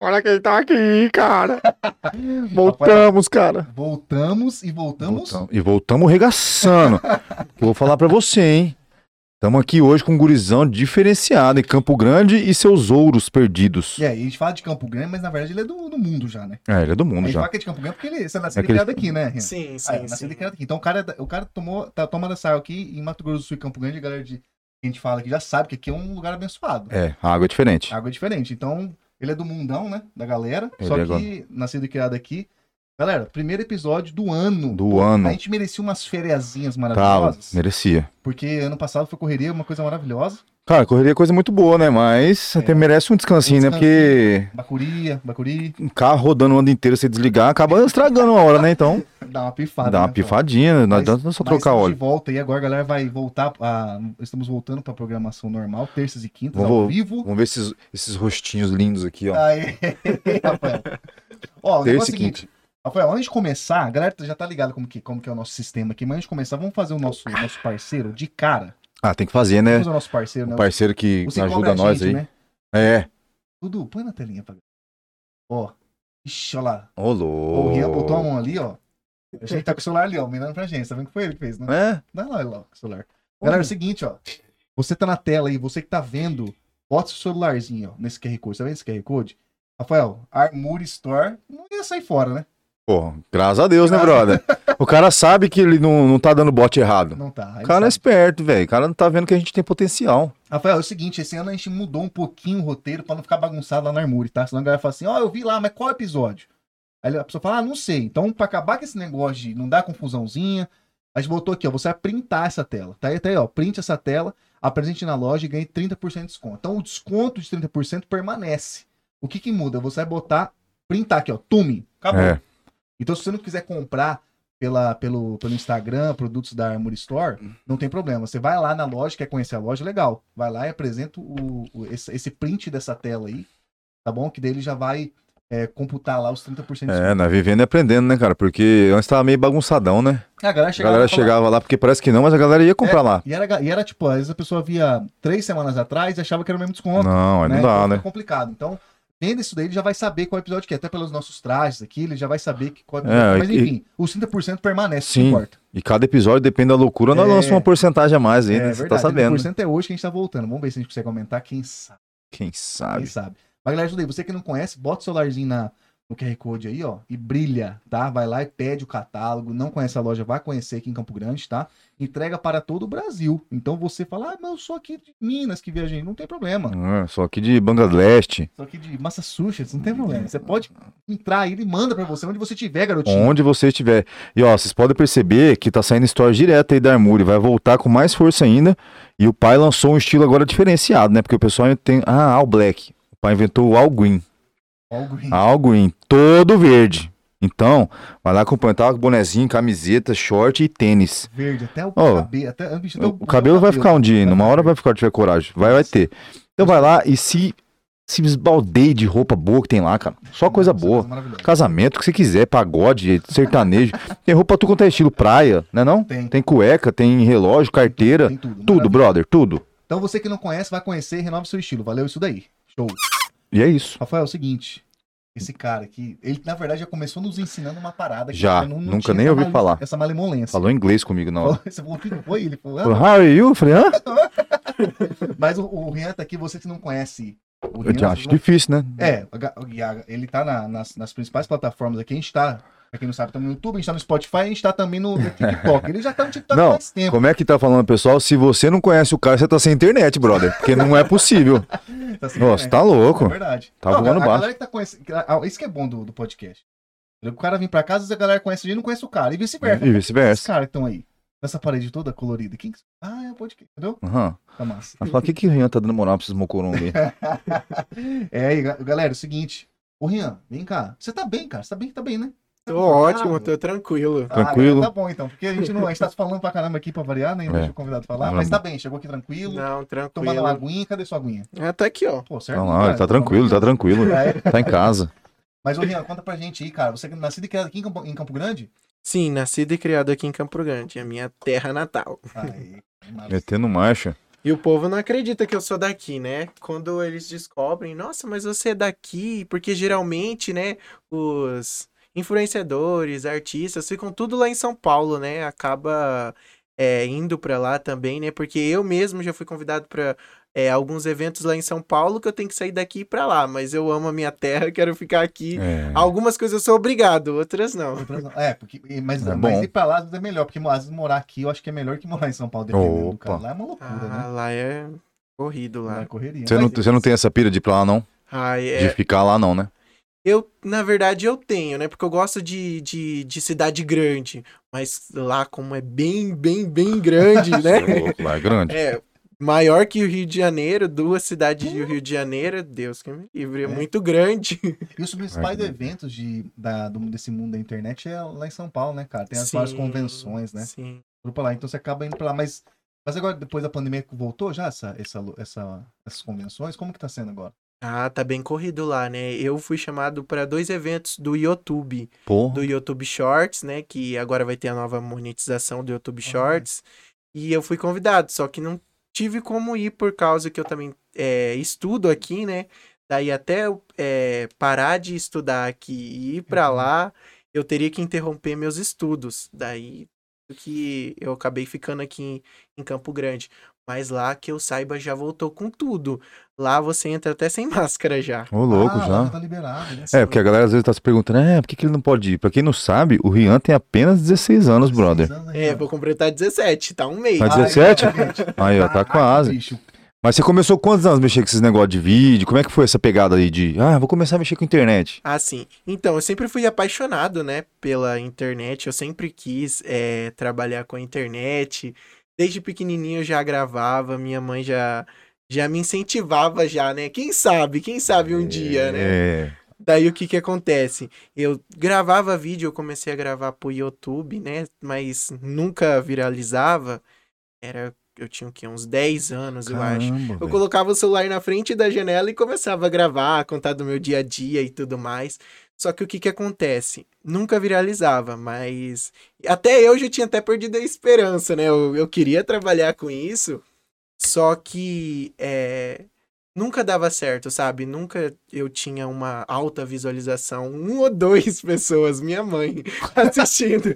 Olha quem tá aqui, cara. Voltamos, cara. Voltamos e voltamos. Voltamos. E voltamos regaçando. Vou falar pra você, hein? Estamos aqui hoje com um gurizão diferenciado em Campo Grande e seus ouros perdidos. E aí, a gente fala de Campo Grande, mas na verdade ele é do, do mundo já, né? É, ele é do A mundo gente já. fala que é de Campo Grande porque ele, você nasceu É e que ele- criado aqui, né? Renan? Sim, Ah, sim, nasceu sim. e criado aqui. Então o cara, é o cara tomou, tá tomando essa água aqui em Mato Grosso do Sul e Campo Grande, a galera de, que a gente fala que já sabe que aqui é um lugar abençoado. É, a água é diferente. A água é diferente. Então, ele é do mundão, né? Da galera. Ele só é que nascido e criado aqui. Galera, primeiro episódio do ano. Do Pô, ano. A gente merecia umas fériasinhas Tava, maravilhosas. merecia. Porque ano passado foi correria, uma coisa maravilhosa. Cara, correria é coisa muito boa, né? Mas É. até merece um descansinho, Um né? Porque Bacuria, bacuri, um carro rodando o ano inteiro sem desligar acaba estragando uma hora, né? Então, dá uma pifada. dá uma né, pifadinha, não adianta só trocar óleo. de volta e agora a galera vai voltar. A... Estamos voltando pra programação normal, terças e quintas, ao Vamos- vivo. Vamos ver esses, esses rostinhos lindos aqui, ó. Aí, Rafael. Ó, o Terça é o seguinte. Rafael, antes de começar, a galera já tá ligado como que, como que é o nosso sistema aqui, mas antes de começar, vamos fazer o nosso, nosso parceiro de cara. Ah, tem que fazer, né? O nosso parceiro, né? O parceiro que Você ajuda a nós gente, aí. né? É. Dudu, põe na telinha pra Ó. Ixi, olha lá. Ô, O Rian botou a louco. mão ali, ó. A gente tá com o celular ali, ó, mirando pra gente. Tá vendo que foi ele que fez, né? É? Dá lá, lá, o celular. Galera, é o seguinte, ó. Você tá na tela aí, você que tá vendo, bota seu celularzinho, ó, nesse QR Code. Tá vendo esse QR Code? Rafael, Armour Store não ia sair fora, né? Pô, graças a Deus, né, brother? O cara sabe que ele não, não tá dando bote errado. Não tá. O cara é sabe. esperto, velho. O cara não tá vendo que a gente tem potencial. Rafael, é o seguinte, esse ano a gente mudou um pouquinho o roteiro pra não ficar bagunçado lá na Armour, tá? Senão a galera fala assim, ó, eu vi lá, mas qual episódio? Aí a pessoa fala, ah, não sei. Então, pra acabar com esse negócio de não dar confusãozinha, a gente botou aqui, ó, você vai printar essa tela. Tá aí, tá aí, ó, print essa tela, apresente na loja e ganhe 30% de desconto. Então, o desconto de 30% permanece. O que que muda? Você vai botar, printar aqui, ó, tume, acabou. É. Então, se você não quiser comprar pela, pelo, pelo Instagram, produtos da Armour Store, não tem problema. Você vai lá na loja, quer conhecer a loja, legal. Vai lá e apresenta o, o- esse, esse print dessa tela aí, tá bom? Que daí ele já vai é, computar lá os 30% de É, nós vivendo e aprendendo, né, cara? Porque antes tava meio bagunçadão, né? A galera A chegava, galera e falava- chegava lá, porque parece que não, mas a galera ia comprar É, lá. E era, e era tipo, às vezes a pessoa via três semanas atrás e achava que era o mesmo desconto. Não, aí né? não dá, então né? fica complicado. Então, vendo isso daí, ele já vai saber qual episódio que é. Até pelos nossos trajes aqui, ele já vai saber que qual episódio. É, Mas e- enfim, os 30% permanece, Sim, não importa. E cada episódio, depende da loucura, nós É. lançamos uma porcentagem a mais aí, é né? Você tá verdade, sabendo. 30% é hoje que a gente tá voltando. Vamos ver se a gente consegue aumentar. Quem sabe? Quem Quem sabe? sabe. Mas galera, ajuda aí. Você que não conhece, bota o celularzinho na, no QR Code aí, ó, e brilha, tá? Vai lá e pede o catálogo. Não conhece a loja, vai conhecer aqui em Campo Grande, tá? Entrega para todo o Brasil. Então você fala, ah, mas eu sou aqui de Minas que viajei. Não tem problema. Ah, só aqui de Bangladesh. Sou aqui de Massachusetts, não tem problema. Você pode entrar aí, ele manda pra você onde você estiver, garotinho. Onde você estiver. E ó, vocês podem perceber que tá saindo história direto aí da Armuri. Vai voltar com mais força ainda. E o pai lançou um estilo agora diferenciado, né? Porque o pessoal tem. Ah, All Black. O pai inventou o All Green. Algo em- todo verde. Então, vai lá acompanhar tá, com bonezinho, camiseta, short e tênis. verde, até o Ó, cabelo. Até, bicho, até O, cabelo vai ficar um dia, numa hora vai ficar, tiver coragem. Vai, vai ter. Então vai lá e se, se esbaldeie de roupa boa que tem lá, cara. Só coisa boa. Casamento, o que você quiser, pagode, sertanejo. Tem roupa pra tudo quanto é estilo, praia, né não? Tem. Tem cueca, tem relógio, carteira, Tem tudo. tudo, brother, tudo. Então você que não conhece, vai conhecer e renova seu estilo. Valeu isso daí. Show. E é isso. Rafael, é o seguinte. Esse cara aqui, ele na verdade já começou nos ensinando uma parada que Já, eu não, não nunca nem ouvi falar. Essa malemolência. Falou inglês comigo na hora. Você falou que não foi? Ele falou, ah, How are you? Eu falei, hã? mas o, o Rian tá aqui, você que não conhece. O Eu Rian, acho difícil, né? É, ele tá na- nas, nas principais plataformas aqui. A gente tá, pra quem não sabe, estamos no YouTube, a gente tá no Spotify, a gente tá também no, no TikTok. Ele já tá no TikTok Não, faz tempo. Como é que tá falando, pessoal? Se você não conhece o cara, você tá sem internet, brother. Porque não é possível. Tá Nossa, internet. tá É louco. verdade. Tá Não, voando a, a baixo. galera que tá conhecendo. Isso que é bom do, do podcast. O cara vem pra casa, a galera conhece a gente e não conhece o cara. E vice-versa. E vice-versa. caras que estão aí. Nessa parede toda colorida. Quem que... Ah, é o podcast, entendeu? Aham. Tá massa. Ela fala, o que que o Rian tá dando moral pra esses mocoron ali? é, ga- galera, é o seguinte. Ô, Rian, vem cá. Você tá bem, cara. Você tá bem, tá bem, né? Tô ótimo, tô tranquilo. Ah, Tranquilo. tá bom, então. Porque a gente não. A gente tá falando pra caramba aqui pra variar, né? Não É. deixa o convidado falar. Não, Mas tá bem, chegou aqui tranquilo. Não, Tomando tranquilo. uma aguinha. Cadê sua aguinha? Ah, tá aqui, ó. Pô, certo? Não, não, ele tá tranquilo, tá tranquilo. É. Tá em casa. Mas, ô, Rian, conta pra gente aí, cara. Você é nascido e criado aqui em Campo, em Campo Grande? Sim, nascido e criado aqui em Campo Grande, a minha terra natal. Aí. Metendo marcha. E o povo não acredita que eu sou daqui, né? Quando eles descobrem, nossa, mas você é daqui, porque geralmente, né, os influenciadores, artistas ficam tudo lá em São Paulo, né? Acaba é, indo para lá também, né? Porque eu mesmo já fui convidado para é, alguns eventos lá em São Paulo que eu tenho que sair daqui para lá, mas eu amo a minha terra, quero ficar aqui. É. Algumas coisas eu sou obrigado, outras não. Outras não. É, porque, mas, É mas ir pra lá às vezes é melhor, porque às vezes morar aqui eu acho que é melhor que morar em São Paulo, dependendo do Opa. cara. Lá é uma loucura, Ah, né? lá é corrido Lá é lá. correria. Você não, Mas- você não tem essa pira de ir pra lá, não? De é, ficar lá, não, né? Eu, na verdade, eu tenho, né? Porque eu gosto de, de, de cidade grande. Mas lá, como é bem, bem, bem grande, é né? louco, lá é grande. É, maior que o Rio de Janeiro, duas cidades do Rio de Janeiro, Deus que me livre, é, É. muito grande. E os principais É. eventos de, da, do- desse mundo da internet é lá em São Paulo, né, cara? Tem as várias convenções, né? Sim. Pra lá. Então você acaba indo pra lá. Mas, mas agora, depois da pandemia, voltou já essa, essa, essa, essas convenções? Como que tá sendo agora? Ah, tá bem corrido lá, né? Eu fui chamado para dois eventos do YouTube, Porra. do YouTube Shorts, né? Que agora vai ter a nova monetização do YouTube Shorts. E eu fui convidado, só que não tive como ir por causa que eu também é, estudo aqui, né? Daí até eu é, parar de estudar aqui e ir pra Uhum. lá, eu teria que interromper meus estudos. Daí que eu acabei ficando aqui em, em Campo Grande. Mas lá que eu saiba já voltou com tudo. Lá você entra até sem máscara já. Ô, louco, ah, já. tá liberado, né? É, porque a galera às vezes tá se perguntando, é, por que, que ele não pode ir? Pra quem não sabe, o Rian tem apenas 16 anos, brother. Seis anos É, vou completar 17, tá um mês. Tá Ah, 17? exatamente. Aí, ó, tá Caraca, quase. Mas você começou quantos anos a mexer com esses negócios de vídeo? Como é que foi essa pegada aí de, ah, vou começar a mexer com internet? Ah, sim. Então, eu sempre fui apaixonado, né, pela internet. Eu sempre quis é, trabalhar com a internet. Desde pequenininho eu já gravava, minha mãe já, já me incentivava já, né? Quem sabe, quem sabe um dia, né? É. Daí o que que acontece? Eu gravava vídeo, eu comecei a gravar pro YouTube, né? Mas nunca viralizava. Era, eu tinha o quê? Uns 10 anos, eu acho. Caramba, Eu colocava o celular na frente da janela e começava a gravar, contar do meu dia a dia e tudo mais. Só que o que que acontece? Nunca viralizava, mas até eu já tinha até perdido a esperança, né? Eu, eu queria trabalhar com isso, só que é, nunca dava certo, sabe? Nunca eu tinha uma alta visualização, um ou dois pessoas, minha mãe, assistindo.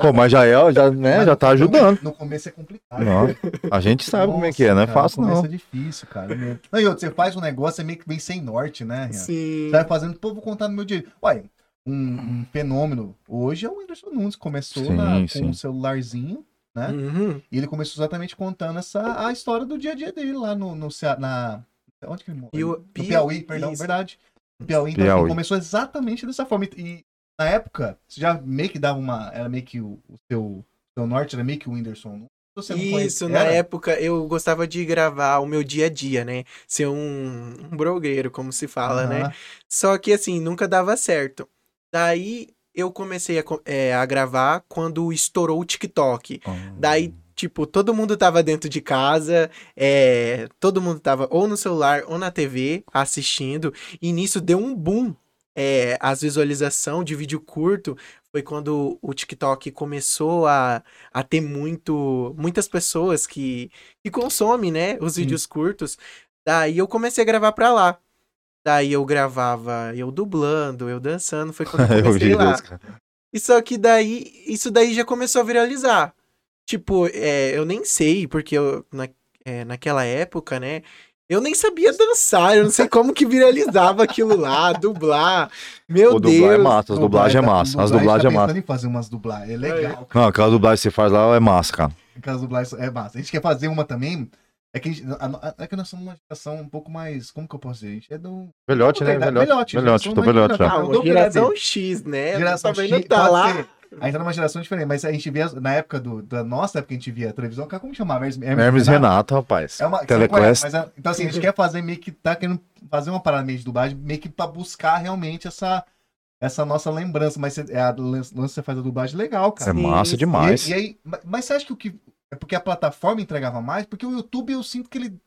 Pô, mas já é, já, né, Mas já tá ajudando. No começo é complicado. Não, a gente sabe como é que é, não é Nossa, fácil cara, no não. começo é difícil, cara. mesmo. Não, e outro, você faz um negócio, é meio que vem sem norte, né, Rian? Sim. Você vai fazendo, pô, vou contar no meu dia. Olha, um, um fenômeno hoje é o Whindersson Nunes. Começou Sim, na- com sim. um celularzinho, né? Uhum. E ele começou exatamente contando essa, a história do dia a dia dele lá no, no na Onde que ele mora? Pio- no Piauí, perdão, isso. verdade. No Piauí, então, Piauí. assim, começou exatamente dessa forma. E, e na época, você já meio que dava uma. Era meio que o, o seu, seu norte era meio que o Whindersson Nunes. Você não conhece- Isso, na era? época eu gostava de gravar o meu dia a dia, né? Ser um, um blogueiro, como se fala, né? Aham. Só que assim, nunca dava certo. Daí eu comecei a, é, a gravar quando estourou o TikTok. Daí, tipo, todo mundo tava dentro de casa, é, todo mundo tava ou no celular ou na TV assistindo, e nisso deu um boom. É, as visualizações de vídeo curto foi quando o TikTok começou a, a ter muito, muitas pessoas que, que consomem, né, os vídeos curtos. Daí eu comecei a gravar pra lá. Daí eu gravava eu dublando, eu dançando, foi quando eu Eu comecei vi lá. isso, cara. E só que daí, isso daí já começou a viralizar. Tipo, é, eu nem sei, porque eu, na, é, naquela época, né? Eu nem sabia dançar, eu não sei como que viralizava aquilo lá, dublar. Meu O dublar é Deus. massa, as dublagens é tá- massa, as dublagem, dublagens é tá massa. em fazer umas dublagens. É legal, Não, aquela dublagem que você faz lá é massa, cara. Aquelas dublagens é massa. A gente quer fazer uma também. É que, a gente- a- é que nós somos uma geração um pouco mais. Como que eu posso dizer? A gente é do. Velhote, né? Velhote, Velhote, velhote, tô velhote. Ah, geração. X, né? Geração Também X, não tá lá. Ser. A gente tá numa geração diferente, mas a gente via na época do, da nossa época que a gente via a televisão, cara, como chamava? Hermes, Hermes Renato, rapaz. É uma, conhece, mas é- então assim, a gente quer fazer meio que tá querendo fazer uma parada meio de dublagem, meio que pra buscar realmente essa essa nossa lembrança, mas é a lance você faz a dublagem legal, É cara. Sim, massa demais. E, e aí, ma- mas você acha que o que é porque a plataforma entregava mais? Porque o YouTube eu sinto que ele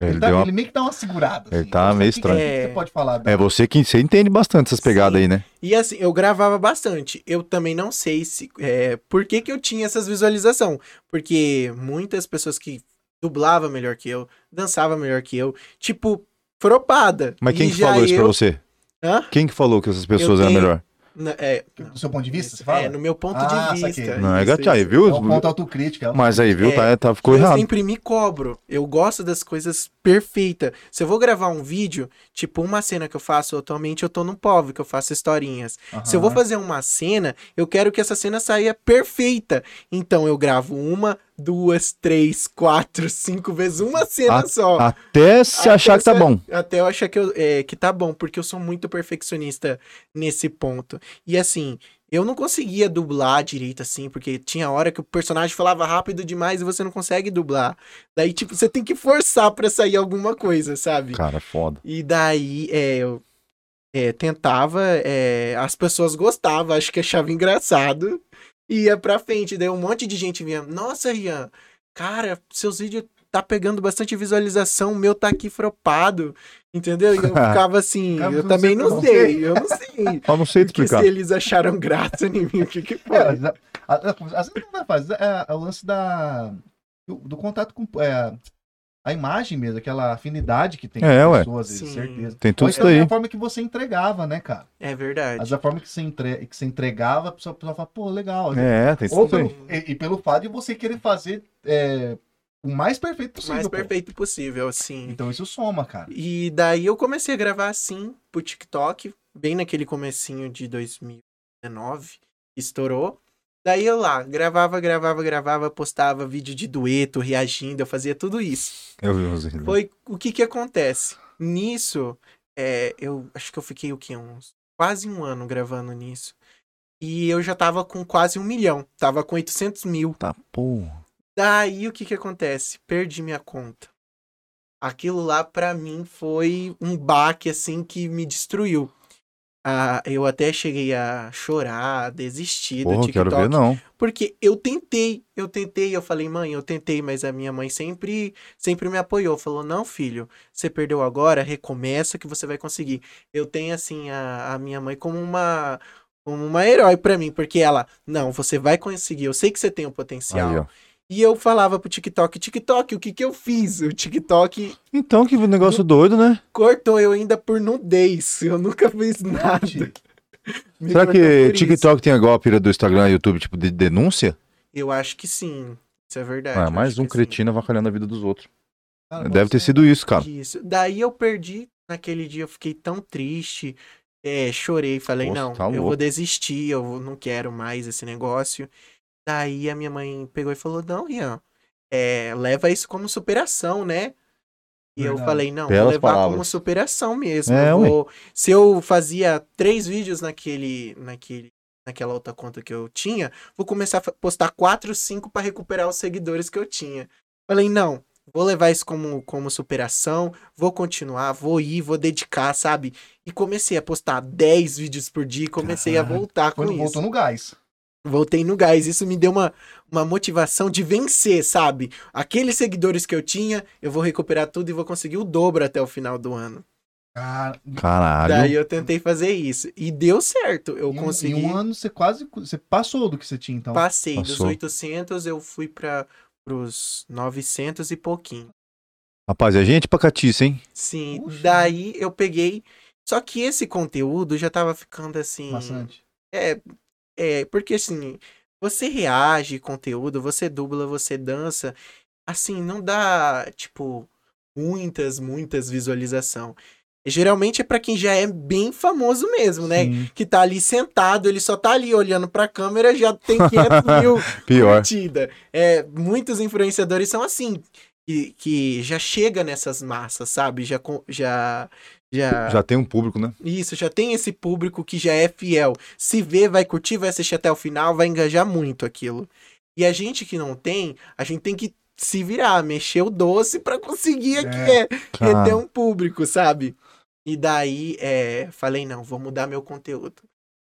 ele, Ele deu uma- ele meio que dá uma segurada. Ele assim. tá meio o que- estranho. O que, você pode falar? É você que você entende bastante essas pegadas Sim. aí, né? E assim, eu gravava bastante. Eu também não sei se. É, por que, que eu tinha essas visualizações? Porque muitas pessoas que dublava melhor que eu, dançava melhor que eu. Tipo, fropada. Mas quem que falou isso pra você? Hã? Quem que falou que essas pessoas Eu eram tenho- melhor? Na- é, Do seu ponto de vista, você é, fala? no meu ponto Ah, de saquei. vista. Não, é gato aí, viu? É um ponto autocrítica. é um- Mas aí, viu? É, Tá, tá, ficou eu errado. sempre me cobro. Eu gosto das coisas perfeitas. Se eu vou gravar um vídeo, tipo uma cena que eu faço atualmente, eu tô no POV, que eu faço historinhas. Se eu vou fazer uma cena, eu quero que essa cena saia perfeita. Então eu gravo uma, duas, três, quatro, cinco vezes uma cena Ah, só. Até se Até achar que tá se- bom. Até eu achar que, eu, é, que tá bom, porque eu sou muito perfeccionista nesse ponto. E assim, eu não conseguia dublar direito assim, porque tinha hora que o personagem falava rápido demais e você não consegue dublar. Daí, tipo, você tem que forçar pra sair alguma coisa, sabe? Cara, foda. E daí, é, eu é, tentava, é, as pessoas gostavam, acho que achava engraçado, e ia pra frente. Daí um monte de gente vinha, nossa, Rian, cara, seus vídeos tá pegando bastante visualização, o meu tá aqui fropado, entendeu? E eu ficava assim, Cara, eu não também sei não pra sei, eu não sei. Eu não sei te Porque explicar. se eles acharam graça em mim, o que que foi? É, mas a- a- a- às vezes não faz. É, é o lance da, do, do contato com é, a imagem mesmo, aquela afinidade que tem É, com as ué. pessoas, vezes, Sim. certeza. Tem tudo isso então é daí. a forma que você entregava, né, cara? É verdade. vezes a forma que você, entre, que você entregava, a pessoa, a pessoa fala, pô, legal. É, tem Ou tudo pelo, aí. e, e pelo fato de você querer fazer é, o mais perfeito O possível. mais pô. perfeito possível, assim. Então isso soma, cara. E daí eu comecei a gravar assim pro TikTok, bem naquele comecinho de 2019, estourou. Daí eu lá, gravava, gravava, gravava, postava vídeo de dueto, reagindo, eu fazia tudo isso. Eu vi vídeos. Foi o que que acontece? Nisso, é, eu acho que eu fiquei o quê? Uns quase um ano gravando nisso. E eu já tava com quase um milhão, tava com 800 mil. Tá, porra. Daí o que que acontece? Perdi minha conta. Aquilo lá pra mim foi um baque assim que me destruiu. Ah, eu até cheguei a chorar, desistir do Porra, TikTok. quero ver não. Porque eu tentei, eu tentei, eu falei, mãe, eu tentei, mas a minha mãe sempre, sempre me apoiou. Falou, não, filho, você perdeu agora, recomeça que você vai conseguir. Eu tenho, assim, a, a minha mãe como uma, como uma herói pra mim, porque ela, não, você vai conseguir, eu sei que você tem o potencial. Aí. E eu falava pro TikTok, TikTok, o que que eu fiz? O TikTok Então, que negócio doido, né? cortou eu ainda por nudez. Eu nunca fiz nada. Será que. TikTok tem igual a pira do Instagram e YouTube, tipo, de denúncia? Eu acho que sim. Isso é verdade. Ah, eu mais acho um que cretino avacalhando a vida dos outros. Cara, Deve ter sido isso, cara. Isso. Daí eu perdi. Naquele dia eu fiquei tão triste. É, chorei, falei, não, tá eu vou desistir, eu não quero mais esse negócio. Daí a minha mãe pegou e falou, não, Rian, é, leva isso como superação, né? E eu falei, não, Belas vou levar como palavras. superação mesmo. É, eu vou... Se eu fazia três vídeos naquele, naquele, naquela outra conta que eu tinha, vou começar a postar quatro, cinco para recuperar os seguidores que eu tinha. Falei, não, vou levar isso como, como superação, vou continuar, vou ir, vou dedicar, sabe? E comecei a postar 10 vídeos por dia e comecei a voltar com Quando isso. voltou no gás. Voltei no gás. Isso me deu uma, uma motivação de vencer, sabe? Aqueles seguidores que eu tinha, eu vou recuperar tudo e vou conseguir o dobro até o final do ano. Cara, Caralho. Daí eu tentei fazer isso. E deu certo. Eu em, um- consegui. em um ano você quase. Você passou do que você tinha, então. Passei dos Passou. 800, eu fui para os 900 e pouquinho. Rapaz, é gente pra catiça, hein? Sim, Puxa. daí eu peguei. Só que esse conteúdo já tava ficando assim. Bastante. É, é, porque assim, você reage conteúdo, você dubla, você dança, assim, não dá, tipo, muitas, muitas visualização. Geralmente é pra quem já é bem famoso mesmo, né? Sim. Que tá ali sentado, ele só tá ali olhando pra câmera, já tem 500 mil Pior. curtida. É, muitos influenciadores são assim, que, que já chega nessas massas, sabe? Já, com- já, já, Já tem um público, né? isso, já tem esse público que já é fiel. Se vê, vai curtir, vai assistir até o final, vai engajar muito aquilo. E a gente que não tem, a gente tem que se virar, mexer o doce pra conseguir aqui, é, Cara. reter um público, sabe? E daí, é, falei, não, vou mudar meu conteúdo.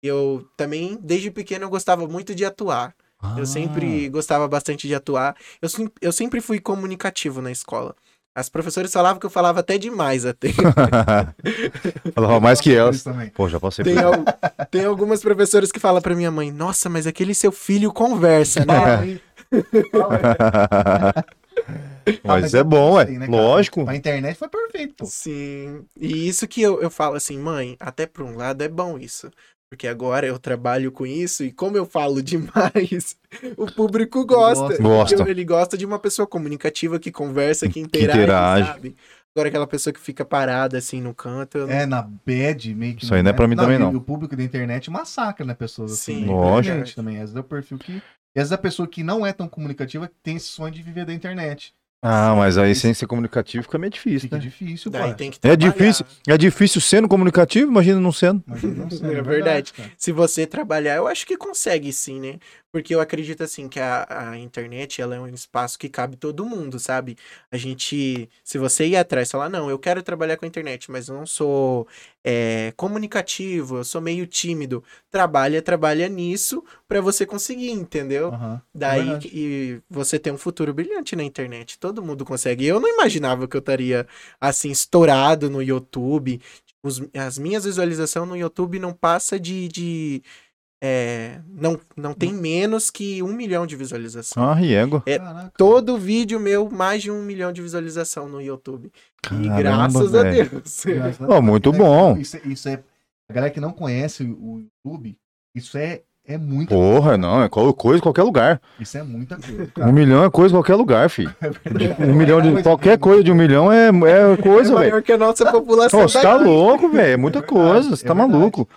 Eu também, desde pequeno, eu gostava muito de atuar. Ah. Eu sempre gostava bastante de atuar. Eu, eu sempre fui comunicativo na escola. As professoras falavam que eu falava até demais até. Falava mais que elas. Pô, já passei por Tem, al- tem algumas professoras que falam pra minha mãe, nossa, mas aquele seu filho conversa, né? Mas, Ah, é bom, é. sei, né? Lógico. Pra internet foi perfeito, pô. Sim. E isso que eu, eu falo assim, mãe, até por um lado é bom isso. Porque agora eu trabalho com isso e como eu falo demais, o público gosta. Gosta. Porque Ele gosta de uma pessoa comunicativa que conversa, que interage, interage. sabe? Agora aquela pessoa que fica parada assim no canto. não- É, na bad, meio que. Isso aí não é pra mim também, e não. O público da internet massacra, né, pessoas assim. Sim, lógico. Gente, também. Às vezes é o perfil que. E às vezes a pessoa que não é tão comunicativa tem esse sonho de viver da internet. Ah, mas aí sem ser comunicativo fica meio difícil, Fica né? difícil, Daí tem que É trabalhar. difícil, é difícil sendo comunicativo, imagina não sendo. Mas não sei, É verdade. cara. Se você trabalhar, eu acho que consegue sim, né? Porque eu acredito assim que a, a internet ela é um espaço que cabe todo mundo, sabe? A gente, se você ir atrás e falar, não, eu quero trabalhar com a internet, mas eu não sou é, comunicativo, eu sou meio tímido. Trabalha, trabalha nisso pra você conseguir, entendeu? Aham. Daí verdade. e você tem um futuro brilhante na internet. Todo mundo consegue. Eu não imaginava que eu estaria assim estourado no YouTube. Os- as minhas visualizações no YouTube não passa de, de é, não não tem menos que um milhão de visualizações. Ah, riego. É, Caraca. Todo vídeo meu mais de um milhão de visualização no YouTube. e Caramba, graças a velho. Deus. Graças a Ó, Deus. muito É, bom. Isso, é- isso é. A galera que não conhece o YouTube, isso é, é muita Porra, não, é qual- coisa em qualquer lugar. Isso é muita coisa. Um milhão é coisa em qualquer lugar, filho. É Um milhão de. Qualquer coisa de um milhão é, é coisa, é velho. maior que a nossa população. Você tá louco, velho. É muita É verdade, coisa. Você é tá verdade. maluco.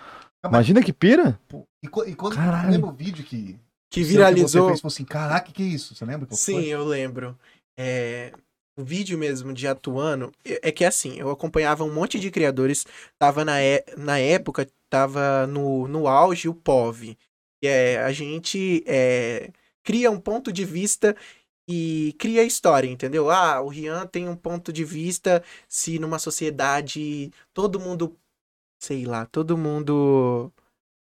Imagina que pira. Pô, E, e quando Caralho. lembra o vídeo que, Que você viralizou. fez, falou assim, caraca, que que é isso? Você lembra? qual Sim, foi? eu lembro. É, o vídeo mesmo de atuando, é é que assim, eu acompanhava um monte de criadores, tava na, é- na época, tava no, no auge o POV. Que é, a gente é, cria um ponto de vista e cria a história, entendeu? Ah, o Rian tem um ponto de vista se numa sociedade todo mundo, sei lá, todo mundo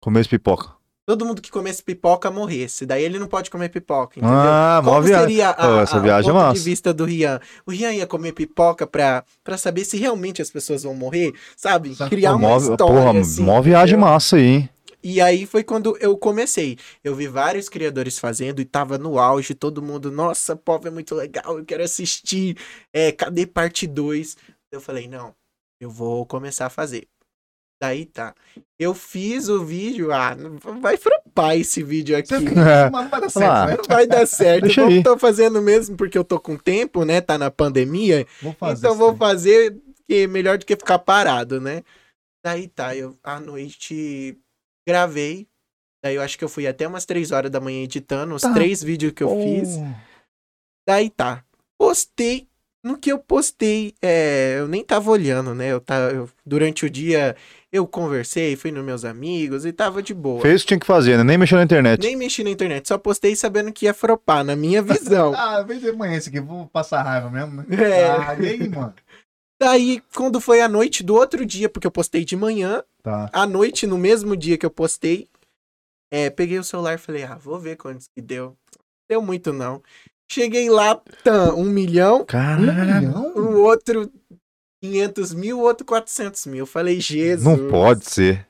Comer pipoca. todo mundo que comesse pipoca morresse. Daí ele não pode comer pipoca, entendeu? Ah, mó Como viagem. seria a, essa a- viagem é o ponto massa. de vista do Rian? O Rian ia comer pipoca pra, pra saber se realmente as pessoas vão morrer, sabe? Sabe, Criar Pô, uma mó- história, porra, assim, mó viagem entendeu? massa aí, hein? E aí foi quando eu comecei. Eu vi vários criadores fazendo e tava no auge, todo mundo, nossa, povo é muito legal, eu quero assistir. É, cadê parte 2? Eu falei, não, eu vou começar a fazer. Daí tá. Eu fiz o vídeo, ah, não- vai flopar esse vídeo aqui. Você- É. Mas não vai dar certo, né? Não vai dar certo. Deixa eu tô fazendo mesmo porque eu tô com tempo, né? Tá na pandemia. Vou fazer então vou aí. fazer que é melhor do que ficar parado, né? Daí tá, eu à noite gravei. Daí eu acho que eu fui até umas três horas da manhã editando os Tá. três vídeos que eu fiz. Daí tá. Postei. No que eu postei, é, eu nem tava olhando, né? Eu tava, eu- durante o dia eu conversei, fui nos meus amigos e tava de boa. Fez o que tinha que fazer, né? Nem mexeu na internet. Nem mexi na internet, só postei sabendo que ia fropar, na minha visão. Ah, vem de manhã esse aqui, vou passar raiva mesmo, né? É. Ah, e aí, mano? Daí, quando foi a noite do outro dia, porque eu postei de manhã, Tá. à noite, no mesmo dia que eu postei, é, peguei o celular e falei, ah, vou ver quantos que deu. Deu muito não. Cheguei lá, tam, um milhão, Um Caralho. milhão? o outro 500 mil, o outro 400 mil. Eu falei, Jesus. Não pode ser.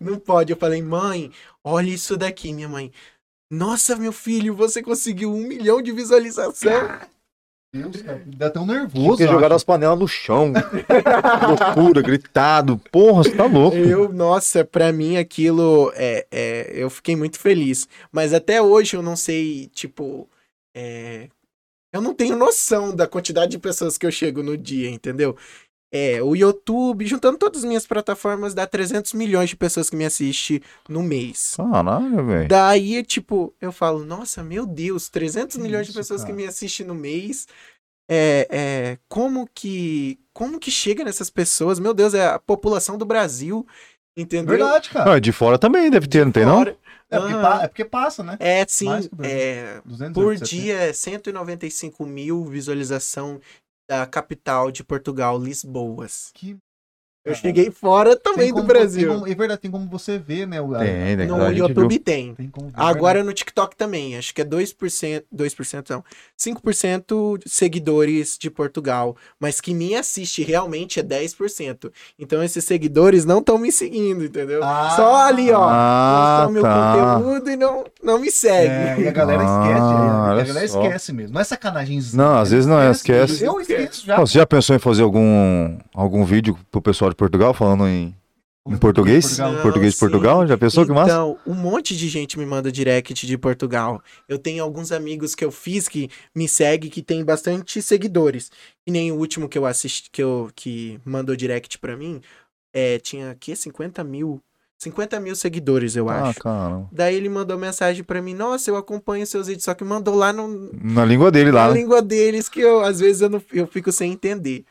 Não pode. Eu falei, mãe, olha isso daqui, minha mãe. Nossa, meu filho, você conseguiu um milhão de visualização. Deus, cara, dá até um nervoso. Tinha jogado as panelas no chão. Loucura, gritado. Porra, você tá louco. Eu, nossa, pra mim aquilo é, é, eu fiquei muito feliz. Mas até hoje eu não sei, tipo, é, eu não tenho noção da quantidade de pessoas que eu chego no dia, entendeu? É, o YouTube, juntando todas as minhas plataformas, dá 300 milhões de pessoas que me assistem no mês. Caralho, velho. Daí, tipo, eu falo, nossa, meu Deus, 300 Que milhões de pessoas que cara? me assistem no mês. É, é, como que como que chega nessas pessoas? Meu Deus, é a população do Brasil, entendeu? Verdade, cara. Ah, de fora também deve ter, não tem não? É porque, é porque passa, né? É, sim, que é, 200, por 270. dia é 195 mil visualização da capital de Portugal, Lisboas. Que Eu cheguei fora também do Brasil. tem como- é verdade, tem como você ver, né? o- a- Tem, tem. No YouTube viu. tem. Tem como ver, Agora no TikTok também, acho que é 2%, 2% não, 5% de seguidores de Portugal, mas que me assiste realmente é 10%. Então esses seguidores não estão me seguindo, entendeu? Ah. Só ali, ó, Ah, meu tá. conteúdo e não, não me segue. É, e a galera Ah, esquece, a galera só. esquece mesmo. Não é sacanagemzinho. Não, às vezes não é, esquece. Eu esqueço já. Você já pensou em fazer algum, algum vídeo pro pessoal de Portugal falando em, em português? Portugal. Português de sim. Portugal? Já pensou que massa? Então, um monte de gente me manda direct de Portugal. Eu tenho alguns amigos que eu fiz que me seguem, que tem bastante seguidores. E nem o último que eu assisti, que, eu, que mandou direct pra mim, é, tinha aqui 50 mil. 50 mil seguidores, eu Ah, acho. caramba. Daí ele mandou mensagem pra mim, nossa, eu acompanho seus vídeos, só que mandou lá no, Na língua dele lá, na né? língua deles que eu, às vezes eu, não, eu fico sem entender.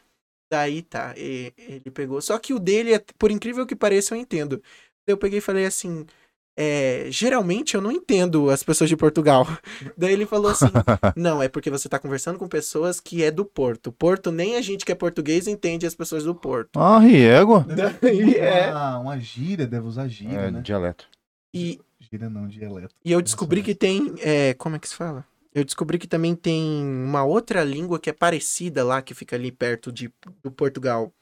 Daí tá, e- ele pegou. Só que o dele, é- por incrível que pareça, eu entendo. Eu peguei e falei assim. é, geralmente eu não entendo as pessoas de Portugal. Daí ele falou assim: Não, é porque você tá conversando com pessoas que é do Porto. Porto, nem a gente que é português entende as pessoas do Porto. Ah. Daí é. Uma, uma gíria, deve usar gíria, É, né? dialeto. E, Gíria não, dialeto. E eu descobri que tem. é, como é que se fala? Eu descobri que também tem uma outra língua que é parecida lá, que fica ali perto de, do Portugal.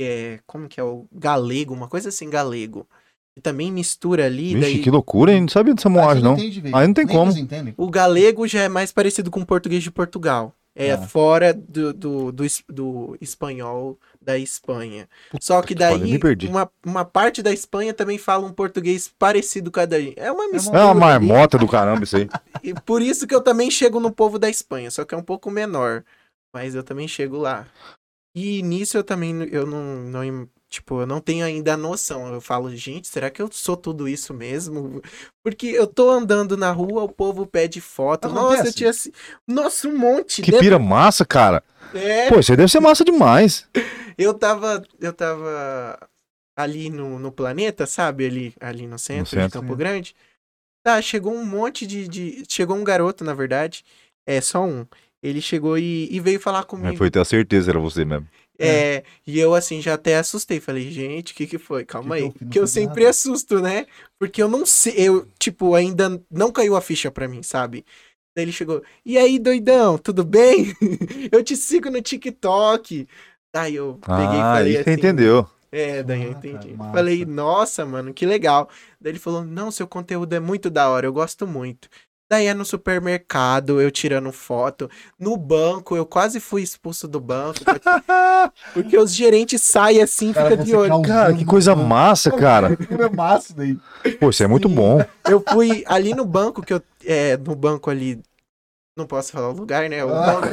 É, como que é? O galego, uma coisa assim, galego. E também mistura ali. Vixe, daí, que loucura, hein? Não sabia dessa Ah, moagem, não. entende. Aí não tem Nem como. O galego já é mais parecido com o português de Portugal. É Ah. fora do, do, do, do espanhol da Espanha. Só que que pariu, daí, me perdi. uma, uma parte da Espanha também fala um português parecido com a da É uma mistura. É uma ali. marmota do caramba isso aí. E por isso que eu também chego no povo da Espanha, só que é um pouco menor. Mas eu também chego lá. E nisso eu também eu não, não tipo, eu não tenho ainda a noção. Eu falo, gente, será que eu sou tudo isso mesmo? Porque eu tô andando na rua, o povo pede foto. Nossa, eu Acontece. tinha assim, nossa, um monte. Que Dentro- pira massa, cara. É, Pô, isso aí deve ser massa demais. eu tava eu tava ali no, no planeta, sabe? Ali ali no centro, de centro, Campo é. Grande. Tá, chegou um monte de, de chegou um garoto, na verdade. É só um. Ele chegou e, e veio falar comigo. Mas foi ter a certeza, era você mesmo. É, e eu assim já até assustei, falei, gente, o que que foi? Calma Que aí, que que eu sempre nada. assusto, né? Porque eu não sei, eu, tipo, ainda não caiu a ficha pra mim, sabe? Daí ele chegou, e aí, doidão, tudo bem? eu te sigo no TikTok. Daí eu peguei e Ah, falei assim, entendeu. é, daí eu Ah, entendi. Falei, nossa, mano, que legal. Daí ele falou, não, seu conteúdo é muito da hora, eu gosto muito. Daí é no supermercado, eu tirando foto. No banco, eu quase fui expulso do banco. Porque, porque os gerentes saem assim, Cara, fica de olho. Cara, que coisa no- massa, cara. É massa daí. Pô, isso é muito Sim. bom. Eu fui ali no banco, que eu. É, no banco ali. Não posso falar o lugar, né? O banco,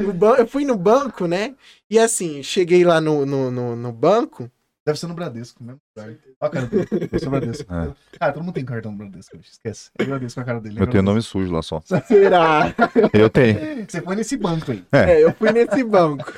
o ban- eu fui no banco, né? E assim, cheguei lá no, no, no, no banco. Deve ser no Bradesco mesmo. lugar. Ó a cara dele. Deve ser no Bradesco. É. Cara, todo mundo tem cartão no Bradesco. bicho. Esquece. É Bradesco com a cara dele. Eu tenho nome sujo lá só. Será? Eu tenho. Você foi nesse banco aí. É, eu fui nesse banco.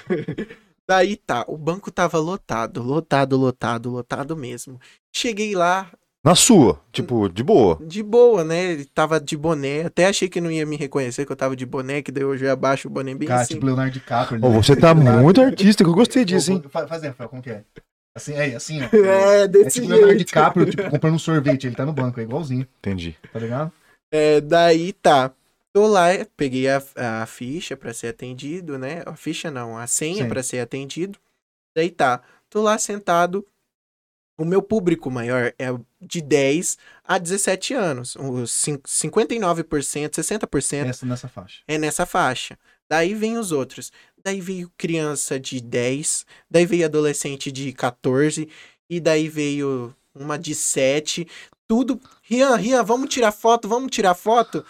Daí tá, o banco tava lotado, lotado, lotado, lotado mesmo. Cheguei lá, Na sua, tipo, de boa. de boa, né? Ele tava de boné. Até achei que não ia me reconhecer que eu tava de boné, que daí eu já abaixo o boné bem Cara, assim. tipo Leonardo DiCaprio. Né? você tá muito artista, que eu gostei disso, hein? Ô, Faz, faz aí, Rafael, como que é? Assim, é, assim, ó. É, É desse tipo Leonardo jeito. DiCaprio, tipo, comprando um sorvete. Ele tá no banco, é igualzinho, Entendi. tá ligado? É, daí tá. Tô lá, peguei a, a ficha pra ser atendido, né? A ficha não, a senha Sim. pra ser atendido. Daí tá. Tô lá sentado. O meu público maior é de 10 a 17 anos. Os cin- 59%, 60% Essa nessa faixa. é nessa faixa. Daí vem os outros. Daí veio criança de 10, daí veio adolescente de 14, e daí veio uma de 7. Tudo. Rian, Rian, vamos tirar foto, vamos tirar foto.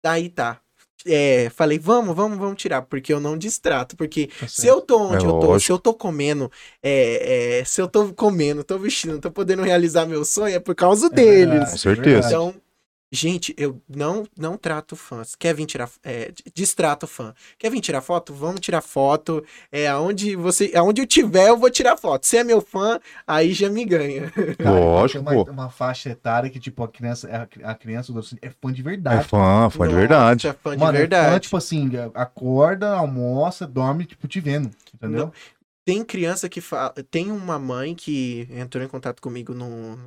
Daí tá. É, falei, vamos, vamos, vamos tirar, porque eu não distrato. Porque Tá se eu tô onde É eu tô, se lógico. eu tô comendo, é, é, se eu tô comendo, tô vestindo, tô podendo realizar meu sonho, é por causa deles. verdade, Com certeza. Então, gente, eu não não trato fãs. Quer vir tirar é, distrato fã. Quer vir tirar foto? Vamos tirar foto. É aonde você, aonde eu tiver, eu vou tirar foto. Se é meu fã, aí já me ganha. Cara, Lógico, tem uma, uma faixa etária que, tipo, a criança, a, a criança é fã de É verdade. fã, fã de verdade. é fã de Mano, é fã, verdade. tipo assim, acorda, almoça, dorme, tipo, te vendo. Entendeu? Não. tem criança que fala. Tem uma mãe que entrou em contato comigo no.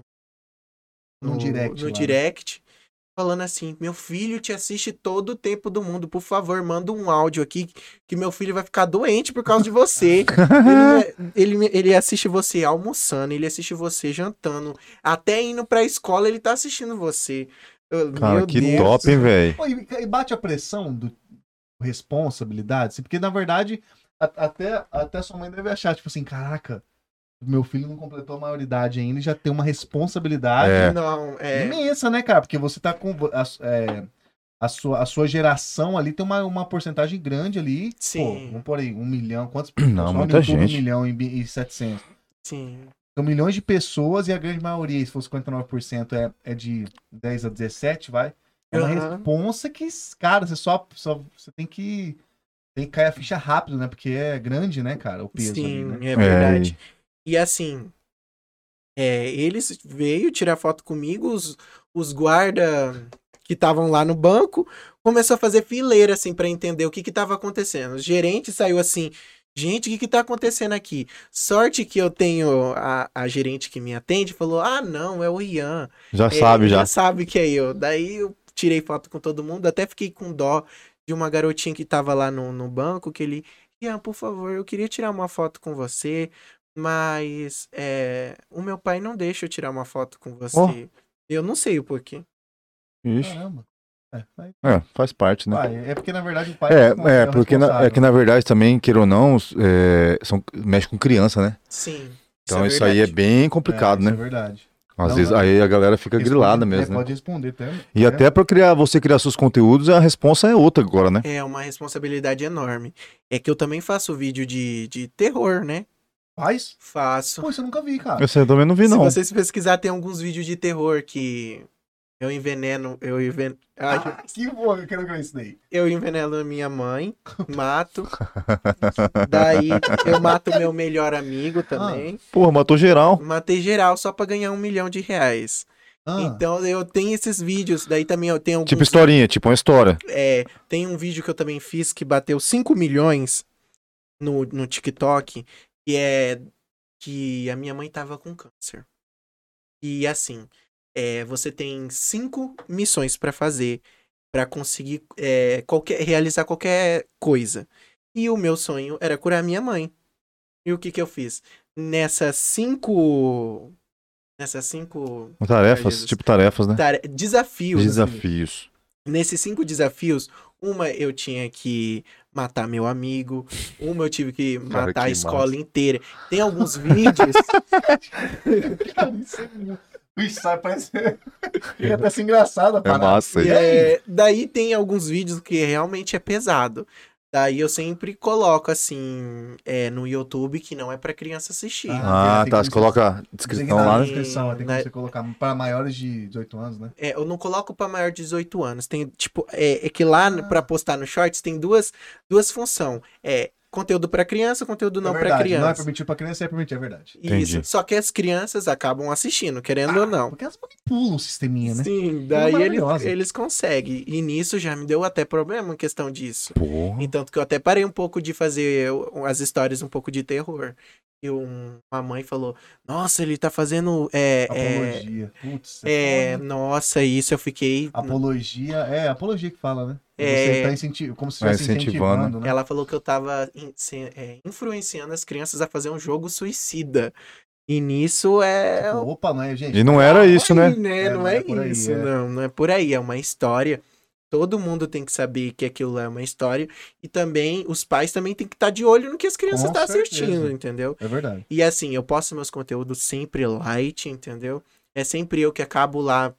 No direct No lá, né? direct. Falando assim: meu filho te assiste todo o tempo do mundo. Por favor, manda um áudio aqui que meu filho vai ficar doente por causa de você. ele, ele, ele assiste você almoçando, ele assiste você jantando. Até indo pra escola, ele tá assistindo você. Eu- Cara, meu que Deus. top, hein, velho? E bate a pressão do responsabilidade, assim, porque na verdade, até, até sua mãe deve achar, tipo assim, caraca, meu filho não completou a maioridade ainda e já tem uma responsabilidade É. Não, é. imensa, né, cara? Porque você tá com. A, é, a sua, a sua geração ali tem uma, uma porcentagem grande ali. Sim. Pô, vamos por aí, um milhão. Quantos Não, muita YouTube, gente. Um milhão e, e 700. Sim. São milhões de pessoas e a grande maioria, se for 59%, é, é de 10 a 17, vai. É uma Aham. responsa que, cara, você só, só você tem que tem que cair a ficha rápido, né? Porque é grande, né, cara, o peso Sim, ali, né? é verdade. E assim, é, eles veio tirar foto comigo, os, os guarda que estavam lá no banco, começou a fazer fileira, assim, pra entender o que que tava acontecendo. O gerente saiu assim, gente, o que que tá acontecendo aqui? Sorte que eu tenho a, a gerente que me atende, falou, ah, não, é o Ian. Já É, sabe, ele já. sabe que é eu. Daí eu tirei foto com todo mundo, até fiquei com dó de uma garotinha que tava lá no, no banco, que ele, Ian, por favor, eu queria tirar uma foto com você, mas é, o meu pai não deixa eu tirar uma foto com você. Ó. Eu não sei o porquê. Ixi. Caramba. É, vai- É, faz parte, né? É porque, na verdade, o pai É, o é, porque na, é que na verdade também, queira ou não, é, são, mexe com criança, né? Sim. Então é isso, aí é bem complicado, É, isso né? É verdade. Às Não, vezes não. aí a galera fica Responde- grilada é, mesmo, né? Pode responder até. E é. até pra criar, você criar seus conteúdos, a responsa é outra agora, né? É uma responsabilidade enorme. É que eu também faço vídeo de, de terror, né? Faz? Faço. Pô, isso eu nunca vi, cara. Esse eu também não vi, não. Se vocês pesquisar, tem alguns vídeos de terror que eu enveneno, eu enveneno, Ah, que bom, eu quero ver isso daí. eu enveneno a minha mãe, mato. Daí eu mato meu melhor amigo também. Porra, matou geral. Matei geral só pra ganhar um milhão de reais. Ah, Então eu tenho esses vídeos. Daí também eu tenho alguns. Tipo historinha, tipo uma história. É, tem um vídeo que eu também fiz que bateu 5 milhões no, no TikTok, que é que a minha mãe tava com câncer. E assim, é, você tem cinco missões pra fazer pra conseguir é, qualquer, realizar qualquer coisa. E o meu sonho era curar minha mãe. E o que que eu fiz? Nessas cinco. Nessas cinco Tarefas, Jesus. tipo tarefas, né? tare- desafios. Desafios. Nesses cinco desafios, uma eu tinha que matar meu amigo, uma eu tive que Cara, matar a que escola massa. inteira. Tem alguns vídeos. cara, isso é Ixi, sabe, parece. Fica até assim engraçado a É massa. E é, daí tem alguns vídeos que realmente é pesado. Daí eu sempre coloco assim é, no YouTube que não é pra criança assistir. Ah, Ah, tem tá. Você coloca a Tem que descrição lá, na né? descrição, tem como Né? você colocar para maiores de 18 anos, né? É, eu não coloco pra maior de 18 anos. Tem, tipo, é, é que lá Ah. pra postar no Shorts tem duas, duas funções. É conteúdo pra criança, conteúdo não é pra verdade, criança. Não é permitido pra criança, é permitido, é verdade. Isso. Entendi. Só que as crianças acabam assistindo, querendo ou não. Porque elas manipulam o sisteminha, né? Sim, daí eles, maravilhosa. eles conseguem. E nisso já me deu até problema em questão disso. Porra. Entanto que eu até parei um pouco de fazer as histórias um pouco de terror. E um- uma mãe falou: Nossa, ele tá fazendo. É, é, Apologia. Putz, é, foda. nossa, isso eu fiquei. Apologia, é, apologia que fala, né? É. Você tá incentivando, como se Tá estivesse incentivando. incentivando, né? Ela falou que eu tava in- se- é, influenciando as crianças a fazer um jogo suicida. E nisso é. Tipo, opa, não é, gente? E não era isso, né? né? É, não não é, é por aí, isso, é. não. Não é por aí. É uma história. Todo mundo tem que saber que aquilo é uma história. E também, os pais também têm que estar de olho no que as crianças estão certeza. assistindo, entendeu? É verdade. E assim, eu posto meus conteúdos sempre light, entendeu? É sempre eu que acabo lá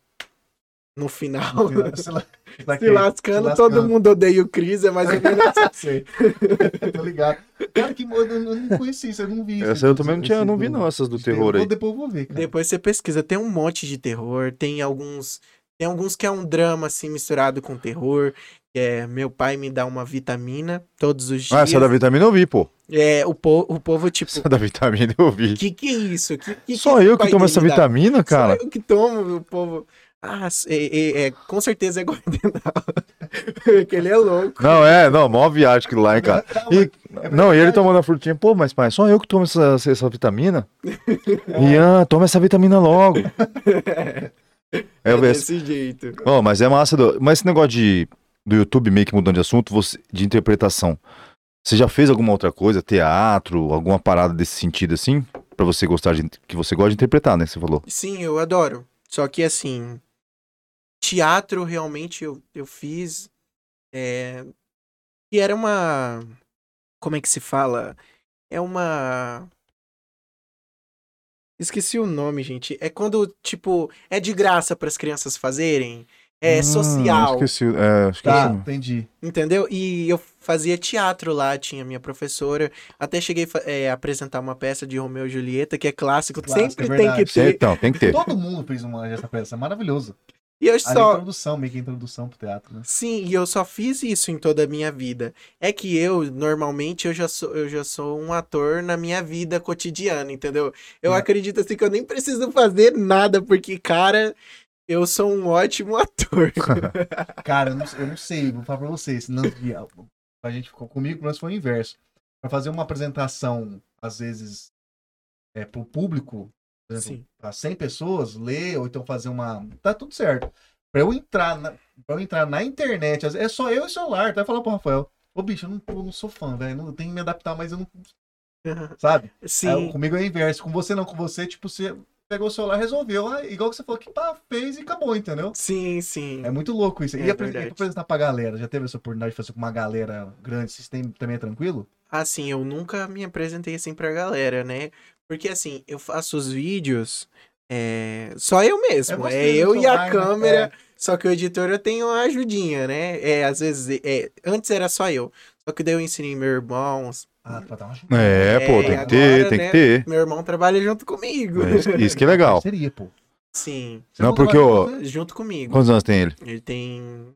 no final. No final, sei lá, Se lascando, se todo mundo odeia o Cris, é mais ou menos assim. Sei. Tô ligado. Cara, que eu não, eu não conheci isso, eu não vi isso. Essa eu também não, tinha, não vi, não, essas do de terror aí. Depois eu vou ver, cara. Depois você pesquisa, tem um monte de terror, tem alguns. Tem alguns que é um drama assim misturado com terror. Que é meu pai me dá uma vitamina todos os dias. Ah, essa da vitamina eu vi, pô. É, o, po o povo, tipo, Essa da vitamina eu vi. que que é isso? Que, que Só que eu que tomo essa dá? vitamina, cara. Só eu que tomo, o povo. Ah, é, é, é, com certeza é Guaraná. que ele é louco. Não, é, não, mó viagem aquilo lá, hein, cara. E, É não, e ele tomando a frutinha, pô, mas pai, só eu que tomo essa, essa vitamina? Ian, toma essa vitamina logo. É, É desse jeito. Mas é massa. do- Mas esse negócio de, do YouTube meio que mudando de assunto, você, de interpretação. Você já fez alguma outra coisa, teatro, alguma parada desse sentido assim? Pra você gostar de. Que você gosta de interpretar, né? que Você falou. Sim, eu adoro. Só que assim, teatro realmente eu, eu fiz. É, e era uma. Como é que se fala? É uma. Esqueci o nome, gente. É quando, tipo, é de graça para as crianças fazerem. É Hum, social. Esqueci. É, esqueci. Tá, entendi. Entendeu? E eu fazia teatro lá, tinha minha professora. Até cheguei é, a apresentar uma peça de Romeu e Julieta, que é clássico. Clássico, sempre é tem que ter. Então, tem que ter. Todo mundo fez uma dessa peça, é maravilhoso. E eu A só. introdução, meio que introdução pro teatro, né? Sim, e eu só fiz isso em toda a minha vida. É que eu, normalmente, eu já sou, eu já sou um ator na minha vida cotidiana, entendeu? Eu É. acredito assim que eu nem preciso fazer nada, porque, cara, eu sou um ótimo ator. Cara, eu não, eu não sei, vou falar pra vocês. Não, a gente ficou comigo, mas foi o inverso. Pra fazer uma apresentação, às vezes, é, pro público, por exemplo, Sim. pra 100 pessoas, ler, ou então fazer uma. Tá tudo certo. Pra eu entrar na, pra eu entrar na internet, é só eu e o celular. Até falar pro Rafael: Ô bicho, eu não, eu não sou fã, velho. não- Eu tenho que me adaptar, mas eu não. Sabe? Sim, Aí, comigo é o inverso. Com você não, com você, tipo, você pegou o celular, resolveu. ah, igual que você falou que pá, fez e acabou, entendeu? sim, sim. É muito louco isso. É e verdade. apresentar pra galera? Já teve essa oportunidade de fazer com uma galera grande? Vocês têm, também é tranquilo? Assim, eu nunca me apresentei assim pra galera, né? Porque assim, eu faço os vídeos. É... Só eu mesmo. você É, no eu e a celular, né? câmera. Só que o editor eu tenho uma ajudinha, né? É, às vezes. É... Antes era só eu. Só que daí eu ensinei meu irmão. Ah, pra dar uma ajuda. É, pô, É, tem que agora, ter, tem né? que ter. Meu irmão trabalha junto comigo. É, isso- que é legal. Seria, pô. Sim, Você Não, porque o- você- junto comigo. Quantos anos tem ele? Ele tem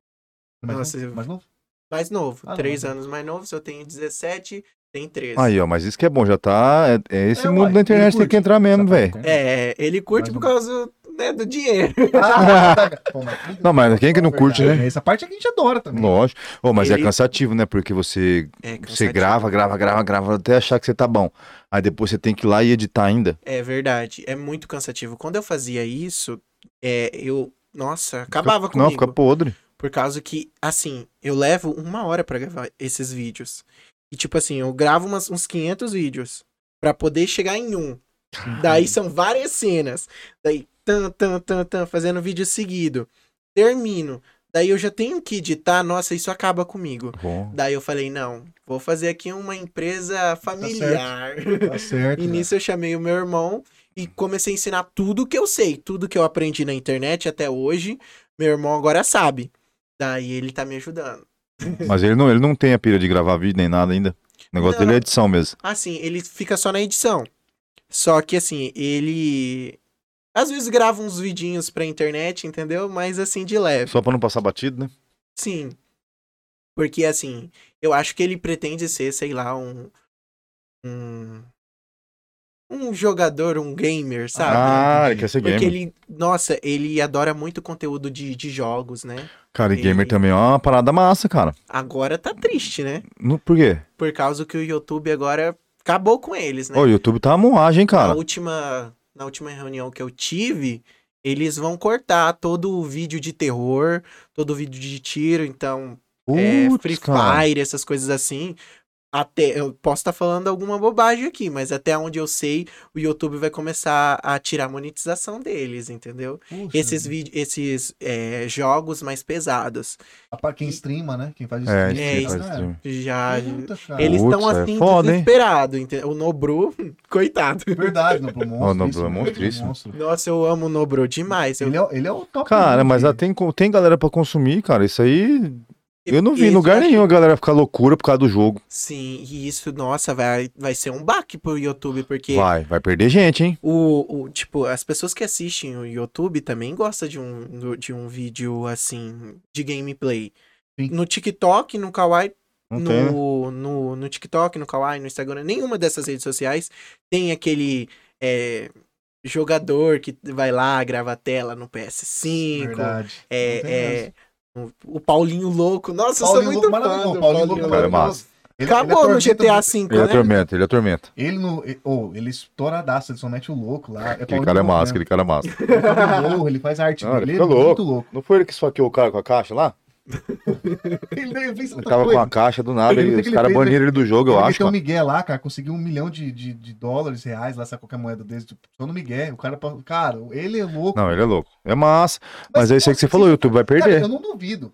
Mais Nossa, novo? Mais novo? mais novo, Ah, não, três mas- anos mais novo. Se eu tenho 17, tem 13. Aí, ó, mas isso que é bom, já tá. É, é esse É, mundo da internet tem que entrar mesmo, Essa velho. É, ele curte por causa né, do dinheiro. Ah, tá. Pô, mas quem- Não, mas quem que não curte, né? Essa parte é que a gente adora também. Lógico. Ô, mas é Ele- cansativo, né? Porque você, É, você grava, grava, grava, grava até achar que você tá bom. Aí depois você tem que ir lá e editar ainda. É verdade, é muito cansativo. Quando eu fazia isso, é, eu. Nossa, acabava Fica- comigo. Não, fica podre. Por causa que, assim, eu levo uma hora pra gravar esses vídeos. E, tipo assim, eu gravo umas- uns 500 vídeos pra poder chegar em um. Daí são várias cenas. Daí, tan, tan, tan, tan, fazendo vídeo seguido. Termino. Daí eu já tenho que editar. Nossa, isso acaba comigo. Bom. Daí eu falei, não, vou fazer aqui uma empresa familiar. Tá certo. E né? nisso eu chamei o meu irmão e comecei a ensinar tudo que eu sei, tudo que eu aprendi na internet até hoje. Meu irmão agora sabe. Daí ele tá me ajudando. Mas ele não, ele não tem a pira de gravar vídeo nem nada ainda. O negócio Não. dele é edição mesmo. Assim, ele fica só na edição. Só que assim, ele às vezes grava uns vidinhos pra internet, entendeu? Mas assim de leve. Só pra não passar batido, né? Sim. Porque assim, eu acho que ele pretende ser, sei lá, um um um jogador, um gamer, sabe? Ah, ele quer ser Porque gamer. ele, nossa, ele adora muito conteúdo de, de jogos, né? Cara, e gamer ele- também é uma parada massa, cara. Agora tá triste, né? No, por quê? Por causa que o YouTube agora acabou com eles, né? O YouTube tá moagem, na cara. última na última reunião que eu tive, eles vão cortar todo o vídeo de terror, todo o vídeo de tiro, então é, Putz, Free cara. Fire, essas coisas assim. Até, eu posso estar falando alguma bobagem aqui, mas até onde eu sei, o YouTube vai começar a tirar a monetização deles, entendeu? Puxa, Esses vídeos, esses é, jogos mais pesados. Pra quem streama, né? Quem faz É, stream. É, sim, faz né? stream. Já. Puta, cara. Eles estão é assim, foda, hein? desesperados. entendeu? O Nobru, coitado. Verdade, Noblu monstro. Noblu isso, é Noblu monstríssimo. monstro. Nossa, eu amo o Nobru demais. Eu, Ele é, ele é o top. Cara, mas lá tem, tem galera pra consumir, cara. Isso aí. Eu não vi em lugar nenhum a galera ficar loucura por causa do jogo. Sim, e isso, nossa, vai, vai ser um baque pro YouTube, porque Vai, vai perder gente, hein? o, o, tipo, as pessoas que assistem o YouTube também gostam de um, de um vídeo, assim, de gameplay. Sim. No TikTok, no Kawaii, Não tem, né? no, no, no TikTok, no Kawaii, no Instagram, nenhuma dessas redes sociais tem aquele é, jogador que vai lá, grava a tela no PS5. Verdade. É, é, o- Paulinho Louco. Nossa, eu Paulinho sou muito Louco, fã maravilhoso. do Paulinho Paulinho Louco, Cara, é massa. Ele- Acabou ele no GTA V, Ele né? atormenta, ele atormenta. Ele não. ele- Oh, ele estouradaço, ele só mete o louco lá. É Aquele cara é massa, aquele cara é massa. Ele ele faz a arte Não, ele dele. Ele é louco. muito louco. Não foi ele que esfaqueou o cara com a caixa lá? Ele nem fez Ele tava com coisa. a caixa do nada, ele- o os ele caras fez, baniram ele do jogo, eu Ele acho. meteu um mano. Miguel lá, cara, conseguiu um milhão de, de, de dólares, reais, lá, sabe qualquer moeda desse, tipo, só no Miguel. O cara, cara, ele é louco. Não, ele é louco. É massa. Mas, é isso aí que você falou, o YouTube vai Cara, perder. eu não duvido.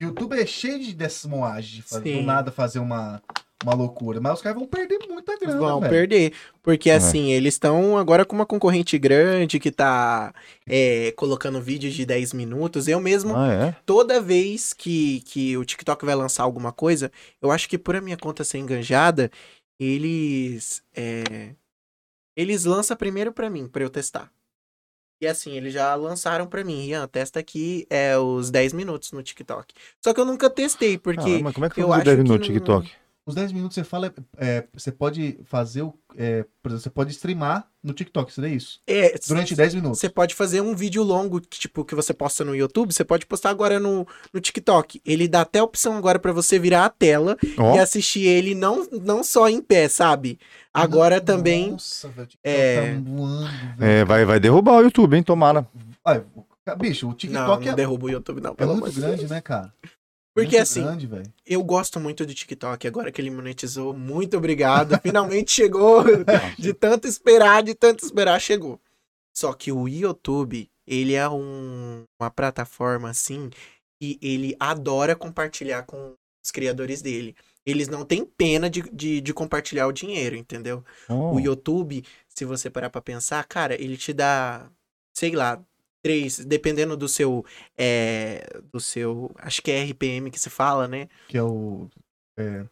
O YouTube é cheio de, dessas moagens de fazer, do nada fazer uma, uma loucura. Mas os caras vão perder muita grana, Vão velho. perder. Porque É. assim, eles estão agora com uma concorrente grande que tá é, colocando vídeo de 10 minutos. Eu mesmo, Ah, é? toda vez que, que o TikTok vai lançar alguma coisa, eu acho que por a minha conta ser enganjada, eles. é, eles lançam primeiro pra mim, pra eu testar. E assim, eles já lançaram pra mim, Ian, testa aqui é, os 10 minutos no TikTok. Só que eu nunca testei, porque. Caramba, mas como é que eu acho 10 que minutos no não- Os 10 minutos você fala, é, você pode fazer o. é, por exemplo, você pode streamar no TikTok, seria isso? É, Durante 10 minutos. Você pode fazer um vídeo longo, que, tipo, que você posta no YouTube, você pode postar agora no, no TikTok. Ele dá até a opção agora pra você virar a tela Ó, e assistir ele não, não só em pé, sabe? Agora Nossa, também. Nossa, velho. TikTok é- Tá voando, velho. é, vai, vai derrubar o YouTube, hein? Tomara. Ai, o- bicho, o Não, TikTok não é, derruba o YouTube, não, é pelo muito grande, Deus. né, cara? Porque Muito assim, grande, eu gosto muito do TikTok, agora que ele monetizou, muito obrigado. Finalmente chegou. De tanto esperar, de tanto esperar, chegou. Só que o YouTube, ele é um- uma plataforma assim e ele adora compartilhar com os criadores dele. Eles não têm pena de, de, de compartilhar o dinheiro, entendeu? Ó, O YouTube, se você parar pra pensar, cara, ele te dá, sei lá, três, dependendo do seu, é, do seu, acho que é RPM que se fala, né? Que é o. É,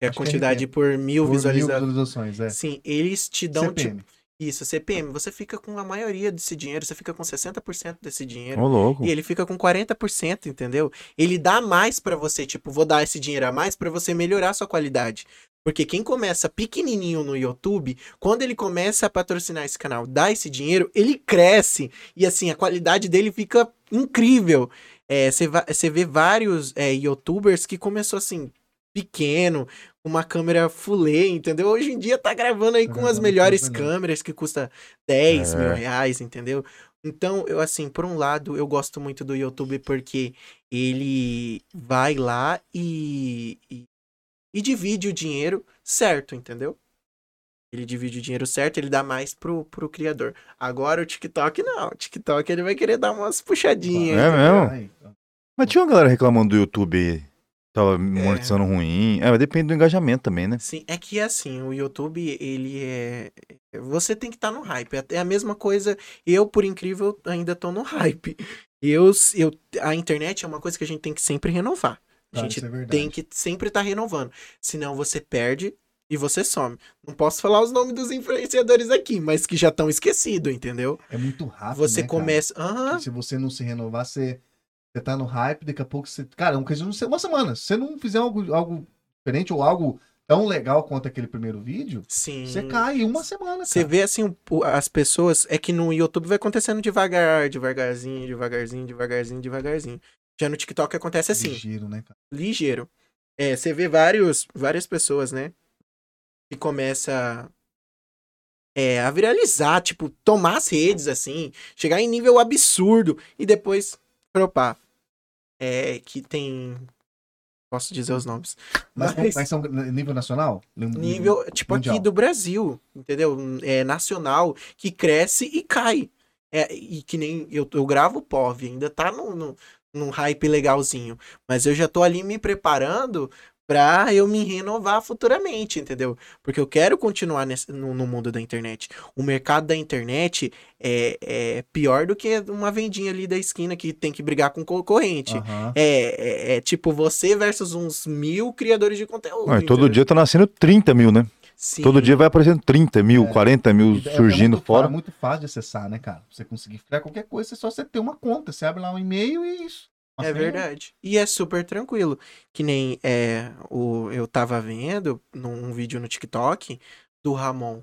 É a é quantidade por mil por mil visualizações. é. Sim, eles te dão, tipo, CPM. isso, CPM, você fica com a maioria desse dinheiro, você fica com 60% desse dinheiro. Ô, louco. E ele fica com 40%, entendeu? Ele dá mais pra você, tipo, vou dar esse dinheiro a mais pra você melhorar a sua qualidade. Porque quem começa pequenininho no YouTube, quando ele começa a patrocinar esse canal, dá esse dinheiro, ele cresce. E assim, a qualidade dele fica incrível. É, Você você vê vários é, youtubers que começou assim, pequeno, com uma câmera Lay, entendeu? Hoje em dia tá gravando aí com as gravando melhores com as melhores. câmeras que custa 10 mil É. reais, entendeu? Então, eu assim, por um lado, eu gosto muito do YouTube porque ele vai lá e, e, e divide o dinheiro certo, entendeu? Ele divide o dinheiro certo, ele dá mais pro, pro criador. Agora o TikTok não. O TikTok ele vai querer dar umas puxadinhas. É mesmo? Aí, Mas tinha uma galera reclamando do YouTube. Tava monetizando ruim. É, mas depende do engajamento também, né? Sim, é que assim, o YouTube, ele é. Você tem que estar no hype. É a mesma coisa. Eu, por incrível, ainda tô no hype. Eu, eu, a internet é uma coisa que a gente tem que sempre renovar. A gente é tem que sempre estar renovando. Senão você perde e você some. Não posso falar os nomes dos influenciadores aqui, mas que já estão esquecidos, entendeu? É muito rápido. Você né, começa. E Se você não se renovar, você, você tá no hype, daqui a pouco você. Cara, é uma coisa de uma semana. Se você não fizer algo, algo diferente ou algo tão legal quanto aquele primeiro vídeo, Sim. você cai uma semana, Você vê assim, as pessoas. É que no YouTube vai acontecendo devagar, devagarzinho, devagarzinho, devagarzinho, devagarzinho. Já no TikTok acontece assim, Ligeiro, né, cara? ligeiro. É, você vê vários, várias pessoas, né? Que começa é, a viralizar, tipo, tomar as redes, assim, chegar em nível absurdo e depois dropar. É, que tem. Posso dizer os nomes. Mas, Mas- mas são nível nacional? nível, tipo, mundial. aqui do Brasil, entendeu? É nacional, que cresce e cai. É, e que nem eu, eu gravo o POV, ainda tá num, num, num hype legalzinho. Mas eu já tô ali me preparando pra eu me renovar futuramente, entendeu? Porque eu quero continuar nesse- no, no mundo da internet. O mercado da internet é, é pior do que uma vendinha ali da esquina que tem que brigar com concorrente. Aham. É, é, é tipo você versus uns mil criadores de conteúdo. E todo dia tá nascendo 30 mil, né? Sim. Todo dia vai aparecendo 30 mil, É. 40 mil E é- é surgindo muito fora. É muito fácil de acessar, né, cara? Você conseguir criar qualquer coisa, é só você ter uma conta. Você abre lá um e-mail e isso. Uma É verdade. E é super tranquilo. Que nem é, o, eu tava vendo num vídeo no TikTok do Ramon.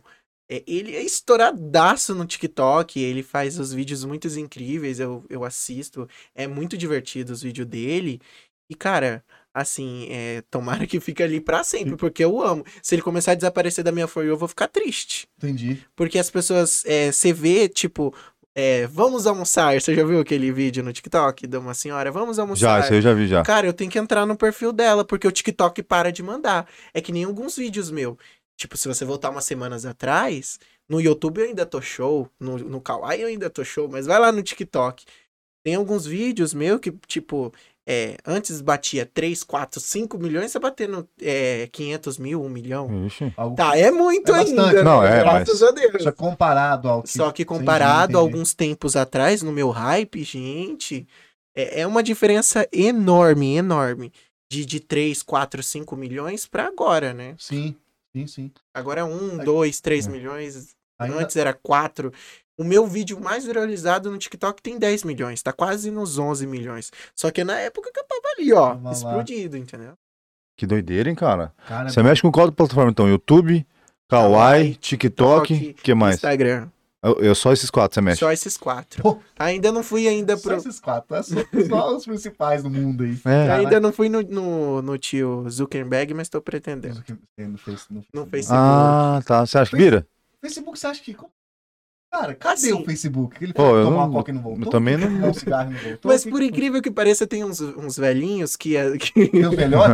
é, ele é estouradaço no TikTok, ele faz os vídeos muito incríveis, eu, eu assisto, é muito divertido os vídeos dele. E, cara, assim, é, tomara que fique ali pra sempre, porque eu amo. Se ele começar a desaparecer da minha For You, eu vou ficar triste. Entendi. Porque as pessoas, é, você vê, tipo, é, vamos almoçar. Você já viu aquele vídeo no TikTok de uma senhora? Vamos Já, almoçar. isso aí eu já vi já. Cara, eu tenho que entrar no perfil dela, porque o TikTok para de mandar. É que nem alguns vídeos meu. Tipo, se você voltar umas semanas atrás, no YouTube eu ainda tô show, no, no Kawaii eu ainda tô show, mas vai lá no TikTok. Tem alguns vídeos meu que, tipo, é, antes batia 3, 4, 5 milhões, você batendo é, 500 mil, 1 milhão. Ixi. Tá, é muito É ainda. bastante. né? Não, é, Graças a Deus. Só comparado ao que... Só que comparado a alguns tempos atrás, no meu hype, gente, é, é uma diferença enorme, enorme. De, de 3, 4, 5 milhões pra agora, né? Sim, sim, sim. Agora é 1, Aí- 2, 3 É. milhões. Ainda... Antes era 4. O meu vídeo mais viralizado no TikTok tem 10 milhões. Tá quase nos 11 milhões. Só que na época que eu tava ali, ó, lá. explodido, entendeu? Que doideira, hein, cara? Cara, Você mexe com qual plataforma, então? YouTube, Kawaii, TikTok, TikTok, o que mais? Instagram. Eu, eu só esses quatro você mexe. Só esses quatro. Pô. Ainda não fui ainda só pro. esses quatro, tá? Só, só os principais do mundo aí. É. Ainda não fui no, no, no tio Zuckerberg, mas tô pretendendo. No Face- no Facebook. Facebook. Ah, tá. Você acha que vira? Facebook, você acha que... Cara, cadê Assim. o Facebook? Ele Pô, foi eu tomar não- uma coca e não voltou? eu também não- um e não voltou? Mas por incrível que pareça, tem uns, uns velhinhos que, é- que, Tem os melhores?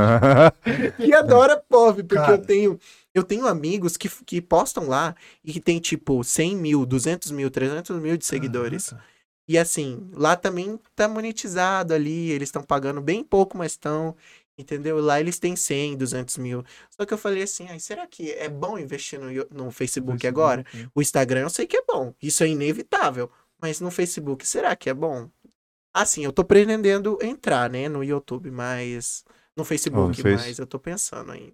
que adora POV, porque Cara. eu tenho, eu tenho amigos que, que postam lá e que tem tipo 100 mil, 200 mil, 300 mil de seguidores. Caraca. E assim, lá também tá monetizado ali, eles estão pagando bem pouco, mas estão, entendeu? Lá eles têm 100, 200 mil. Só que eu falei assim, ai, será que é bom investir no, no Facebook agora? O Instagram eu sei que é bom, isso é inevitável. Mas no Facebook, será que é bom? Assim, eu tô pretendendo entrar, né, no YouTube, mas. No Facebook, Oh, mas eu tô pensando ainda.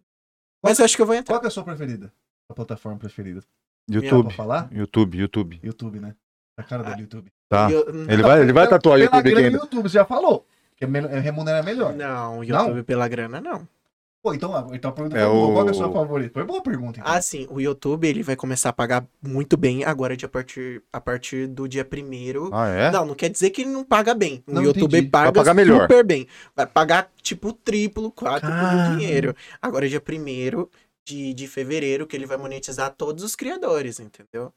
Mas eu acho que eu vou entrar. Qual que é a sua preferida? A plataforma preferida? YouTube. Pra falar? YouTube, YouTube. YouTube, né? A cara Ah. do YouTube. Tá. Eu- Ele vai, ele vai tatuar Pela YouTube grana ainda. YouTube, você já falou. Que é é remunera melhor. Não, YouTube pela grana, não. Pô, então, a- então a pergunta É foi boa. Qual é a sua favorita? Foi boa a pergunta, então. Ah, sim, o YouTube ele vai começar a pagar muito bem agora de a partir, a partir do dia primeiro. Ah, é? Não, não quer dizer que ele não paga bem. O Não, YouTube entendi. paga Vai pagar melhor. super bem. Vai pagar tipo triplo, quatro do dinheiro. Agora é dia primeiro de, de fevereiro que ele vai monetizar todos os criadores, entendeu?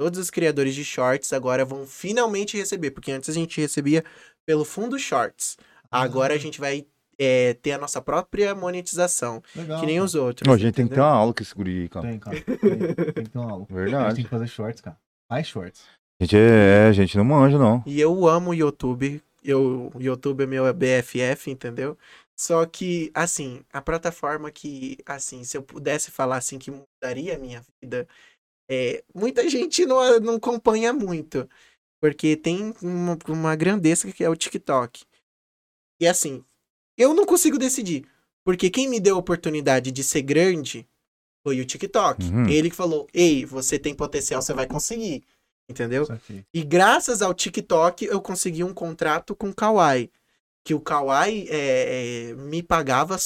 Todos os criadores de shorts agora vão finalmente receber, porque antes a gente recebia pelo fundo shorts. Agora a gente vai é, ter a nossa própria monetização, Legal. que nem os outros. Ó, a gente tem que ter entendeu? uma aula com esse guri aí, cara. Tem, cara. Tem, tem que ter uma aula. A gente Verdade. tem que fazer shorts, cara. Mais shorts. A gente é, a gente não manja, não. E eu amo o YouTube. Eu, o YouTube é meu BFF, entendeu? Só que, assim, a plataforma que, assim, se eu pudesse falar assim que mudaria a minha vida, é, muita gente não, não acompanha muito. Porque tem uma, uma grandeza que é o TikTok. E assim, eu não consigo decidir. Porque quem me deu a oportunidade de ser grande foi o TikTok. Uhum. Ele que falou: Ei, você tem potencial, você vai conseguir. Entendeu? E graças ao TikTok eu consegui um contrato com o Kawaii. Que o Kawaii é, é, me pagava,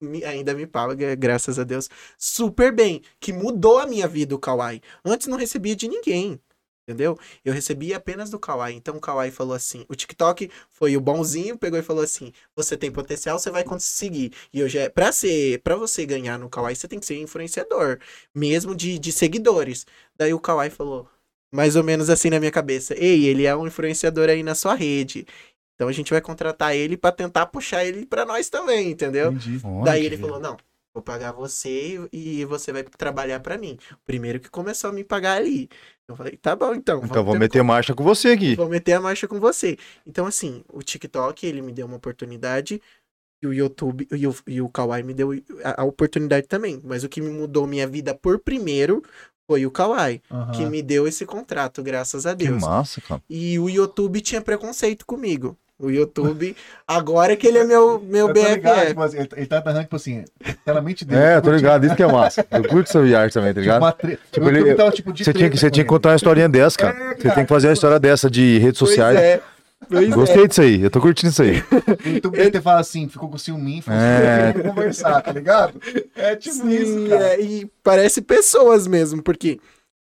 me- ainda me paga, graças a Deus, super bem. Que mudou a minha vida o Kawaii. Antes não recebia de ninguém. Entendeu? Eu recebia apenas do Kawaii. Então o Kawaii falou assim: o TikTok foi o bonzinho, pegou e falou assim: você tem potencial, você vai conseguir. E hoje é. Pra, ser, pra você ganhar no Kawaii, você tem que ser influenciador, mesmo de, de seguidores. Daí o Kawaii falou: mais ou menos assim na minha cabeça. Ei, ele é um influenciador aí na sua rede. Então a gente vai contratar ele pra tentar puxar ele pra nós também, entendeu? Entendi. Daí que ele falou: "Não, vou pagar você e você vai trabalhar pra mim". O primeiro que começou a me pagar ali. Eu falei: "Tá bom, então". Então vou ter- meter marcha com você aqui. Vou meter a marcha com você. Então, assim, o TikTok, ele me deu uma oportunidade. E o YouTube e o, e o Kawaii me deu a, a oportunidade também. Mas o que me mudou minha vida por primeiro foi o Kawaii. Aham. Que me deu esse contrato, graças a Que Deus. massa, cara. E o YouTube tinha preconceito comigo. O YouTube, agora que ele é meu, meu Eu tô ligado, BFF. tipo assim, ele, ele tá narrando, tipo assim, pela mente dele. É, tipo, tô ligado, isso que é massa. Eu curto seu arte também, tá Tipo, ligado? uma tre... Tipo, o YouTube ele- tava, tipo, de Você tinha, que, você tinha que ele. contar uma historinha dessa, cara. É, Você cara. tem que fazer uma história dessa de redes Pois sociais. é. Pois é. Gostei disso aí, eu tô curtindo isso aí. O YouTube deve ter falado assim, ficou com ciúminho, falou É. assim, "Vamos conversar, tá ligado? É tipo Sim, isso, cara. é, e parece pessoas mesmo, porque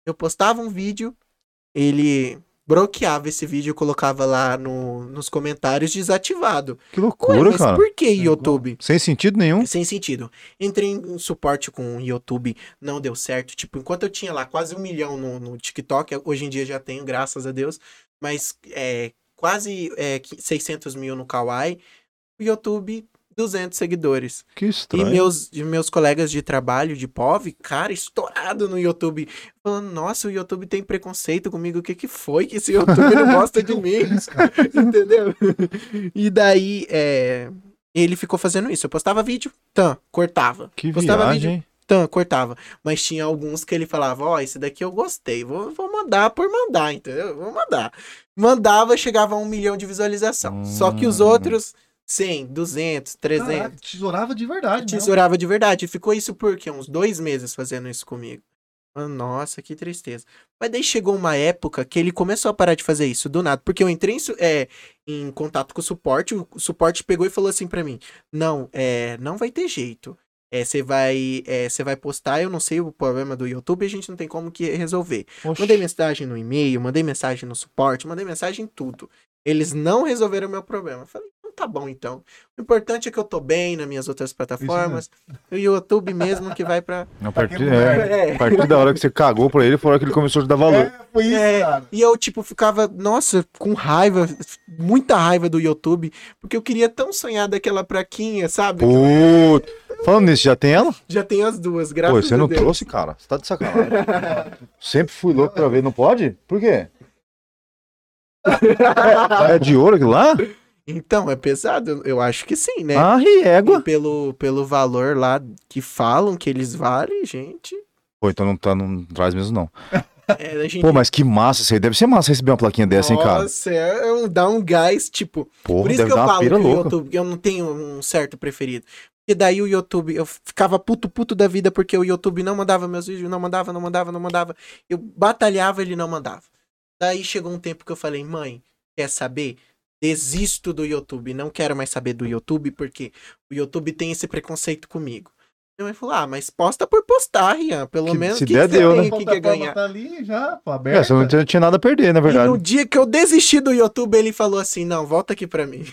Eu postava um vídeo, ele bloqueava esse vídeo e colocava lá no, nos comentários desativado. Que Ué, loucura, mas cara. por que YouTube? Sem sentido nenhum. Sem sentido. Entrei em suporte com o YouTube, não deu certo. Tipo, enquanto eu tinha lá quase um milhão no, no TikTok, hoje em dia já tenho, graças a Deus, mas é, quase é, qui- 600 mil no Kawaii, o YouTube, 200 seguidores. Que E estranho. meus, e meus colegas de trabalho de POV, cara, estourado no YouTube. Falando, nossa, o YouTube tem preconceito comigo. O que que foi que esse YouTube não gosta de mim? Entendeu? E daí, é, ele ficou fazendo isso. Eu postava vídeo, tan, cortava. Que postava viagem. vídeo, tan, cortava. Mas tinha alguns que ele falava, ó, esse daqui eu gostei. Vou, vou mandar por mandar, entendeu? Vou mandar. Mandava, chegava a um milhão de visualização. Só que os Hum. outros, 100, 200, 300. Caraca, tesourava de verdade. Tesourava de verdade. Ficou isso por quê? Uns dois meses fazendo isso comigo. Ah, Nossa, que tristeza. Mas daí chegou uma época que ele começou a parar de fazer isso do nada. Porque eu entrei em, é, em contato com o suporte, o suporte pegou e falou assim pra mim: Não, é, não vai ter jeito. É, Você vai, é, vai postar, eu não sei o problema do YouTube, a gente não tem como que resolver. Oxi. Mandei mensagem no e-mail, mandei mensagem no suporte, mandei mensagem em tudo. Eles não resolveram o meu problema. Eu falei, então tá bom então. O importante é que eu tô bem nas minhas outras plataformas. O YouTube mesmo que vai pra. A partir, é, É. a partir da hora que você cagou pra ele, foi a hora que ele começou a te dar valor. É, foi isso, É, cara. e eu, tipo, ficava, nossa, com raiva, muita raiva do YouTube, porque eu queria tão sonhar daquela praquinha, sabe? Puta. Falando nisso, já tem ela? Já tem as duas, graças Pô, você não Deus. trouxe, cara? Você tá de sacanagem. Sempre fui louco pra ver, não pode? Por quê? É de ouro lá? Então, é pesado? Eu acho que sim, né? Ah, E égua. pelo, pelo valor lá que falam que eles valem, gente. Pô, então não, tá, não traz mesmo, não. É, gente Pô, mas que massa isso aí. Deve ser massa receber uma plaquinha dessa, hein, cara? Nossa, é, é um, dá um gás, tipo. Porra, por isso que eu falo que pira o louca. YouTube, eu não tenho um certo preferido. Porque daí o YouTube, eu ficava puto puto da vida porque o YouTube não mandava meus vídeos, não mandava, não mandava, não mandava. Eu batalhava, ele não mandava. Daí chegou um tempo que eu falei, mãe, quer saber? Desisto do YouTube, não quero mais saber do YouTube porque o YouTube tem esse preconceito comigo. Minha mãe falou, ah, mas posta por postar, Rian. Pelo Que- menos se o que der, você deu, tem né? aqui que é ganhar. Tá ali já, pô, É, você não tinha- tinha nada a perder, na E verdade. no dia que eu desisti do YouTube, ele falou assim: não, volta aqui pra mim.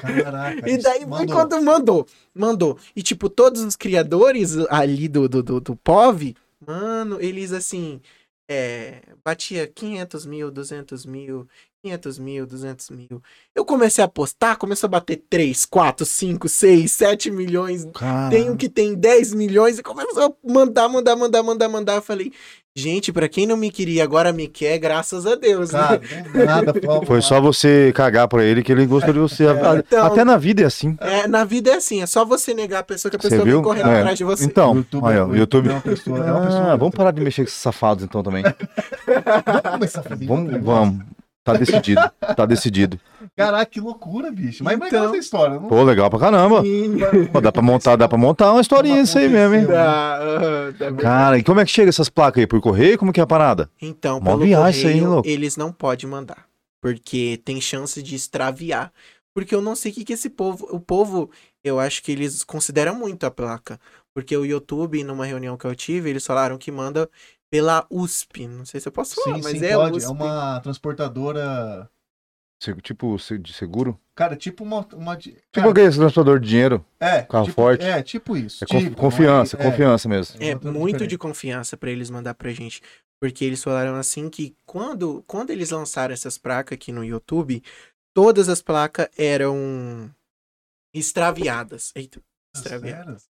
Caraca. E daí foi quando mandou. Mandou. E, tipo, todos os criadores ali do, do, do, do POV, mano, eles assim. É, batia 500 mil, 200 mil, 500 mil, 200 mil. Eu comecei a postar, começou a bater 3, 4, 5, 6, 7 milhões. Cara, Tem um que tem 10 milhões e começou a mandar, mandar, mandar, mandar, mandar. Eu falei, gente, pra quem não me queria, agora me quer, graças a Deus, né? Cara, não nada, pô, Foi só você cagar pra ele que ele gostou de você. A- Então- Até na vida é assim. É, na vida é assim, é só você negar a pessoa que a pessoa viu? vem correndo É. atrás de você. Então, O YouTube, aí, ó, o YouTube. é uma pessoa. É uma Ah, pessoa vamos parar de mexer com esses safados então também. Vamos começar a fazer Vamos, outra vamos. Tá decidido. Tá decidido. Caraca, que loucura, bicho. Mas Então- legal essa história. Não... Pô, legal pra caramba. Sim. Pô, dá pra montar, dá pra montar uma historinha isso aí mesmo, hein? Dá, aham, dá bem. Cara, e como é que chega essas placas aí? Por correio? Como que é a parada? Então, Mó pelo isso aí, correio, louco. eles não podem mandar. Porque tem chance de extraviar. Porque eu não sei o que, que esse povo. O povo, eu acho que eles consideram muito a placa. Porque o YouTube, numa reunião que eu tive, eles falaram que manda pela USP. Não sei se eu posso falar, Sim, mas sim, é pode. USP. É uma transportadora. Tipo, de seguro? Cara, tipo uma. uma de- Tipo cara, aquele transportador de dinheiro. é, carro tipo, forte. É, tipo isso. É tipo, confiança, é- confiança mesmo. É outra muito diferente. de confiança pra eles mandar pra gente. Porque eles falaram assim que quando, quando eles lançaram essas placas aqui no YouTube, todas as placas eram extraviadas. Eita, extraviadas.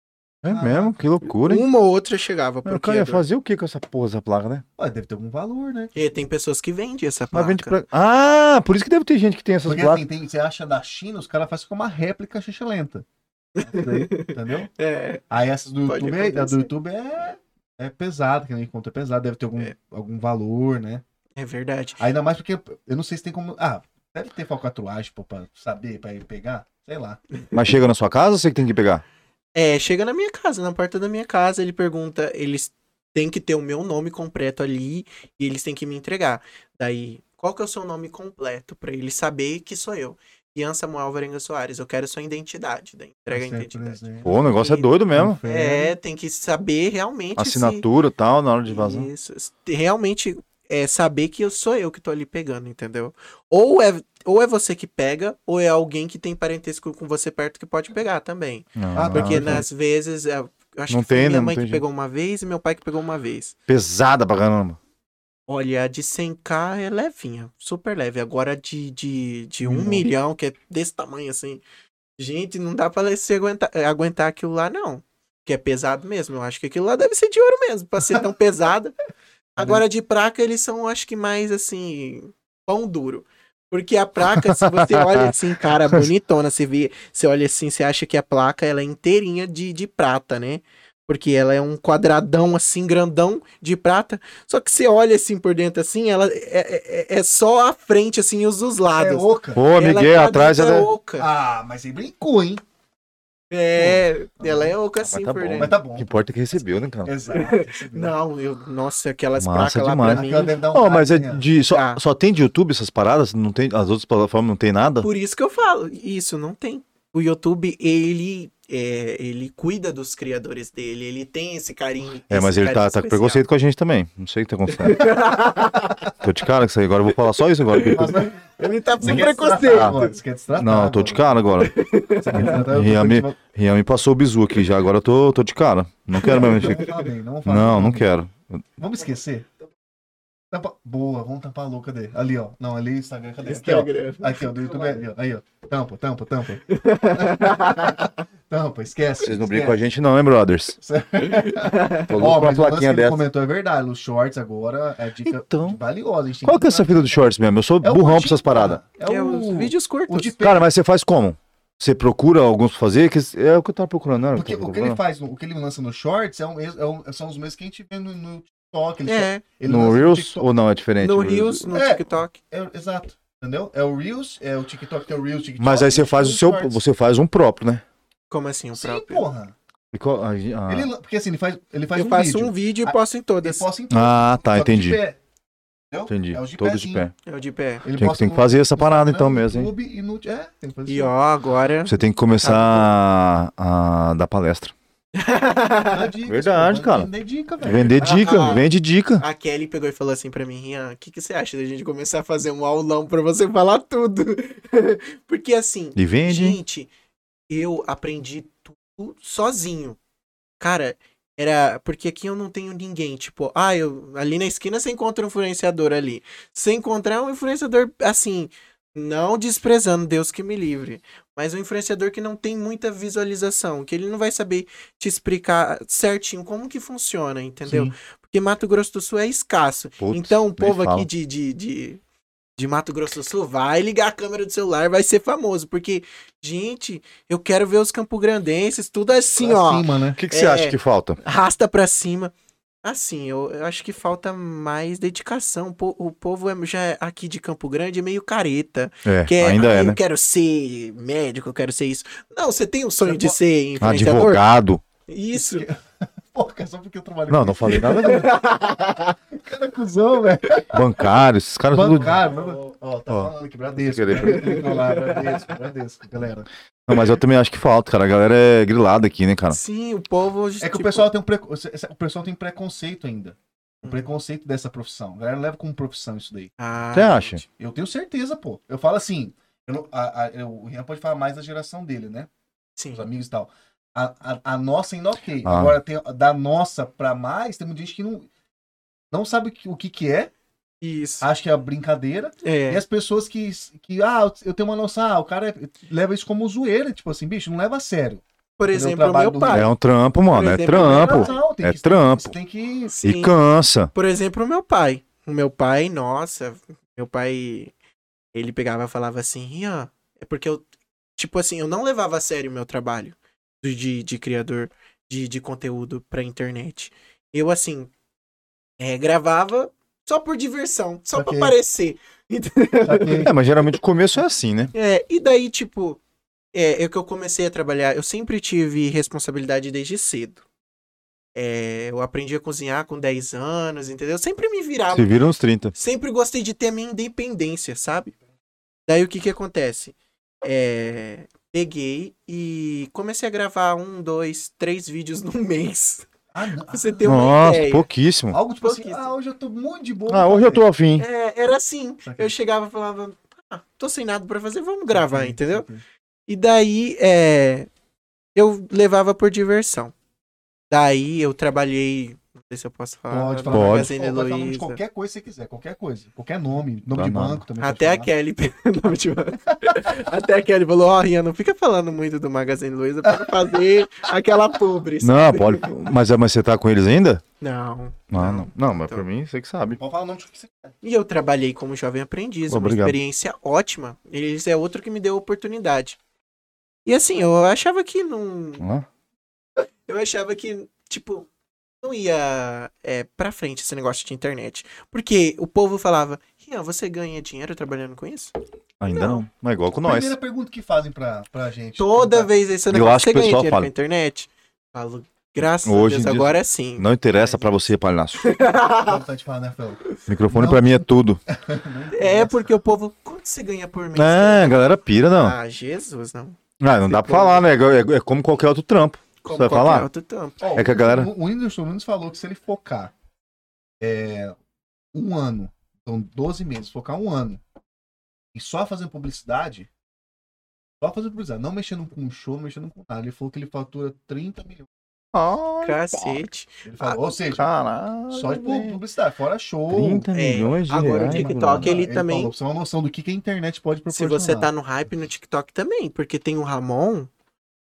É mesmo? Que loucura, hein? Uma ou outra chegava pro cara ia fazer o que com essa porra, essa placa, né? Ué, deve ter algum valor, né? E tem pessoas que vendem essa Mas placa. vende pra... Ah, por isso que deve ter gente que tem essas Porque placas. assim, tem, você acha da China, os caras fazem com uma réplica lenta. entendeu? É, Aí essas do Pode YouTube, é, a do. YouTube é, é pesada, que nem conta é pesada, deve ter algum, É. algum valor, né? é verdade. Ainda mais porque eu não sei se tem como. Ah, deve ter falcatruagem pô, pra saber, pra ir pegar. Sei lá. Mas chega na sua casa ou você que tem que pegar? É, chega na minha casa, na porta da minha casa, ele pergunta, eles têm que ter o meu nome completo ali e eles têm que me entregar. Daí, qual que é o seu nome completo pra ele saber que sou eu? Ian Samuel Varenga Soares. Eu quero sua identidade. Daí entrega a Você, por identidade. Pô, o negócio é doido mesmo. É, tem que saber realmente Assinatura e tal, na hora de vazar. Isso. Realmente é saber que eu sou eu que tô ali pegando, entendeu? Ou é, ou é você que pega, ou é alguém que tem parentesco com você perto que pode pegar também. Não, Ah, não, Porque não. nas vezes. é, eu acho Não que foi tem, né? minha Não mãe que jeito. pegou uma vez e meu pai que pegou uma vez. Pesada pra caramba. Olha, a de 100k é levinha, super leve. Agora de, de, de 1 Milhão. milhão, que é desse tamanho assim. Gente, não dá pra você aguentar, é, aguentar aquilo lá, não. Que é pesado mesmo. Eu acho que aquilo lá deve ser de ouro mesmo, pra ser tão pesada. Agora de praca, eles são, acho que mais assim, pão duro. Porque a placa, se você olha assim, cara, bonitona, você vê, você olha assim, você acha que a placa ela é inteirinha de, de prata, né? Porque ela é um quadradão assim, grandão de prata. Só que você olha assim por dentro, assim, ela é, é, é só a frente, assim, e os dos É lados. oca. Pô, Ela Miguel, atrás dentro é. é da- oca. Ah, mas aí brincou, hein? É, ela é oca assim tá por bom. dentro. Mas tá O bom. que importa é que recebeu, né, cara? Exato. Não, eu, nossa, aquelas Massa placas lá demais. pra mim. Deve um Ó, mas é tracinho. de. Só, Ah. só tem de YouTube essas paradas? Não tem, as outras plataformas não tem nada? Por isso que eu falo, isso não tem. O YouTube, ele, é, ele cuida dos criadores dele, ele tem esse carinho. É, mas esse ele tá, tá com preconceito com a gente também. Não sei o que tá acontecendo. tô de cara com isso aí. Agora eu vou falar só isso agora. Mas não- Ele tá quer preconceito. agora, Você quer destratar Não, eu tô de cara agora. Rian me, Rian me passou o bizu aqui já. Agora eu tô, tô de cara. Não quero mais Não mexer. não não quero. Vamos esquecer? Tampa- Boa, vamos tampar a louca dele. Ali, ó. Não, ali o Instagram, cadê? Aqui, ó. Instagram. Aqui, ó, do YouTube ali, ó. Aí, ó. Tampa, tampa, tampa. tampa, esquece. Vocês não brincam com a gente, não, hein, brothers? Tô Ó, louco uma mas o lance que plaquinha ele dessa. comentou é verdade. Os shorts agora é dica Então. valiosa. Qual que é essa fita do shorts mesmo? Eu sou É burrão pra essas paradas. É É o os vídeos o curtos. de. Cara, mas você faz como? Você procura alguns pra fazer? Que é o que eu tava procurando, não era? Porque o que ele faz, o que ele lança no shorts é um- é um- são os mesmos que a gente vê no, no TikTok. Ele só- É, ele No Reels TikTok. ou não é diferente? no Reels, no É. TikTok. É, exato. Entendeu? É o Reels, é o TikTok, tem o Reels, TikTok. Mas aí você faz o seu, shorts. você faz um próprio, né? Como assim, o Sim, próprio? porra. Qual- ah. Ele, porque assim, ele faz, ele faz Eu um faço vídeo. um vídeo e Ah, posto em todas. posta em tudo, Ah, tá, só que de entendi. Entendi. É de Todos de pé. É o de pé. Ele Tem, posta tem que fazer essa parada então mesmo, hein? E no... É, tem que fazer E ó, agora. Você tem que começar a, a dar palestra. Dá dicas, Verdade, cara. Vender dica, velho. Vender dica, vende dica. A Kelly pegou e falou assim pra mim, Rian, o que, que você acha da gente começar a fazer um aulão pra você falar tudo? Porque assim, E vende, hein? gente, eu aprendi tudo sozinho. Cara, era. Porque aqui eu não tenho ninguém. Tipo, ah, eu, ali na esquina você encontra um influenciador ali. Se encontrar um influenciador, assim, não desprezando Deus que me livre. Mas um influenciador que não tem muita visualização, que ele não vai saber te explicar certinho como que funciona, entendeu? Sim. Porque Mato Grosso do Sul é escasso. Putz, então o povo aqui de, de, de, de Mato Grosso do Sul vai ligar a câmera do celular, vai ser famoso. Porque, gente, eu quero ver os campograndenses, tudo assim, Pra ó. cima, né? O que, que você É. acha que falta? Rasta pra cima. Assim, eu, eu acho que falta mais dedicação. O po- O povo é, já é aqui de Campo Grande é meio careta. É, Que é, ainda "Ah, é, eu né? quero ser médico, eu quero ser isso. Não, você tem o sonho Você de po- ser influenciador? Advogado. Isso. Pô, cara, só porque eu trabalho Não, com não falei nada. não. Cara, cuzão, velho. Bancário, esses caras tudo. Bancário, mano. Ó, tá Ó. falando aqui, Bradesco. Bradesco, lá, Bradesco, Bradesco, galera. Não, mas eu também acho que falta, cara. A galera é grilada aqui, né, cara? Sim, o povo. É que tipo, o pessoal tem um preco... o pessoal tem preconceito ainda. Um preconceito dessa profissão. A galera não leva como profissão isso daí. ah, Você acha? Eu tenho certeza, pô. Eu falo assim, eu não- a- a- eu- o Rian pode falar mais da geração dele, né? Sim. Os amigos e tal. A, a, a nossa ainda ok. Ah. Agora, tem, da nossa pra mais, tem muita gente que não, não sabe o que, que, é, Isso. acha que é brincadeira. É. E as pessoas que, que, ah, eu tenho uma noção, ah, o cara é- leva isso como zoeira, tipo assim, bicho, não leva a sério. Por exemplo, o meu pai. É um trampo, mano. É exemplo, trampo. Não, tem É que- trampo. Tem que. Sim. E cansa. Por exemplo, o meu pai. O meu pai, nossa, meu pai, ele pegava e falava assim, Rian, é porque eu, tipo assim, eu não levava a sério o meu trabalho de, de, criador de, de conteúdo pra internet. Eu, assim, é, gravava só por diversão, só pra Ok. aparecer. Saquei. É, mas geralmente o começo é assim, né? É, e daí, tipo, é, é que eu comecei a trabalhar, eu sempre tive responsabilidade desde cedo. É, eu aprendi a cozinhar com 10 anos, entendeu? Eu sempre me virava Se vira uns 30. sempre gostei de ter a minha independência, sabe? Daí o que que acontece? é, peguei e comecei a gravar um, dois, três vídeos no mês. Ah, não. Você ter uma Nossa, ideia. pouquíssimo. Algo tipo assim, Pouquíssimo. ah, hoje eu tô muito de boa. Ah, hoje eu tô afim. É, era assim. Eu chegava e falava, ah, tô sem nada pra fazer, vamos gravar, Saquei, entendeu? saquei. E daí, é, eu levava por diversão. Daí eu trabalhei, não sei se eu posso falar, Pode falar. Pode. Magazine Pode falar de Luiza. qualquer coisa que você quiser, qualquer coisa. Qualquer nome, nome de banco também. Até a. Kelly, nome de- até a Kelly falou, ó, Rian, não fica falando muito do Magazine Luiza pra não fazer aquela pobre. Não, pode. Mas, mas você tá com eles ainda? Não. Ah, não. Não, mas Então. por mim, você que sabe. Pode falar o nome de que você quiser. E eu trabalhei como jovem aprendiz, uma Obrigado. experiência ótima. Eles é outro que me deu oportunidade. E assim, eu achava que não. Ah, Eu achava que, tipo, não ia é, pra frente esse negócio de internet. Porque o povo falava, Rian, você ganha dinheiro trabalhando com isso? ainda Não. não. Mas igual com nós. Primeira pergunta que fazem pra, pra gente. Toda vez esse Eu negócio, acho que o ganha dinheiro fala. com a internet? Falo, graças Hoje a Deus, dia- agora sim. Não interessa pra você, palhaço. Né, Fel? Microfone Não. pra mim é tudo. É porque o povo, quanto você ganha por mês? É, a galera pira, não. Ah, Jesus, não. Ah, não dá pra falar, né? É, é como qualquer outro trampo. Como vai falar? outro tampo. Ó, É que a galera- O, o Whindersson Nunes falou que se ele focar é, um ano, então 12 meses, focar um ano e só fazendo publicidade, só fazendo publicidade, não mexendo com show, não mexendo com nada. Ele falou que ele fatura 30 milhões. Cacete. Ele falou, ou seja, Caralho. só de pu- publicidade, fora show. 30 É, milhões de agora o reais. TikTok, ele também- Falou, pra você ter uma noção do que, que a internet pode Se proporcionar. você tá no hype no TikTok também, porque tem o Ramon,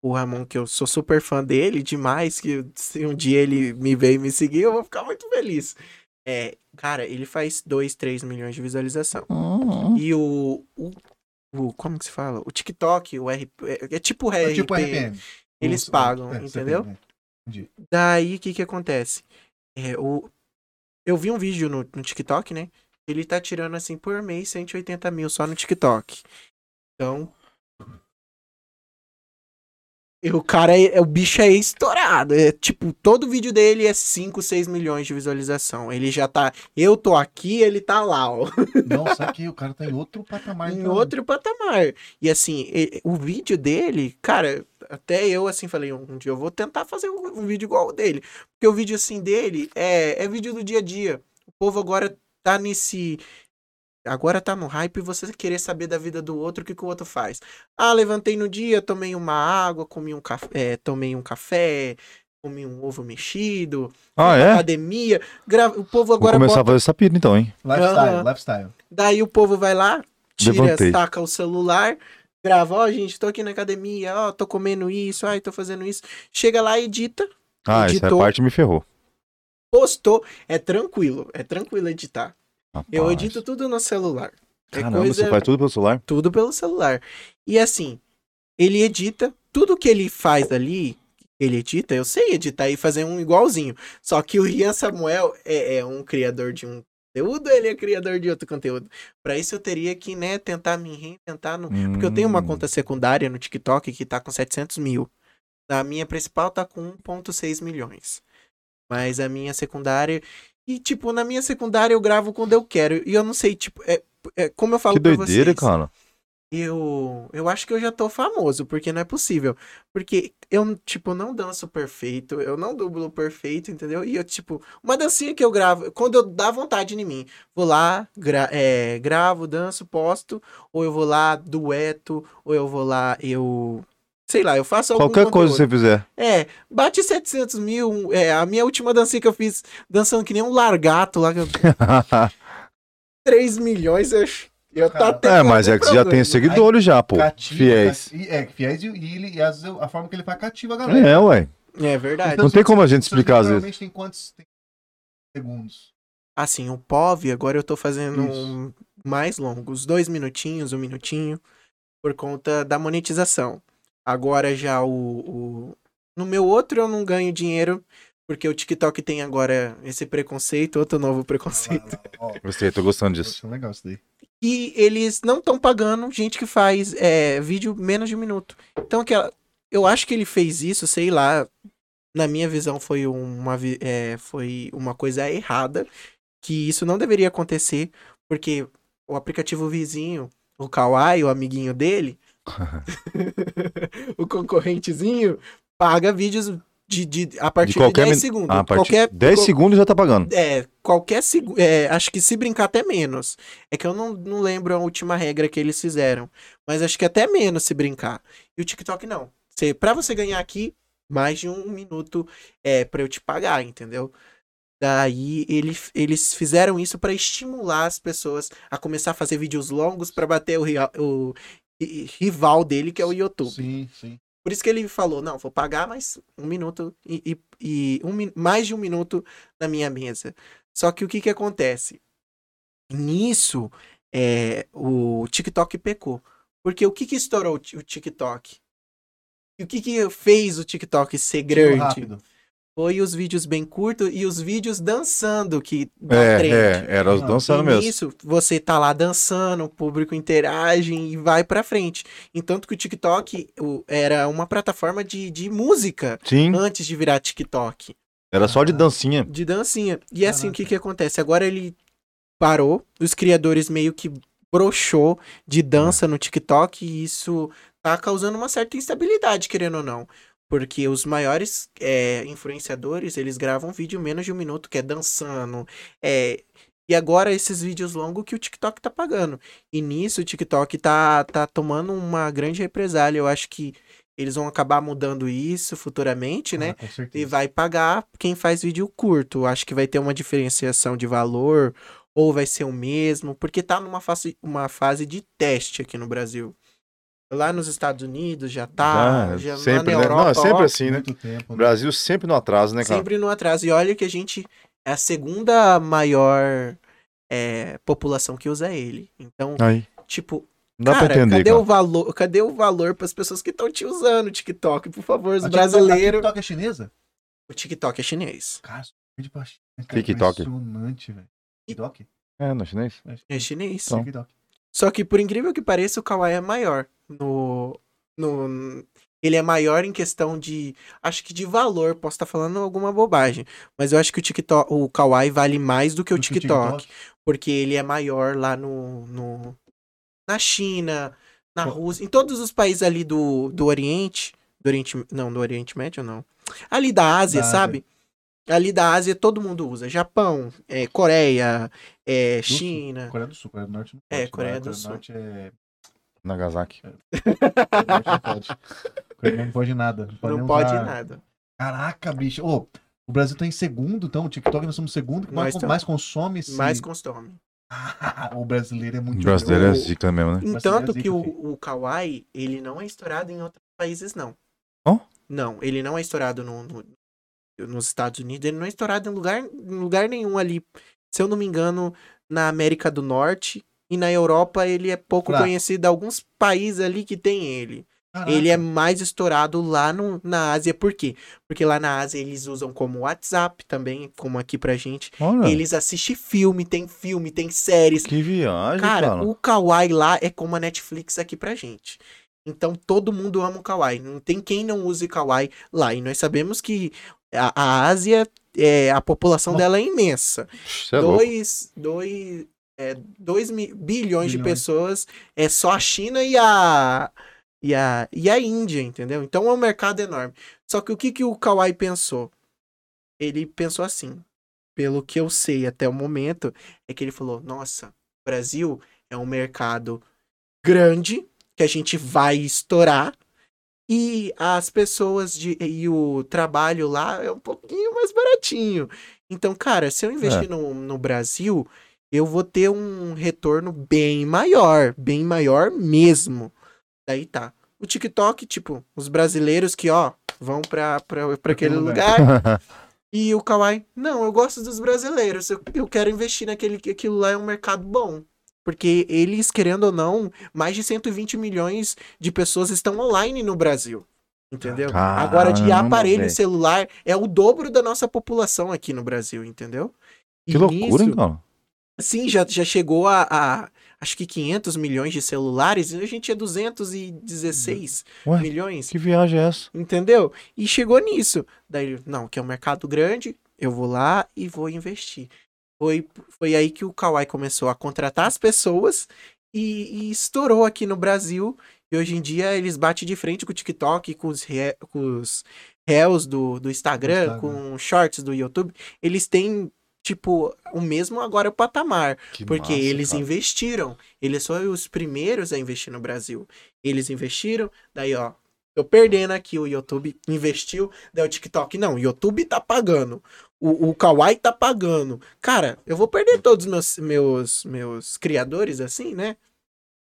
o Ramon que eu sou super fã dele demais, que se um dia ele me veio e me seguir, eu vou ficar muito feliz. É, cara, ele faz 2, 3 milhões de visualização. Hum, E o, o, o- como que se fala? O TikTok, o RP, é, é tipo o É RP. tipo RPM. Eles Os- pagam, é, entendeu? né? Entendi. Daí, o que que acontece? É, o... Eu vi um vídeo no, no TikTok, né? Ele tá tirando, assim, por mês, 180 mil só no TikTok. Então... O cara, é, o bicho é estourado. É, tipo, todo vídeo dele é 5, 6 milhões de visualização. Ele já tá... Eu tô aqui, ele tá lá, ó. Não, sabe que o cara tá em outro patamar. em então. outro patamar. E assim, o vídeo dele, cara, até eu assim falei, um dia eu vou tentar fazer um, um vídeo igual o dele. Porque o vídeo assim dele é, é vídeo do dia a dia. O povo agora tá nesse. Agora tá no hype você querer saber da vida do outro, o que, que o outro faz. Ah, levantei no dia, tomei uma água, comi um café, tomei um café, comi um ovo mexido, Ah, é? academia. Gra... O povo Vou agora começar bota a fazer essa pira então, hein? Lifestyle, Aham. lifestyle. Daí o povo vai lá, tira, Levantei. saca o celular, grava, ó, gente, tô aqui na academia, ó, tô comendo isso, ai, tô fazendo isso. Chega lá, edita, Ah, essa Editou. parte me ferrou. postou. É tranquilo, é tranquilo editar. Eu Rapaz. edito tudo no celular. É Caramba, coisa, você faz tudo pelo celular? tudo pelo celular. E assim, ele edita, tudo que ele faz ali, ele edita, eu sei editar e fazer um igualzinho. Só que o Rian Samuel é, é um criador de um conteúdo, ele é criador de outro conteúdo. Pra isso eu teria que, né, tentar me reinventar no, Porque eu tenho uma Hum. conta secundária no TikTok que tá com 700 mil. A minha principal tá com 1,6 milhões. Mas a minha secundária. E, tipo, na minha secundária eu gravo quando eu quero. E eu não sei, tipo, é, é como eu falo Que pra doideira, vocês. cara. Eu, eu acho que eu já tô famoso, porque não é possível. Porque eu, tipo, não danço perfeito, eu não dublo perfeito, entendeu? E eu, tipo, uma dancinha que eu gravo, quando eu dá vontade em mim, vou lá, gra- é, gravo, danço, posto, ou eu vou lá, dueto, ou eu vou lá, eu. Sei lá, eu faço algum Qualquer coisa que conteúdo. você fizer. É, bate 700 mil. É, a minha última dancinha que eu fiz, dançando que nem um largato lá, que eu- 3 milhões, eu, eu tá tendo é, mas é que você já tem seguidores já, pô. Cativa, Fiéis. É, fiéis e, e ele, e às vezes a forma que ele faz cativa a galera. É, ué. É verdade. Então, Não tem como a gente explicar às vezes. Normalmente tem quantos tem segundos? Assim, o POV, agora eu tô fazendo um mais longos, dois minutinhos, um minutinho, por conta da monetização. Agora já o, o- No meu outro eu não ganho dinheiro, porque o TikTok tem agora esse preconceito, outro novo preconceito. Gostei, tô gostando disso. Poxa, legal isso daí. E eles não estão pagando gente que faz é, vídeo menos de um minuto. Então, aquela, eu acho que ele fez isso, sei lá. Na minha visão, foi uma, é, foi uma coisa errada. Que isso não deveria acontecer, porque o aplicativo vizinho, o Kawaii, o amiguinho dele, o concorrentezinho paga vídeos de, de, a partir de, qualquer 10 min- segundos. Ah, a partir qualquer, 10 qual- segundos já tá pagando. É, qualquer segundo. É, acho que se brincar até menos. É que eu não, não lembro a última regra que eles fizeram. Mas acho que até menos se brincar. E o TikTok não. Você, pra você ganhar aqui, mais de um minuto é pra eu te pagar, entendeu? Daí ele, eles fizeram isso pra estimular as pessoas a começar a fazer vídeos longos pra bater o, o rival dele, que é o YouTube. Sim, sim. Por isso que ele falou, não, vou pagar mais um minuto e, e- e um, mais de um minuto na minha mesa. Só que o que que acontece? Nisso, é, o TikTok pecou. Porque o que que estourou o Ti- o TikTok? E o que que fez o TikTok ser grande? Foi os vídeos bem curtos e os vídeos dançando que dá É, trend. é, era os Não, dançando mesmo. nisso, você tá lá dançando, o público interage e vai pra frente. Entanto que o TikTok o- era uma plataforma de, de música Sim, antes de virar TikTok, era só de dancinha. de dancinha. E assim, o que que acontece? Agora ele parou, os criadores meio que broxou de dança no TikTok e isso tá causando uma certa instabilidade, querendo ou não. Porque os maiores é, influenciadores, eles gravam vídeo menos de um minuto, que é dançando. É, e agora esses vídeos longos que o TikTok tá pagando. E nisso o TikTok tá, tá tomando uma grande represália. Eu acho que eles vão acabar mudando isso futuramente, né? Ah, E vai pagar quem faz vídeo curto. Acho que vai ter uma diferenciação de valor, ou vai ser o mesmo, porque tá numa fase, uma fase de teste aqui no Brasil. Lá nos Estados Unidos já tá, Já, já, lá sempre, na né? Europa, Não, é sempre ó, assim, né? Muito tempo. O né? Brasil sempre no atraso, né, cara? sempre no atraso. E olha que a gente é a segunda maior é, população que usa ele. Então, Aí, tipo, dá cara, pra entender, cadê cara. o valor? Cadê o valor para as pessoas que estão te usando o TikTok? Por favor, os brasileiros. TikTok é chinesa? O TikTok é chinês. Cara, só pede pra China, cara, TikTok. Impressionante, velho. TikTok? É, no chinês? É chinês. Então. Só que, por incrível que pareça, o Kawaii é maior. No, no, ele é maior em questão de. Acho que de valor. Posso estar falando alguma bobagem. Mas eu acho que o TikTok, o Kawaii vale mais do que o Do que TikTok. Porque ele é maior lá no. no na China, na. Rússia, em todos os países ali do, do Oriente. Do Oriente. Não, do Oriente Médio, não. Ali da Ásia, Da Ásia. sabe? Ali da Ásia todo mundo usa. Japão, é, Coreia, é, Sul? China. Coreia do Sul, Coreia do Norte não É, pode. Coreia Lá, do Sul. Norte é... Nagasaki. Não pode. Coreia não pode nada. Não pode, Não pode usar- nada. Caraca, bicho. Ô, o Brasil tá em segundo, então. O TikTok nós somos segundo. que mais, mais consome esse... Mais consome. o brasileiro é muito... O brasileiro é zica mesmo, né? Entanto zica, que o, o Kawaii, ele não é estourado em outros países, não. Ó? Não, ele não é estourado no, no- nos Estados Unidos, ele não é estourado em lugar, em lugar nenhum ali. Se eu não me engano, na América do Norte e na Europa ele é pouco Fraco. conhecido. Alguns países ali que tem ele. Caraca. Ele é mais estourado lá no, na Ásia. Por quê? Porque lá na Ásia eles usam como WhatsApp também, como aqui pra gente. Olha, Eles assistem filme, tem filme, tem séries. que viagem, Cara, cara. o Kawaii lá é como a Netflix aqui pra gente. Então todo mundo ama o Kawaii. Não tem quem não use Kawaii lá. E nós sabemos que a, a Ásia, é, a população Nossa. dela é imensa. Cê é louco. dois, dois, é, dois mi- bilhões, de Bilhões. pessoas. É só a China e a, e a, e a Índia, entendeu? Então é um mercado enorme. Só que o que, que o Kawaii pensou? Ele pensou assim. Pelo que eu sei até o momento, é que ele falou: nossa, o Brasil é um mercado grande que a gente vai estourar. E as pessoas de, e o trabalho lá é um pouquinho mais baratinho. Então, cara, se eu investir no, no Brasil, eu vou ter um retorno bem maior, bem maior mesmo. Daí tá. O TikTok, tipo, os brasileiros que, ó, vão pra, pra, pra aquele aquele lugar. E o Kawaii, não, eu gosto dos brasileiros, eu, eu quero investir naquele que aquilo lá é um mercado bom. Porque eles, querendo ou não, mais de 120 milhões de pessoas estão online no Brasil. Entendeu? Agora, de Caramba, aparelho celular, é o dobro da nossa população aqui no Brasil, entendeu? E Que loucura, nisso- cara? Sim, já, já chegou a, a, acho que 500 milhões de celulares, e a gente é 216 Ué, milhões. que viagem é essa? Entendeu? E chegou nisso. Daí, não, que é um mercado grande, eu vou lá e vou investir. Foi, foi aí que o Kawaii começou a contratar as pessoas e, e estourou aqui no Brasil. E hoje em dia eles batem de frente com o TikTok, com os, re... com os réus do, do Instagram, Instagram. com shorts do YouTube. Eles têm, tipo, o mesmo agora patamar. Que Porque massa, eles cara. investiram. Eles foram os primeiros a investir no Brasil. Eles investiram, daí, ó. Tô perdendo aqui, o YouTube investiu, daí o TikTok, não, o YouTube tá pagando. O, o Kawaii tá pagando. Cara, eu vou perder todos os meus, meus, meus criadores assim, né?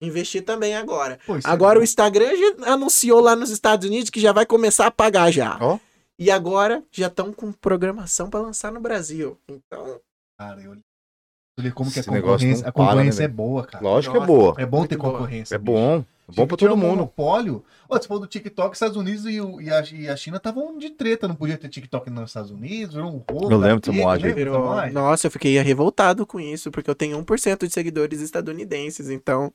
Investir também agora. Pô, isso Agora o é... Instagram já anunciou lá nos Estados Unidos que já vai começar a pagar já. Ó. E agora já estão com programação para lançar no Brasil. Então, Cara, eu... li como que a concorrência, a para, concorrência né, é boa, cara. Lógico que é boa. É bom Muito ter boa. concorrência. É bicho. bom. É bom pra Tinha todo mundo. monopólio. Ó, você falou do TikTok, Estados Unidos e, e a, e a China estavam de treta. Não podia ter TikTok nos Estados Unidos, virou um roubo. Eu lembro moagem. lembra dessa virou- moagem? nossa, eu fiquei revoltado com isso, porque eu tenho 1% de seguidores estadunidenses, então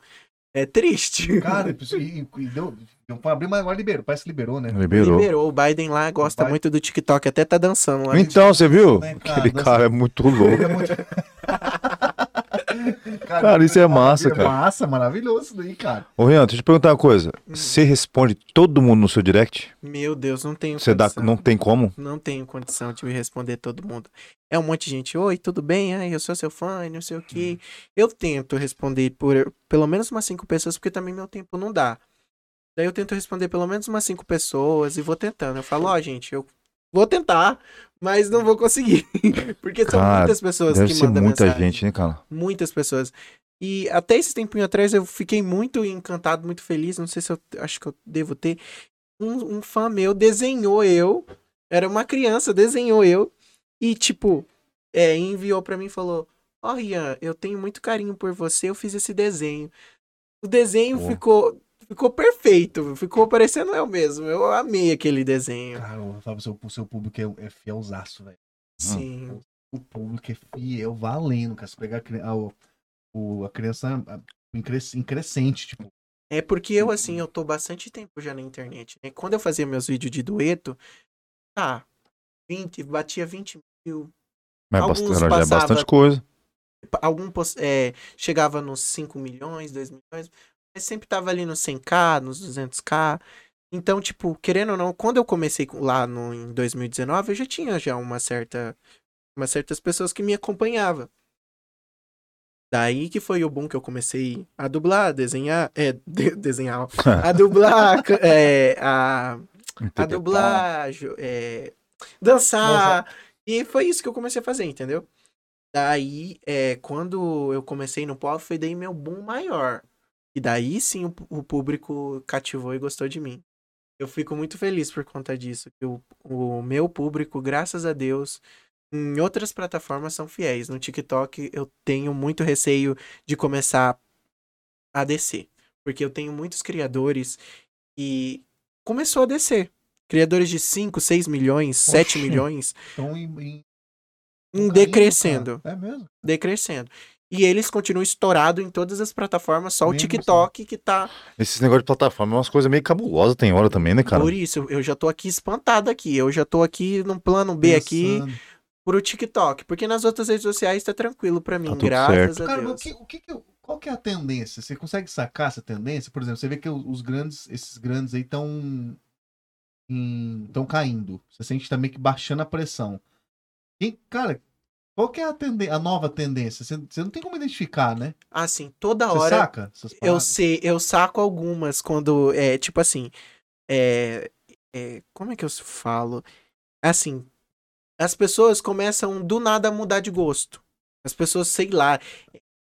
é triste. Cara, e, e deu, deu pra abrir, mas agora liberou. Parece que liberou, né? Liberou. Liberou, o Biden lá gosta Biden- muito do TikTok, até tá dançando lá. Então, você viu? Né, cara? Aquele Nossa. cara é muito louco. é muito- Cara, isso é massa, cara. Massa, maravilhoso isso daí, cara. Ô, Rian, deixa eu te perguntar uma coisa. Hum. Você responde todo mundo no seu direct? Meu Deus, não tenho Você dá, condição. não tem como? Não tenho condição de responder todo mundo. É um monte de gente, oi, tudo bem? Ai, eu sou seu fã, e não sei o quê. Eu tento responder por pelo menos umas cinco pessoas, porque também meu tempo não dá. Daí eu tento responder pelo menos umas cinco pessoas e vou tentando. Eu falo, ó, gente, eu vou tentar, mas não vou conseguir. porque são Cara, muitas pessoas que ser mandam muita mensagem. gente, né, cara? Muitas pessoas. E até esse tempinho atrás eu fiquei muito encantado, muito feliz. Não sei se eu acho que eu devo ter. Um, um fã meu desenhou eu. Era uma criança, desenhou eu. E, tipo, é, enviou pra mim e falou: Ó, Rian, eu tenho muito carinho por você, eu fiz esse desenho. O desenho ficou. Ficou perfeito, ficou parecendo eu mesmo. Eu amei aquele desenho. Cara, eu falo pro seu, seu público é, é fielzaço, velho. Sim. O público é fiel, valendo, cara. Se pegar a, a, o- o- a criança a- em, cres- em crescente, tipo. É porque eu, assim, eu tô bastante tempo já na internet, né? Quando eu fazia meus vídeos de dueto, tá, 20, batia 20 mil. Mas Alguns bastante, já é passava- bastante coisa. Algum pos- é, chegava nos 5 milhões, 2 milhões, mas sempre tava ali nos 100k, nos 200k. Então, tipo, querendo ou não, quando eu comecei com- lá no, em 2019, eu já tinha já uma certa, umas certas pessoas que me acompanhavam. Daí que foi o boom que eu comecei a dublar, desenhar, é, de- desenhar, a dublar, é, a, a dublar, é, dançar. E foi isso que eu comecei a fazer, entendeu? Daí, é, quando eu comecei no pop, foi daí meu boom maior. E daí sim o, o público cativou e gostou de mim. Eu fico muito feliz por conta disso. Que o, o meu público, graças a Deus, em outras plataformas são fiéis. No TikTok eu tenho muito receio de começar a descer. Porque eu tenho muitos criadores e começou a descer. Criadores de 5, 6 milhões, 7 Oxi. milhões, Estão em. em em caindo, decrescendo. cara. É mesmo? Decrescendo. E eles continuam estourados em todas as plataformas, só o Mesmo TikTok que tá. Esses negócios de plataforma é umas coisas meio cabulosas, tem hora também, né, cara? Por isso, eu já tô aqui espantado aqui. Eu já tô aqui no plano B aqui Pensando. pro TikTok. Porque nas outras redes sociais tá tranquilo pra mim, Tá tudo graças certo. a Cara, mas o Deus. que, o que que- qual que é a tendência? Você consegue sacar essa tendência? Por exemplo, você vê que os grandes, esses grandes aí estão estão caindo. Você sente também que baixando a pressão. Quem, cara, qual que é a, a nova tendência? Você, não tem como identificar, né? Assim, toda Você hora. saca essas Eu sei, eu saco algumas quando é tipo assim, é, é, como é que eu falo? Assim, as pessoas começam do nada a mudar de gosto. As pessoas, sei lá,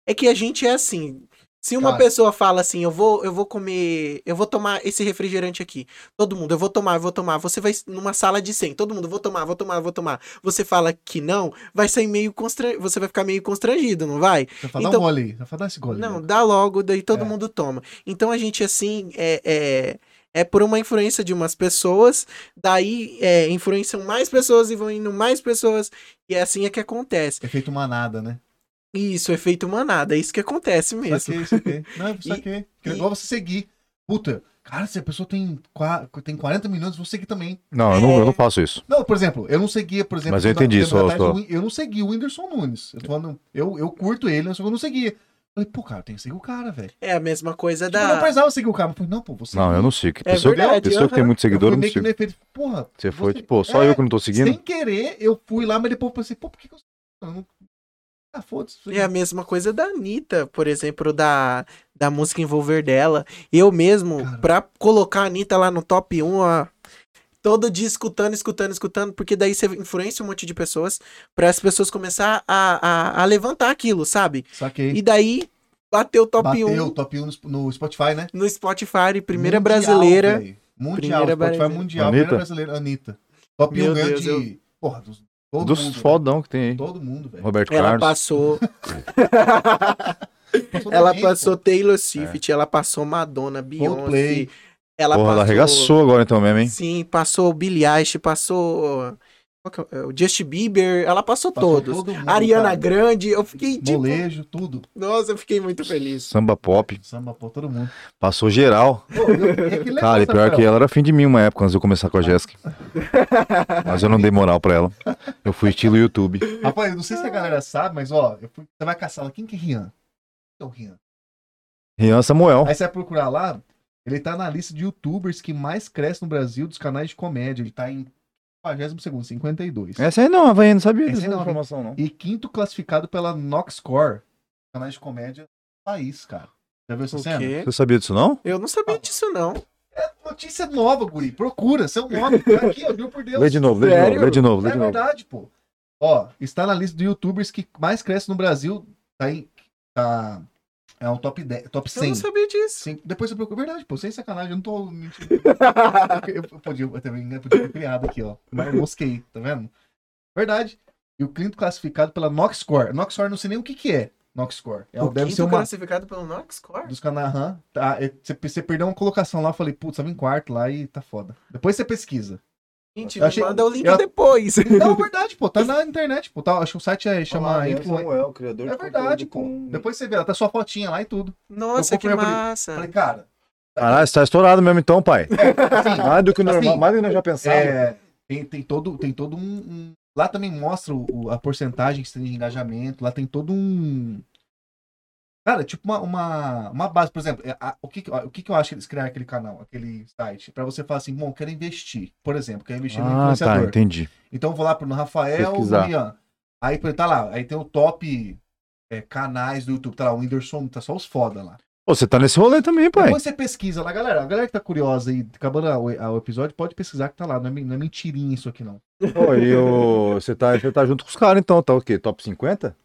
é que a gente é assim. Se uma Cara. pessoa fala assim, eu vou, eu vou comer, eu vou tomar esse refrigerante aqui. Todo mundo, eu vou tomar, eu vou tomar. Você vai numa sala de 100, todo mundo, vou tomar, vou tomar, vou tomar. Você fala que não, vai sair meio constrangido, você vai ficar meio constrangido, não vai? Você fala, dá então- um gole aí. Você fala, dá esse gole. Não, né? dá logo, daí todo É. mundo toma. Então a gente, assim, é, é, é por uma influência de umas pessoas, daí é, influenciam mais pessoas e vão indo mais pessoas, e é assim é que acontece. Efeito manada, né? Isso, efeito manada, é isso que acontece mesmo. Saquei, saquei. Não, saquei. Que e- é igual você seguir. Puta, cara, se a pessoa tem, tem 40 minutos, vou seguir também. Não, eu não, eu não faço isso. Não, por exemplo, eu não seguia, por exemplo. Mas eu entendi, atrás, só- o só- Whin- Eu não seguia o Whindersson Nunes. Eu, tô falando, eu, eu curto ele, mas eu não seguia. Falei, pô, cara, tem que seguir o cara, velho. É a mesma coisa Tipo, eu não da. precisava seguir o cara. Eu falei, não, pô, você. Não, eu não sigo. É Pessoa, verdade, pessoa que tem muito seguidor, eu eu não que sigo. efeito, porra. Você foi, você- tipo, só é, eu que não tô seguindo? Sem querer, eu fui lá, mas depois eu pensei, pô, por que, que eu. eu não... Ah, foda-se. É a mesma coisa da Anitta, por exemplo, da, da música Envolver dela. Eu mesmo, Cara. pra colocar a Anitta lá no top 1, ó, todo dia escutando, escutando, escutando, porque daí você influencia um monte de pessoas pra as pessoas começar a, a, a levantar aquilo, sabe? Saquei. E daí bateu top Bateu 1 top 1 no, no Spotify, né? no Spotify, primeira Mundial, brasileira. velho. Mundial, Primeira Spotify brasileira. mundial, Anitta? primeira brasileira, Anitta. Top 1 Meu ganhou Deus, de. eu- Porra, dos, todo Dos mundo. né? fodão que tem aí. Todo mundo, velho. Roberto Ela Carlos. passou, Passou ela também, pô. passou Taylor Swift, ela passou Madonna, Beyoncé. Ela Porra, ela passou... arregaçou agora então mesmo, hein? Sim, passou Billie Eilish, passou é o- o Justin Bieber, ela passou, Passou todos. todo mundo, Ariana cara. Grande, eu fiquei tipo, Molejo, tudo. nossa, eu fiquei muito feliz. Samba pop. Samba, pô, todo mundo. Passou geral. Pô, eu- é Cara, e pior que ela era fim de mim uma época antes de eu começar com a Jéssica. Mas eu não dei moral pra ela. Eu fui estilo YouTube. Rapaz, eu não sei se a galera sabe, mas ó, eu fui- você vai caçar lá. Quem que é Rian? Quem é o Rian? Rian Samuel. Aí você vai procurar lá, ele tá na lista de youtubers que mais cresce no Brasil dos canais de comédia. Ele tá em 42 52. Essa aí não, vai, não sabia Essa dessa aí não, informação, não. E quinto classificado pela Noxcore, canais de comédia do país, cara. Já viu essa cena? quê? Você sabia disso, não? Eu não sabia disso, não. Notícia nova, guri. Procura, seu nome. Tá aqui, ó, juro por Deus. Lê de novo, lê de novo, lê de novo, lê É de novo. verdade, pô. Ó, está na lista de youtubers que mais cresce no Brasil. Tá em. Tá, é um top 10, top Eu 100. não sabia disso. Sim, depois eu procuro. Verdade, pô, sem sacanagem, eu não tô mentindo. eu, eu podia, eu também né, podia ter criado aqui, ó. Mas eu mosquei, tá vendo? Verdade. E o quinto classificado pela Noxcore. Noxcore não sei nem o que que é. Noxcore. É, o deve quinto ser uma classificado pelo Noxcore? dos canais. aham. Tá, é, você, você perdeu uma colocação lá, eu falei, putz, tava em quarto lá e tá foda. Depois você pesquisa. Gente, Eu achei- manda o link eu- depois. Não, verdade, pô, tá na internet, pô. Tá, acho que o site é, chama Influ... Samuel, criador É verdade, pô. Depois você vê, ela tá sua fotinha lá e tudo. Nossa, Eu que massa. Falei, cara, Caralho, você tá estourado mesmo então, pai. assim, Mais do que o normal, Assim, mais do que nós já pensávamos. É, tem, tem todo, tem todo um, um- Lá também mostra o- a porcentagem que tem de engajamento. Lá tem todo um. Cara, tipo uma, uma, uma base. Por exemplo, é, a- o, que, que- o que, que eu acho que eles criaram aquele canal, aquele site? Pra você falar assim, bom, quero investir. Por exemplo, quero investir no Ah, tá, influenciador. entendi. então eu vou lá pro no Rafael, Pesquisar. no Ian. Aí tá lá, aí tem o top é, canais do YouTube. Tá lá, o Whindersson, tá só os foda lá. Pô, você tá nesse rolê também, pai. Depois você pesquisa lá, galera. A galera que tá curiosa aí, acabando a- o, o episódio, pode pesquisar que tá lá. Não é, não é mentirinha isso aqui, não. Pô, e o... você, tá, você tá junto com os caras então, tá o quê? Top 50?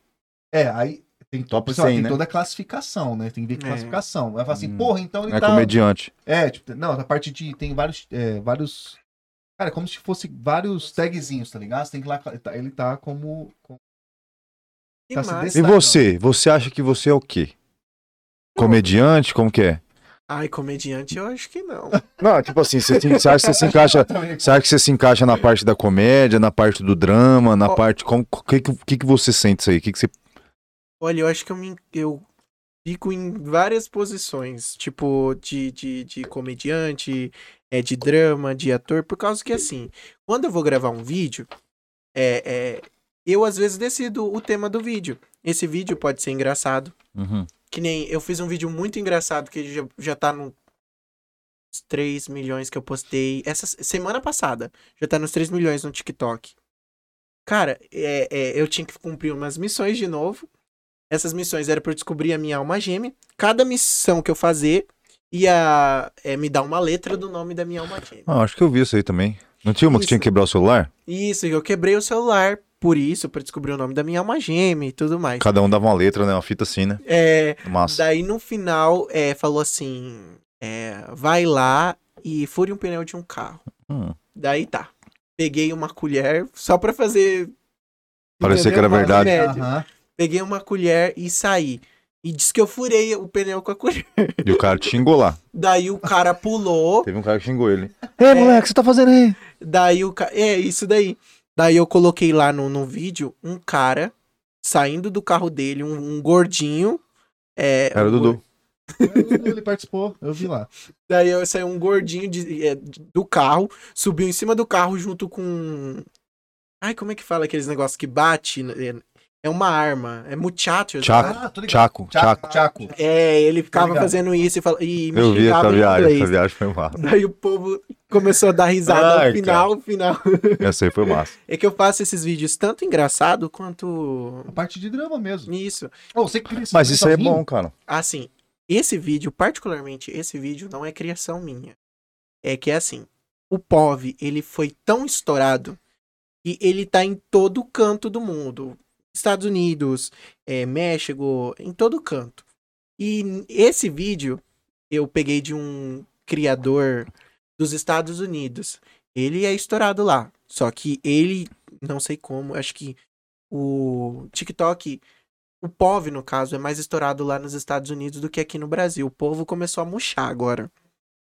É, aí tem, Top pessoal, 100, tem né? toda a classificação, né? Tem que ver É. classificação. Vai falar assim, Hum. porra, então ele É tá. comediante. É, tipo, não, a parte de. Tem vários. é, vários. Cara, como se fosse vários tagzinhos, tá ligado? Você tem que ir lá. tá- Ele tá como. como- Tá. E você? Você acha que você é o quê? Comediante? Como que é? Ai, comediante, eu acho que não. Não, tipo assim, você, você acha que você se encaixa. Você acha que você se encaixa na parte da comédia, na parte do drama, na Ó. parte. O que, que, que você sente isso aí? Que que você... Olha, eu acho que eu, me, eu fico em várias posições, tipo, de, de, de comediante, é, de drama, de ator, por causa que, assim, quando eu vou gravar um vídeo, é, é, eu às vezes decido o tema do vídeo. Esse vídeo pode ser engraçado, Uhum. que nem eu fiz um vídeo muito engraçado que já, já tá nos 3 milhões que eu postei essa se- semana passada. Já tá nos 3 milhões no TikTok. Cara, é, é, eu tinha que cumprir umas missões de novo. Essas missões era pra eu descobrir a minha alma gêmea. Cada missão que eu fazer ia é, me dar uma letra do nome da minha alma gêmea. Ah, acho que eu vi isso aí também. Não tinha uma que Isso. tinha que quebrar o celular? Isso, eu quebrei o celular por isso, pra descobrir o nome da minha alma gêmea e tudo mais. Cada um dava uma letra, né? Uma fita assim, né? É, Massa. Daí no final, é, falou assim: é, vai lá e fure um pneu de um carro. Hum. Daí tá. Peguei uma colher só pra fazer. Parecia que era verdade. comédia. Peguei uma colher e saí. E disse que eu furei o pneu com a colher. E o cara te xingou lá. Daí o cara pulou. Teve um cara que xingou ele. Ei, moleque, o que você tá fazendo aí? Daí o cara. É, isso daí. Daí eu coloquei lá no, no vídeo um cara saindo do carro dele, um, um gordinho. É, Era o um Dudu. Ele participou, eu vi lá. Daí eu saiu um gordinho de- é, do carro, subiu em cima do carro junto com. Ai, como é que fala aqueles negócios que bate? É uma arma. É muchacho. Chaco. Ah. Chaco, Chaco. Chaco. É, ele ficava fazendo isso e, fala, e me Eu vi essa em viagem, essa viagem foi massa. Daí o povo começou a dar risada Ai, no final, no final. Essa aí foi massa. É que eu faço esses vídeos tanto engraçado quanto A parte de drama mesmo. isso. Ô, você cria Mas isso aí é bom, cara. Assim, esse vídeo, particularmente esse vídeo, não é criação minha. É que é assim, o POV, ele foi tão estourado que ele tá em todo canto do mundo. Estados Unidos, é, México, em todo canto. E esse vídeo eu peguei de um criador dos Estados Unidos. Ele é estourado lá. Só que ele, não sei como, acho que o TikTok, o POV, no caso, é mais estourado lá nos Estados Unidos do que aqui no Brasil. O povo começou a murchar agora.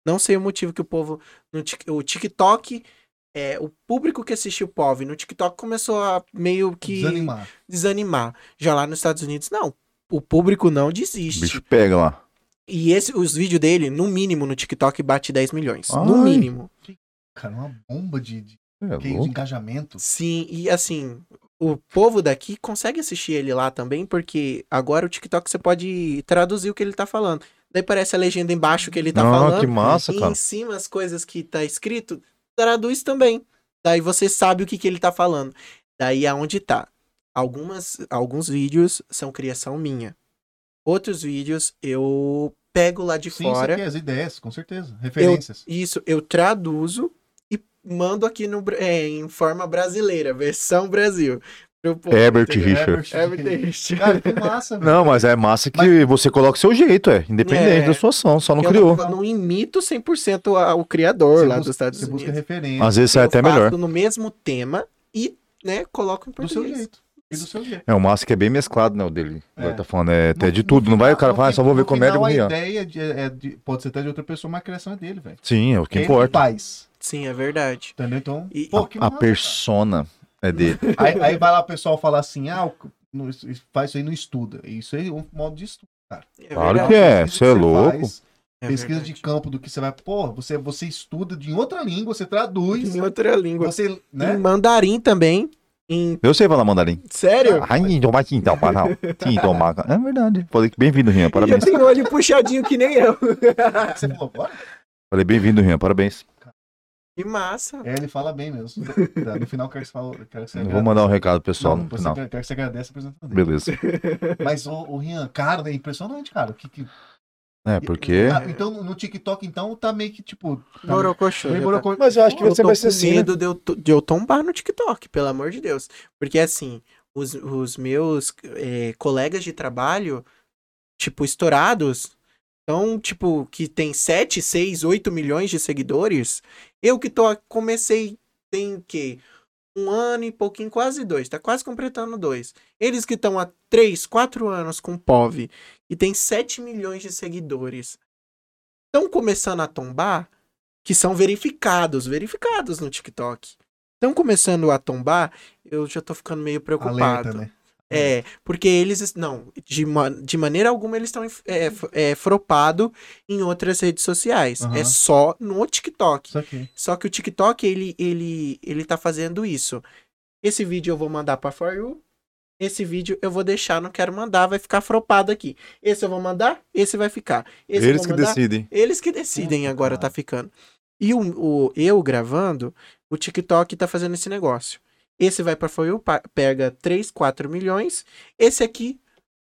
Não sei o motivo que o povo. No, o TikTok. É, o público que assistiu o POV no TikTok começou a meio que Desanimar. desanimar. Já lá nos Estados Unidos, não. O público não O desiste. bicho pega lá. E esse, os vídeos dele, no mínimo, no TikTok, bate 10 milhões. Ai. No mínimo. Cara, uma bomba de, de, É de engajamento. Sim, e assim, o povo daqui consegue assistir ele lá também, porque agora o TikTok você pode traduzir o que ele tá falando. Daí parece a legenda embaixo que ele tá Ah, falando. que massa, e cara. em cima as coisas que tá escrito, traduz também. Daí você sabe o que, que ele tá falando. Daí aonde tá. Algumas, alguns vídeos são criação minha. Outros vídeos eu pego lá de Sim, fora. isso aqui, as ideias, com certeza. Referências. Isso, eu traduzo e mando aqui no, é, em forma brasileira, versão Brasil. Pro povo, Herbert entendeu? Richard. Herbert Richard. Cara, que massa, velho. Não, mas é massa que você coloca o seu jeito, é. Independente É. da sua ação, só não Eu criou. Eu não imito 100% a- o criador Você lá busca- dos Estados Você busca Unidos. referência Às vezes sai eu até faço melhor. no mesmo tema e, né, coloco em do seu português. jeito. E do seu jeito. É, o massa que é bem mesclado, né, o dele. Agora É. tá falando, é até No- de tudo. Não vai o cara falar, ah, só vou ver comédia final, ou a Rian. ideia de- é de- pode ser até de outra pessoa, mas a criação é dele, velho. Sim, é o que Ele importa. faz. Sim, é verdade. Entendeu? Então, E- pô, que A massa, persona é dele. cara. Aí, aí vai lá o pessoal falar assim, ah, não- faz isso aí, não estuda. Isso aí é um modo de estudo. É Claro que é, você é louco. faz, É pesquisa verdade. de campo do que você vai. Pô, você, você estuda de outra língua, você traduz. Em outra língua. Você, Em né? mandarim também. Em... Eu sei falar mandarim. Sério? Ai, tomar então, para tomar. É verdade. Falei que bem-vindo, Rian, Já parabéns. tem o olho puxadinho que nem eu. Você falou? Falei bem-vindo, Rian, parabéns. Que massa. É, ele fala bem mesmo. No final, quero que você, fala, quero que você Vou mandar um recado pro pessoal Não, no final. quer, quero que você agradece a apresentação dele. Beleza. Mas, o, o Rian, cara, é impressionante, cara. O que, que... É, porque. Ah, então, no TikTok, então, tá meio que, tipo... Tá Borocochô. tá. Mas eu acho que Eu você tô vai ser assim. né? medo de eu, de eu tombar no TikTok, pelo amor de Deus. Porque assim, os, os meus é, colegas de trabalho, tipo, estourados, então, tipo, que tem 7, 6, 8 milhões de seguidores, eu que tô, comecei, tem o quê? Um ano e pouquinho, quase dois, tá quase completando dois. Eles que estão há 3, 4 anos com POV e tem 7 milhões de seguidores, estão começando a tombar, que são verificados, verificados no TikTok. Estão começando a tombar, eu já tô ficando meio preocupado. Alerta, né? É, porque eles, não, de, de maneira alguma eles estão é, é, fropado em outras redes sociais. Aham. É só no TikTok. Só que o TikTok, ele, ele, ele tá fazendo isso. Esse vídeo eu vou mandar pra For You. Esse vídeo eu vou deixar, não quero mandar, vai ficar fropado aqui. Esse eu vou mandar, esse vai ficar. Esse Eles vou que mandar, decidem. eles que decidem agora cara. tá ficando. E o, o- eu gravando, o TikTok tá fazendo esse negócio. Esse vai pra For You, pega 3, 4 milhões. Esse aqui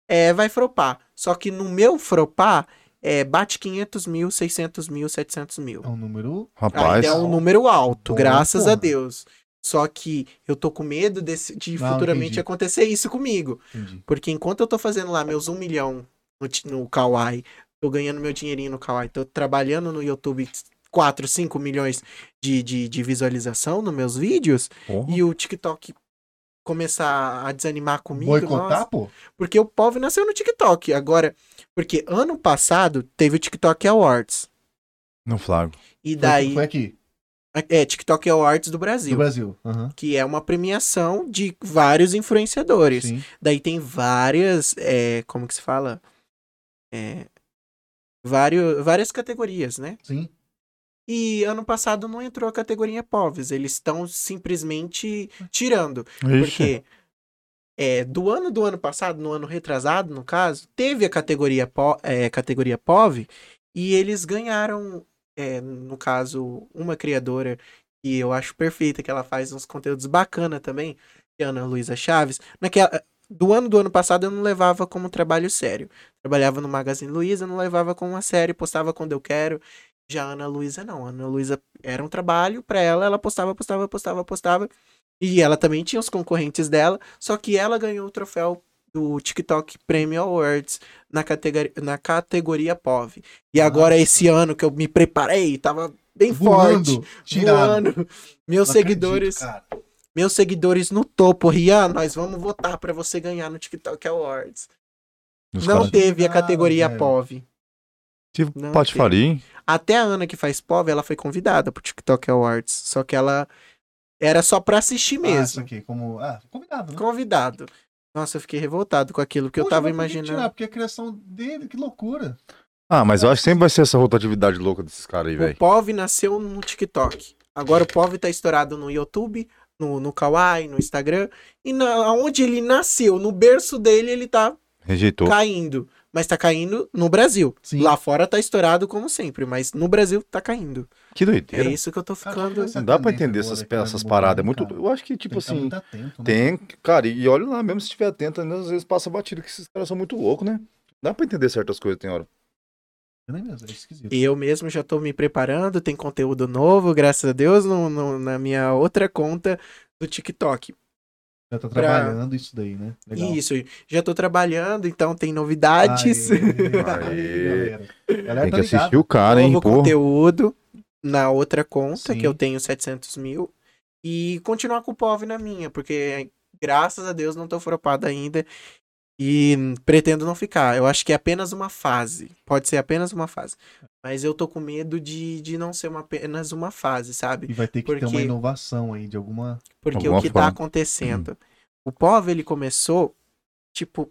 é, vai fropar. Só que no meu fropar, é, bate 500 mil, 600 mil, 700 mil. É um número... Rapaz. Ainda é um número alto, Bom, graças a porra. Deus. Só que eu tô com medo desse- de Não, futuramente entendi. acontecer isso comigo. Entendi. Porque enquanto eu tô fazendo lá meus 1 milhão no, no Kawaii, tô ganhando meu dinheirinho no Kawaii, tô trabalhando no YouTube 4, 5 milhões de, de, de visualização nos meus vídeos, e o TikTok começar a desanimar comigo. Boicotar, pô? porque o povo nasceu no TikTok. Agora, porque ano passado teve o TikTok Awards. No flago. E Foi- daí. Foi aqui, É, TikTok Awards do Brasil. no Brasil. Aham. Que é uma premiação de vários influenciadores. Sim. Daí tem várias. é, como que se fala? É, vários, várias categorias, né? Sim. E ano passado não entrou a categoria POVs. Eles estão simplesmente tirando. Ixi. Porque é, do ano do ano passado, no ano retrasado, no caso, teve a categoria, po, é, categoria POV e eles ganharam, é, no caso, uma criadora que eu acho perfeita, que ela faz uns conteúdos bacana também, que é Ana Luísa Chaves. Naquela, do ano do ano passado eu não levava como trabalho sério. Trabalhava no Magazine Luiza, não levava como uma série, postava quando eu quero. Já a Ana Luísa não. A Ana Luísa era um trabalho para ela, ela postava, postava, postava, postava. E ela também tinha os concorrentes dela, só que ela ganhou o troféu do TikTok Premium Awards na categoria, na categoria POV. E agora, esse ano que eu me preparei, tava bem Voando, forte, tirado. voando. Meus Não seguidores, acredito, meus seguidores no topo, Rian, nós vamos votar pra você ganhar no TikTok Awards. Os não teve a categoria. POV. Tive não patifaria, hein? Até a Ana que faz POV, ela foi convidada pro TikTok Awards, só que ela era só pra assistir Ah, isso mesmo, aqui, como. Ah, convidado, né? convidado. Nossa, eu fiquei revoltado com aquilo que eu Poxa, tava por que imaginando. Tirar, porque a criação dele, que loucura. Ah, mas eu acho que sempre vai ser essa rotatividade louca desses caras aí, O velho. POV nasceu no TikTok. Agora o POV tá estourado no YouTube, no, no Kawaii, no Instagram. E na, onde ele nasceu, no berço dele, ele tá Rejeitou. caindo. Mas tá caindo no Brasil. Sim. Lá fora tá estourado como sempre, mas no Brasil tá caindo. Que É doideira. isso que eu tô ficando. Não dá pra tendência entender essas, essas paradas. É né, muito. Eu acho que, Tem tipo que estar assim. né? Tem, cara, e olha lá, mesmo se estiver atento, às vezes passa batido, que esses caras são muito loucos, né? Dá pra entender certas coisas, tem hora. É mesmo, é esquisito. Eu mesmo já tô me preparando, tem conteúdo novo, graças a Deus, no, no- na minha outra conta do TikTok. Já tá pra- trabalhando isso daí, né? Legal. Isso, já tô trabalhando, então tem novidades. Aê, Aê. galera. Galera, Tem tá que ligado? assistir o cara, hein, novo pô. conteúdo na outra conta, Sim. que eu tenho 700 mil, e continuar com o POV na minha, porque graças a Deus não tô fropado ainda e pretendo não ficar. Eu acho que é apenas uma fase, pode ser apenas uma fase, mas eu tô com medo de, de não ser uma, apenas uma fase, sabe? E vai ter que ter uma Porque- inovação aí de alguma. Porque Alguma o que tá forma. acontecendo? O POV, ele começou, tipo,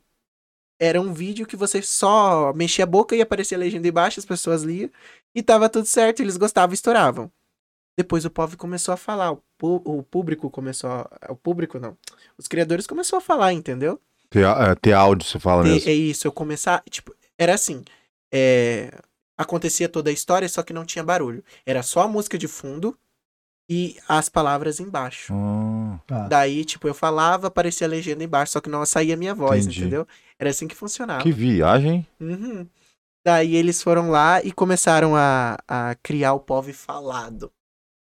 era um vídeo que você só mexia a boca e aparecia a legenda embaixo, as pessoas liam, e tava tudo certo, eles gostavam e estouravam. Depois o POV começou a falar, o, pu- o público começou a... O público não. Os criadores começaram a falar, entendeu? Ter, é, ter áudio, você fala É, mesmo. é isso, eu começar, tipo, era assim, é, acontecia toda a história, só que não tinha barulho. Era só a música de fundo e as palavras embaixo. Tá. Daí, tipo, eu falava, aparecia a legenda embaixo, só que não saía a minha voz, Entendi. entendeu? Era assim que funcionava. que viagem. Uhum. Daí eles foram lá e começaram a, a criar o POV falado.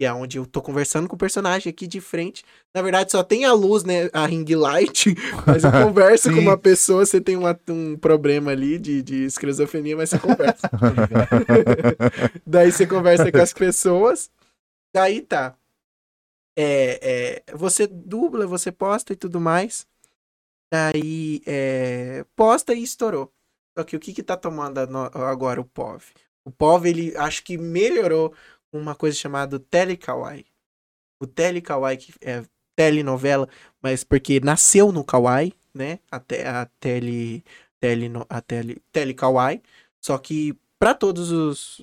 Que é onde eu tô conversando com o personagem aqui de frente. Na verdade, só tem a luz, né? A ring light. Mas eu converso com uma pessoa, você tem uma- um problema ali de, de esquizofrenia, mas você conversa. Daí você conversa com as pessoas. Daí tá. É, é, você dubla, você posta e tudo mais. Daí é, posta e estourou. Só que o que que tá tomando agora o POV? O POV, ele acho que melhorou uma coisa chamada Telekawaii. O Telekawaii, que é telenovela, mas porque nasceu no Kawaii, né? Até a tele, tele, a tele, Telekawaii. Só que para todos os,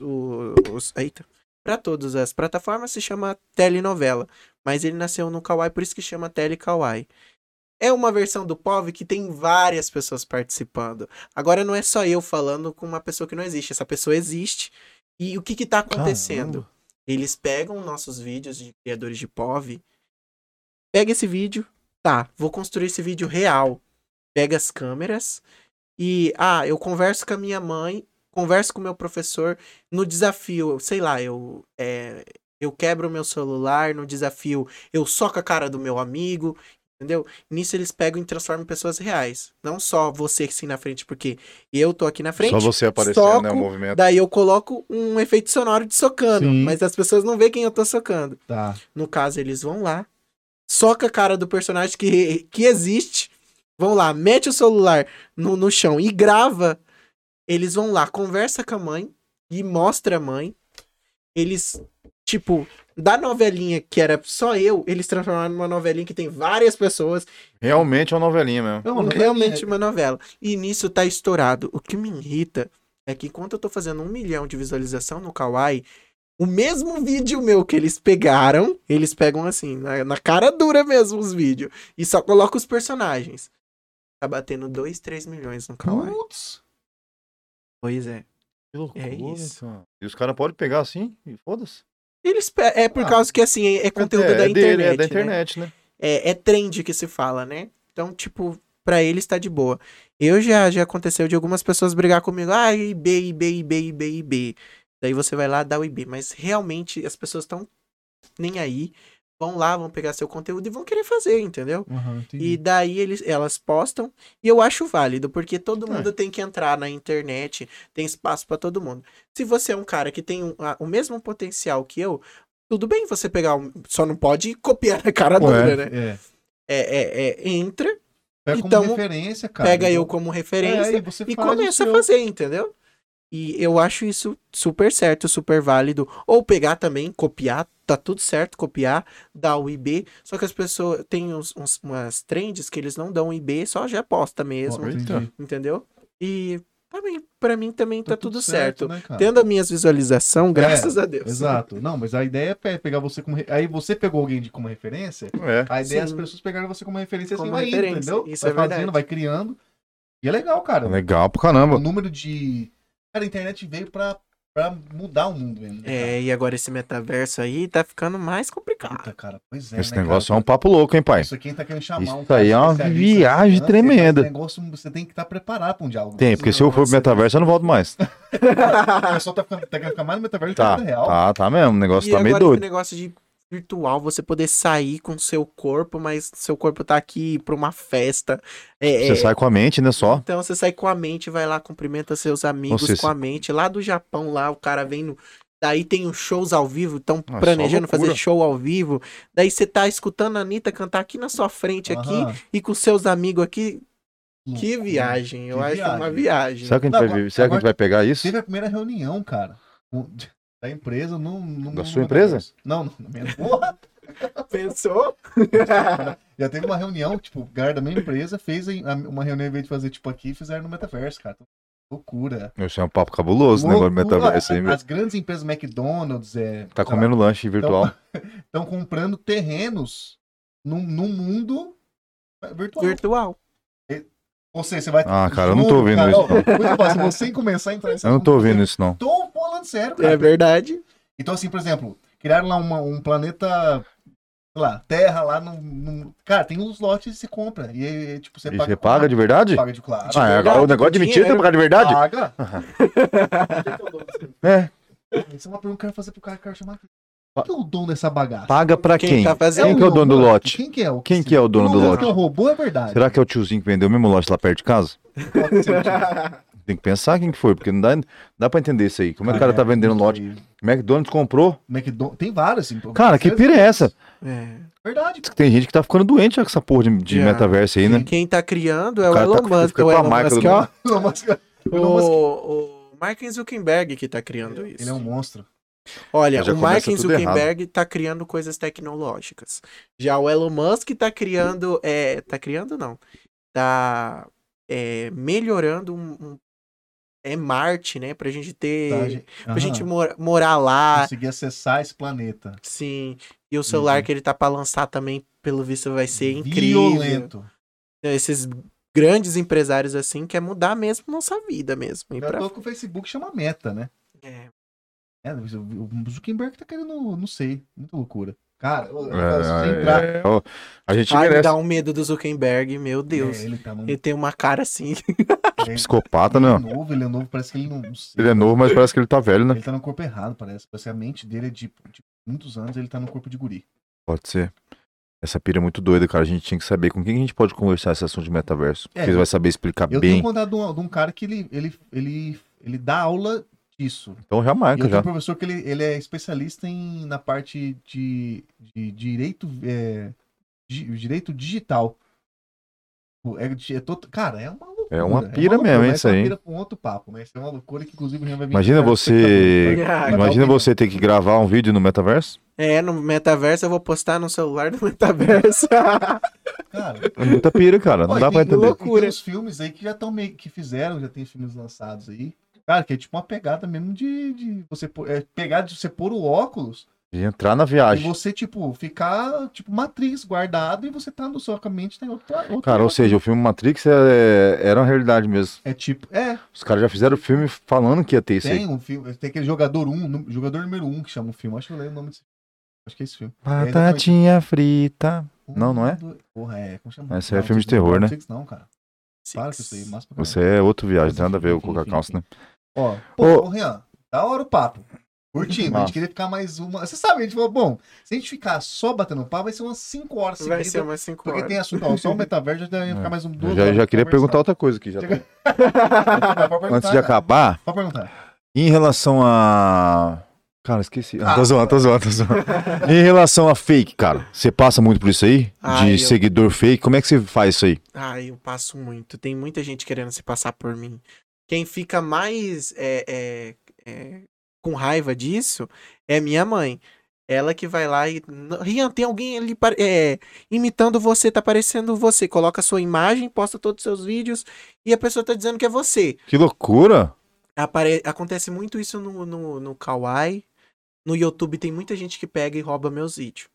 os, eita, para todas as plataformas se chama telenovela, mas ele nasceu no Kawaii, por isso que chama Telekawaii. É uma versão do POV que tem várias pessoas participando. Agora não é só eu falando com uma pessoa que não existe, essa pessoa existe. E o que que tá acontecendo? Caramba. Eles pegam nossos vídeos de criadores de POV, pega esse vídeo, tá, vou construir esse vídeo real. Pega as câmeras e, ah, eu converso com a minha mãe, converso com o meu professor no desafio, sei lá, eu, é, eu quebro o meu celular, no desafio eu soco a cara do meu amigo, entendeu? Nisso eles pegam e transformam em pessoas reais. Não só você assim na frente, porque eu tô aqui na frente. Só você aparecendo, né? O soco, movimento. Daí eu coloco um efeito sonoro de socando, Sim. mas as pessoas não veem quem eu tô socando. Tá. No caso, eles vão lá, soca a cara do personagem que, que existe, vão lá, mete o celular no, no chão e grava. Eles vão lá, conversa com a mãe e mostra a mãe. Eles, tipo, da novelinha que era só eu, eles transformaram numa novelinha que tem várias pessoas. Realmente é uma novelinha mesmo. Não, não realmente é- uma novela. E nisso tá estourado. O que me irrita é que enquanto eu tô fazendo um milhão de visualização no Kawaii, O mesmo vídeo meu que eles pegaram, eles pegam assim, na, na cara dura mesmo os vídeos. E só coloca os personagens. Tá batendo 2, 3 milhões no Kawaii. Putz. Pois é. Que loucura, É isso. cara. E os caras podem pegar assim e foda-se. Eles é por Ah, causa que assim, é, conteúdo é, da é dele, internet. é da né? internet, né? é, é trend que se fala, né? Então, tipo, pra eles tá de boa. Eu já, já aconteceu de algumas pessoas brigar comigo, ah, IB, IB, IB, IB, IB. Daí você vai lá dar o IB. Mas realmente as pessoas estão nem aí. Vão lá, vão pegar seu conteúdo e vão querer fazer, entendeu? Entendi. E daí eles, elas postam. E eu acho válido, porque todo É. mundo tem que entrar na internet, tem espaço pra todo mundo. Se você é um cara que tem um- a- o mesmo potencial que eu, tudo bem você pegar um. Só não pode copiar a cara Ué. dura, né? É. É, é, é, entra, Pega Então, como referência, cara. pega eu como é, referência e você e o começa a seu. fazer, entendeu? E eu acho isso super certo, super válido. Ou pegar também, copiar, tá tudo certo, copiar, dar o IB. Só que as pessoas têm uns, uns- umas trends que eles não dão IB, só já posta mesmo, Ó, entendi. entendeu? E também, pra mim também tá, tudo, certo. né, cara? Tendo as minhas visualizações, graças a Deus. Exato. Não, mas a ideia é pe- pegar você como. re- Aí você pegou alguém de como referência. É. A ideia é as Sim. pessoas pegarem você como referência assim Como vai indo, referência, entendeu? isso vai é fazendo, verdade. vai criando. E é legal, cara. Legal pra O caramba. número de. Cara, a internet veio pra, pra mudar o mundo mesmo. né, É, e agora esse metaverso aí tá ficando mais complicado. Puta, cara, pois é. Esse né, negócio cara? é um papo louco, hein, pai? Isso aqui tá querendo chamar Isso um aí é uma viagem tremenda. Esse negócio você tem que estar preparado pra um diálogo. Tem, porque se eu for pro metaverso, eu não volto mais. O pessoal tá, ficando, tá querendo ficar mais no metaverso que na Tá, vida real. tá, tá mesmo. O negócio E tá meio agora esse doido. negócio de virtual, você poder sair com seu corpo, mas seu corpo tá aqui pra uma festa. É, Você é, sai com a mente, né, só. Então você sai com a mente, vai lá, cumprimenta seus amigos Nossa, com a mente. Lá do Japão, lá, o cara vem no. Daí tem os shows ao vivo, estão planejando fazer show ao vivo. Daí você tá escutando a Anitta cantar aqui na sua frente, aqui, e com seus amigos aqui. Que viagem, eu Que acho viagem. uma viagem. Será que a gente, Não, vai, agora- ver- será que a gente agora- vai pegar isso? Teve a primeira reunião, cara. Da empresa no. no Da no sua metaverso. Não, não, na minha. Porra! Pensou? Já teve uma reunião, tipo, o cara da minha empresa fez uma reunião em vez de fazer tipo aqui, fizeram no metaverso, cara. Loucura. Isso é um papo cabuloso, né, agora metaverso aí. As grandes empresas McDonald's é, Tá comendo lanche virtual. estão comprando terrenos num, num mundo virtual. Virtual. Ou seja, você vai. Ah, cara, eu não tô ouvindo cara, isso, ó, muito fácil, Se você começar a entrar nesse Eu não tô ouvindo isso, não. Tô falando sério, cara. É verdade. Então, assim, por exemplo, criaram lá uma- um planeta, sei lá, Terra lá no. no- Cara, tem uns lotes e se compra. E aí, tipo, você E paga. você paga de verdade? Paga de claro. Ah, é, verdade, o negócio de mentira tem pagar de verdade? Paga. É. Isso é uma pergunta que eu quero fazer pro cara que eu quero chamar aqui. Quem que é o dono dessa bagaça? Paga pra Quem quem? tá fazendo? Quem que é o dono do Elon lote? Quem que é o Quem que é o dono do Elon lote? que é o robô, é verdade. Será que é o tiozinho que vendeu o mesmo lote lá perto de casa? Pode ser, Tem que pensar quem que foi, porque não dá, dá pra entender isso aí. Como é que o cara tá vendendo não lote? McDonald's comprou. McDonald's. Tem vários, assim. Cara, que pira é essa? É. Verdade. Tem gente que tá ficando doente já com essa porra de, de Já. metaverso aí, né? Quem tá criando é O o, cara Elon tá- Musk. fica O com a Elon marca Musk, do- ó. Elon Musk, O, Elon Musk, o Mark Zuckerberg que tá criando isso. ele é um monstro. Olha, o Mark Zuckerberg tá criando coisas tecnológicas. Já o Elon Musk tá criando. É, tá criando, não. Tá é, melhorando um, um- É Marte, né? Pra gente ter. Tá, gente? Pra gente mora- morar lá. Conseguir acessar esse planeta. Sim. E o celular Uhum. que ele tá pra lançar também, pelo visto, vai ser incrível. Violento. Esses grandes empresários assim quer mudar mesmo nossa vida mesmo. Eu pra- que o Facebook chama meta, né? É. É, o Zuckerberg tá querendo, não sei, muita loucura. Cara, eu- eu- É, se você entrar- é, a gente Ai, me merece. dá um medo do Zuckerberg, meu Deus. É, ele tá num Ele tem uma cara assim. ele- Psicopata, ele é né? novo, ele é novo, parece que ele não, não sei. Ele é novo, mas parece que ele tá velho, né? Ele tá no corpo errado, parece. Parece que a mente dele é de, de muitos anos, ele tá no corpo de guri. Pode ser. Essa pira é muito doida, cara. A gente tinha que saber com quem a gente pode conversar esse assunto de metaverso. É, Porque ele vai saber explicar Eu bem. tenho contato de um, de um cara que ele, ele, ele, ele dá aula disso. Então já E marca, eu tenho já. um professor que ele, ele é especialista em, na parte de, de direito, é, di- direito digital. É, de- é tot- cara, é uma loucura. É uma pira mesmo, hein, mas isso é uma aí. pira pra um outro papo, mas é uma loucura que inclusive o Rian vai vir Imagina você-. Ah, dar Imagina você ter que gravar um vídeo no metaverso. É, no metaverso eu vou postar no celular do metaverso. Cara, É muita pira, cara. Não Ó, dá e pra tem- entender. loucura. Tem uns filmes aí que já estão meio que fizeram, já tem filmes lançados aí. Cara, que é tipo uma pegada mesmo de, de você pôr- é pegada de você pôr o óculos De entrar na e viagem. você, tipo, ficar, tipo, matriz guardado e você tá no sua mente tem outro, outro Cara, ou seja, o filme Matrix é- era uma realidade mesmo. É tipo, é, Os caras já fizeram o filme falando que ia ter isso aí. tem um filme, tem aquele jogador 1, um, jogador número 1 um que chama o filme, acho que eu lembro o nome desse filme. Acho que é esse filme. Batatinha frita. Não, não é? Porra, é, como chama? Esse é Não, filme de terror, né? Six Não, cara. Para com isso aí, caralho. Você é outro viagem, Mas tem nada a ver com o Coca enfim, Calça, né? Ó, pô, Ô. Rian, da hora o papo. Curtimos, a gente queria ficar mais uma. Você sabe, a gente falou, bom, se a gente ficar só batendo papo, vai ser umas 5 horas Vai seguidas. ser umas 5 Porque horas. tem assunto, ó, só o metaverso já ia ficar mais um Eu duas já, horas já queria perguntar outra coisa aqui. Já. Antes de cara. acabar, Pode perguntar. em relação a. Cara, esqueci. Ah, Ah, tô zoando, tô zoando, tô zoando. em relação a fake, cara, você passa muito por isso aí? Ah, de eu- seguidor fake? Como é que você faz isso aí? Ah, eu passo muito. Tem muita gente querendo se passar por mim. Quem fica mais é, é, é, com raiva disso é minha mãe. Ela que vai lá e. "Não, Rian, tem alguém ali é, imitando você, tá parecendo você. Coloca sua imagem, posta todos os seus vídeos e a pessoa tá dizendo que é você. Que loucura! Apare- Acontece muito isso no, no, no Kawaii. No YouTube tem muita gente que pega e rouba meus vídeos.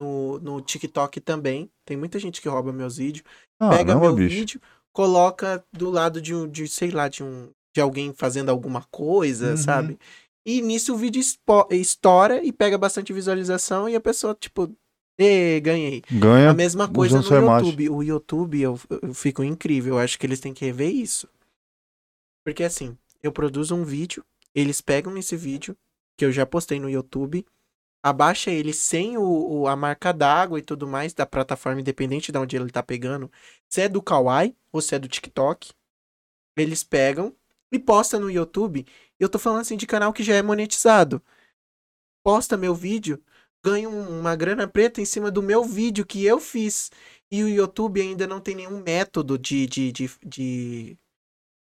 No, no TikTok também. Tem muita gente que rouba meus vídeos pega Caramba, meu bicho. vídeo, coloca do lado de, um, de sei lá, de um de alguém fazendo alguma coisa, Uhum. sabe? E nisso o vídeo estoura e pega bastante visualização e a pessoa, tipo, ganhei. Ganha. a mesma coisa no sua imagem. YouTube. O YouTube, eu, eu fico incrível. Eu acho que eles têm que rever isso. Porque assim, eu produzo um vídeo, eles pegam esse vídeo, que eu já postei no YouTube, abaixa ele sem o, o- a marca d'água e tudo mais da plataforma, independente de onde ele tá pegando. Se é do Kawaii ou se é do TikTok, eles pegam e postam no YouTube. Eu tô falando assim de canal que já é monetizado. Posta meu vídeo, ganha um- uma grana preta em cima do meu vídeo que eu fiz. E o YouTube ainda não tem nenhum método de, de, de, de,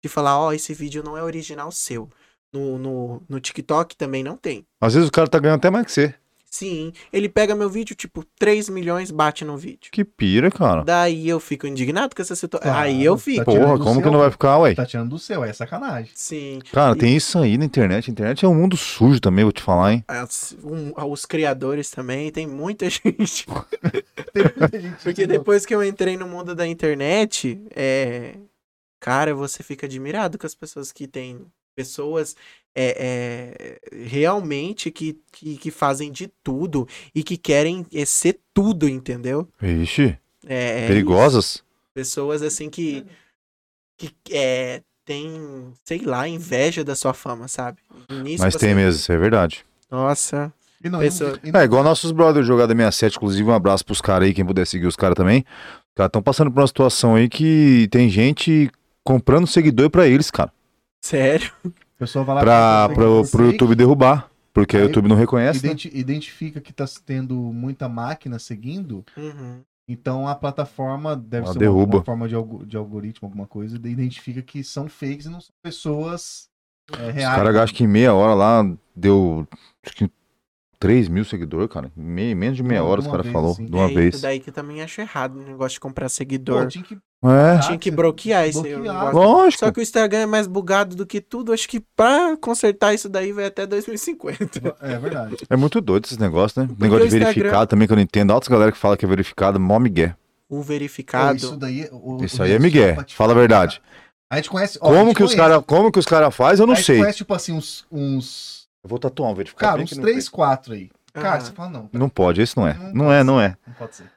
de falar, ó, esse vídeo não é original seu. No, no, no TikTok também não tem. Às vezes o cara tá ganhando até mais que você. Sim, ele pega meu vídeo, tipo, 3 milhões, bate no vídeo. Que pira, cara. Daí eu fico indignado com essa situação. Claro, Aí eu tá fico. tirando Porra, como que seu. não vai ficar, ué? Tá tirando do seu, é sacanagem. Sim. Cara, E- tem isso aí na internet. A internet é um mundo sujo também, vou te falar, hein? As- um- os criadores também, tem muita gente. Tem muita gente Porque que- depois que eu entrei no mundo da internet, é. Cara, você fica admirado com as pessoas que têm. Pessoas é, é, realmente que, que, que fazem de tudo e que querem é, ser tudo, entendeu? Vixe, É, é perigosas. Pessoas assim que. que é, tem, sei lá, inveja da sua fama, sabe? Nisso Mas tem mesmo, isso é verdade. Nossa. E não, pessoa- e não- É igual nossos brothers jogada 67, inclusive um abraço pros caras aí, quem puder seguir os caras também. Os caras estão passando por uma situação aí que tem gente comprando seguidor pra eles, cara. Sério? A pessoa vai lá Pra, compra pro, seguidor pro fake, YouTube derrubar. Porque o YouTube não reconhece, né? identi- identifica que tá tendo muita máquina seguindo, Uhum. então a plataforma deve Ela ser uma, derruba. uma forma de, algo- de algoritmo, alguma coisa, e identifica que são fakes e não são pessoas é, Os reais. caras acham que em meia hora lá deu acho 3 mil seguidores, cara. Menos de meia hora os caras falou, assim. de uma é vez. isso daí que eu também acho errado, o negócio de comprar Pô, seguidor. tinha que É, Tinha que bloquear negócio. lógico. Só que o Instagram é mais bugado do que tudo. Acho que pra consertar isso daí vai até 2050. É verdade. É muito doido esses negócios, né? Porque Negócio de Instagram- verificado também, que eu não entendo. Altas galera que fala que é verificado, mó migué. O Pô, verificado. isso daí. o- Isso o- aí é migué, fala a verdade. A gente conhece. ó, a Como gente que, os conhece- cara, como que os caras fazem, eu não a gente sei. conhece, tipo assim, uns. uns Eu vou tatuar um verificado. cara, uns 3, 4 aí. Cara, Aham. você fala, não. tem. Não pode, esse não é. Não Não é, não é. Não pode ser.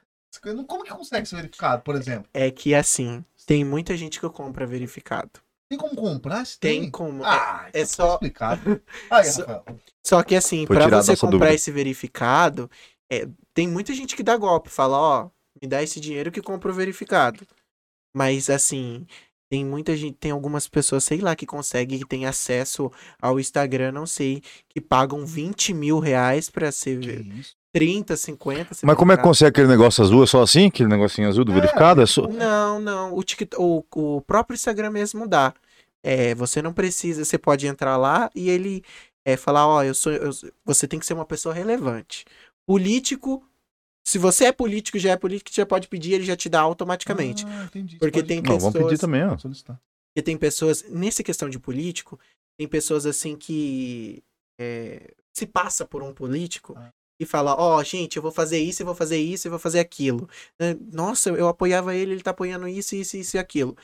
Como que consegue ser verificado, por exemplo? É que assim, tem muita gente que compra verificado. Tem como comprar? Tem tem. como. Ah, é então só- tá explicado. Aí, Só- Rafael. Só que assim, Foi pra tirada você comprar dúvida. esse verificado, é, tem muita gente que dá golpe. Fala, ó, me dá esse dinheiro que compra o verificado. Mas assim, tem muita gente, tem algumas pessoas, sei lá, que conseguem, que tem acesso ao Instagram, não sei, que pagam 20 mil reais pra ser Que isso? 30, 50. ser Mas como é que consegue aquele negócio azul? É só assim? Aquele negocinho azul do É, verificado? É só... Não, não. O, TikTok, o, o próprio Instagram mesmo dá. É, você não precisa, você pode entrar lá e ele é, falar, ó, eu sou. eu- você tem que ser uma pessoa relevante. Político, se você é político, já é político, já pode pedir, ele já te dá automaticamente. Ah, entendi. Porque Pode tem Não, vamos pessoas- pedir também, ó. solicitar. Porque tem pessoas, nessa questão de político, tem pessoas assim que é, se passa por um político Ah. e fala, ó, gente, eu vou fazer isso, eu vou fazer isso, eu vou fazer aquilo. É, Nossa, eu apoiava ele, ele tá apoiando isso, isso, isso e aquilo.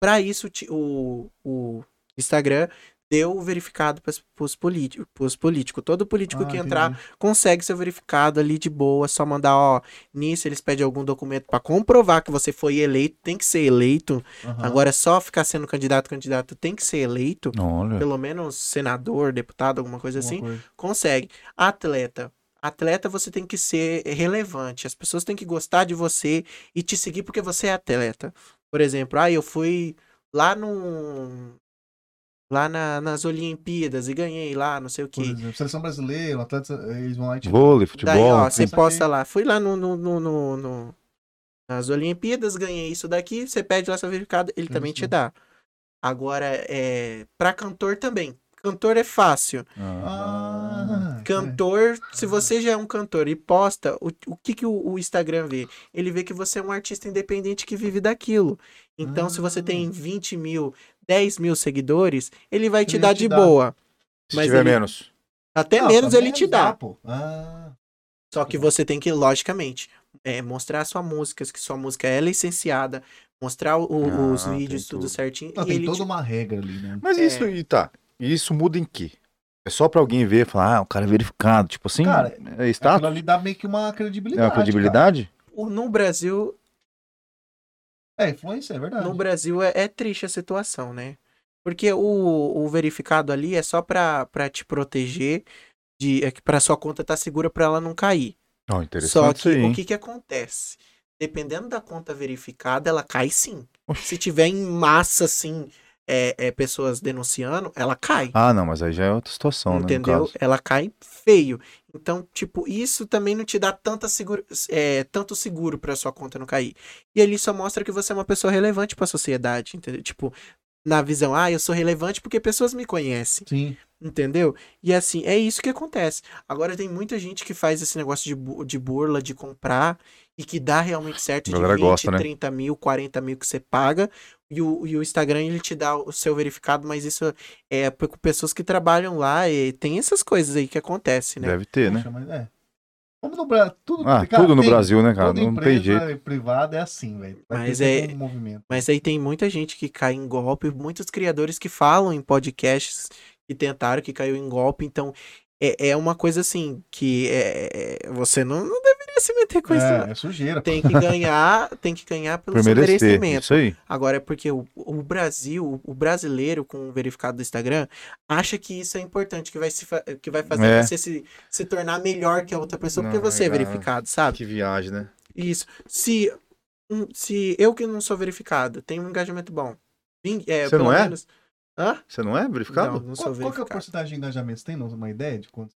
Pra isso, o, o Instagram deu o verificado pras, pros, políticos, pros políticos. Todo político Ah, que entrar entendi. consegue ser verificado ali de boa, só mandar, ó, nisso eles pedem algum documento pra comprovar que você foi eleito, tem que ser eleito. Aham. Agora é só ficar sendo candidato, candidato, tem que ser eleito, Olha. pelo menos senador, deputado, alguma coisa Alguma assim, coisa. consegue. Atleta. Atleta você tem que ser relevante. As pessoas têm que gostar de você e te seguir porque você é atleta. Por exemplo, ah, eu fui lá no lá na- nas Olimpíadas e ganhei lá, não sei o Por quê. exemplo, seleção brasileira, o atleta, eles vão lá e te Vôlei, Daí, futebol. ó, você Isso posta aqui. lá. Fui lá no, no, no, no- no- nas Olimpíadas, ganhei isso daqui, você pede lá seu verificado, ele também te Isso. dá. Agora, é, pra cantor também. Cantor é fácil. Ah. Ah, Cantor, se você já é um cantor e posta, o, o que, que o, o Instagram vê? Ele vê que você é um artista independente que vive daquilo. Então, se você Ah. tem 20 mil, 10 mil seguidores, ele vai te Ele dar te de dá. boa. Se Mas tiver ele- menos. Até Não, menos pra ele te dá. pô. Ah, Só que você tem que, logicamente, é, mostrar a sua música, que sua música é licenciada, mostrar o- o- os Ah, vídeos, tudo tudo. certinho. não, e tem ele toda te- uma regra ali, né? Mas É. isso aí, tá. E isso muda em quê? É só pra alguém ver e falar, ah, o cara é verificado. Tipo assim, Cara, é Aquilo status? ali dá meio que uma É credibilidade. uma credibilidade? o- No Brasil, cara. É, influência, é verdade. no Brasil é, é triste a situação, né? Porque o, o verificado ali é só pra, pra te proteger, de, é que pra sua conta estar segura pra ela não cair. Ó, Só interessante que isso aí, o que que acontece? Dependendo da conta verificada, ela cai sim. Oxi. Se tiver em massa, assim, é, é, pessoas denunciando, ela cai. Ah, não, mas aí já é outra situação, né? entendeu? caso. Ela cai feio. Então, tipo, isso também não te dá tanta seguro, é, tanto seguro pra sua conta não cair. E ele só mostra que você é uma pessoa relevante pra sociedade, entendeu? Tipo, na visão, ah, eu sou relevante porque pessoas me conhecem, Sim. entendeu? E assim, é isso que acontece. Agora tem muita gente que faz esse negócio de, bu- de burla, de comprar, e que dá realmente certo de galera 20, gosta, né? 30 mil, 40 mil que você paga, e o, e o Instagram ele te dá o seu verificado, mas isso é por pessoas que trabalham lá, e tem essas coisas aí que acontecem, né? Deve ter, né? Poxa, mas é. Como no Brasil. Tudo, Ah, cara, tudo no tem- Brasil, né, cara? Toda Não tem empresa jeito. privada é assim, velho. Mas é- um movimento. Mas aí tem muita gente que cai em golpe, muitos criadores que falam em podcasts que tentaram, que caiu em golpe, então é, é uma coisa assim, que é, é- você não, não deveria se meter com isso. não. É, é sujeira. Tem que ganhar, tem que ganhar pelo Por seu merecer. merecimento. Isso aí. Agora é porque o, o Brasil, o brasileiro com o verificado do Instagram, acha que isso é importante, que vai, se que vai fazer É. você se, se tornar melhor que a outra pessoa, porque Não, você é é, verificado, sabe? Que viagem, né? Isso. Se, um, se eu que não sou verificado tenho um engajamento bom, é, Você pelo não é? menos. Hã? Você não é verificado? Não, não sou Qual, qual que é a verificado. porcentagem de engajamento? Você tem uma ideia de quanto?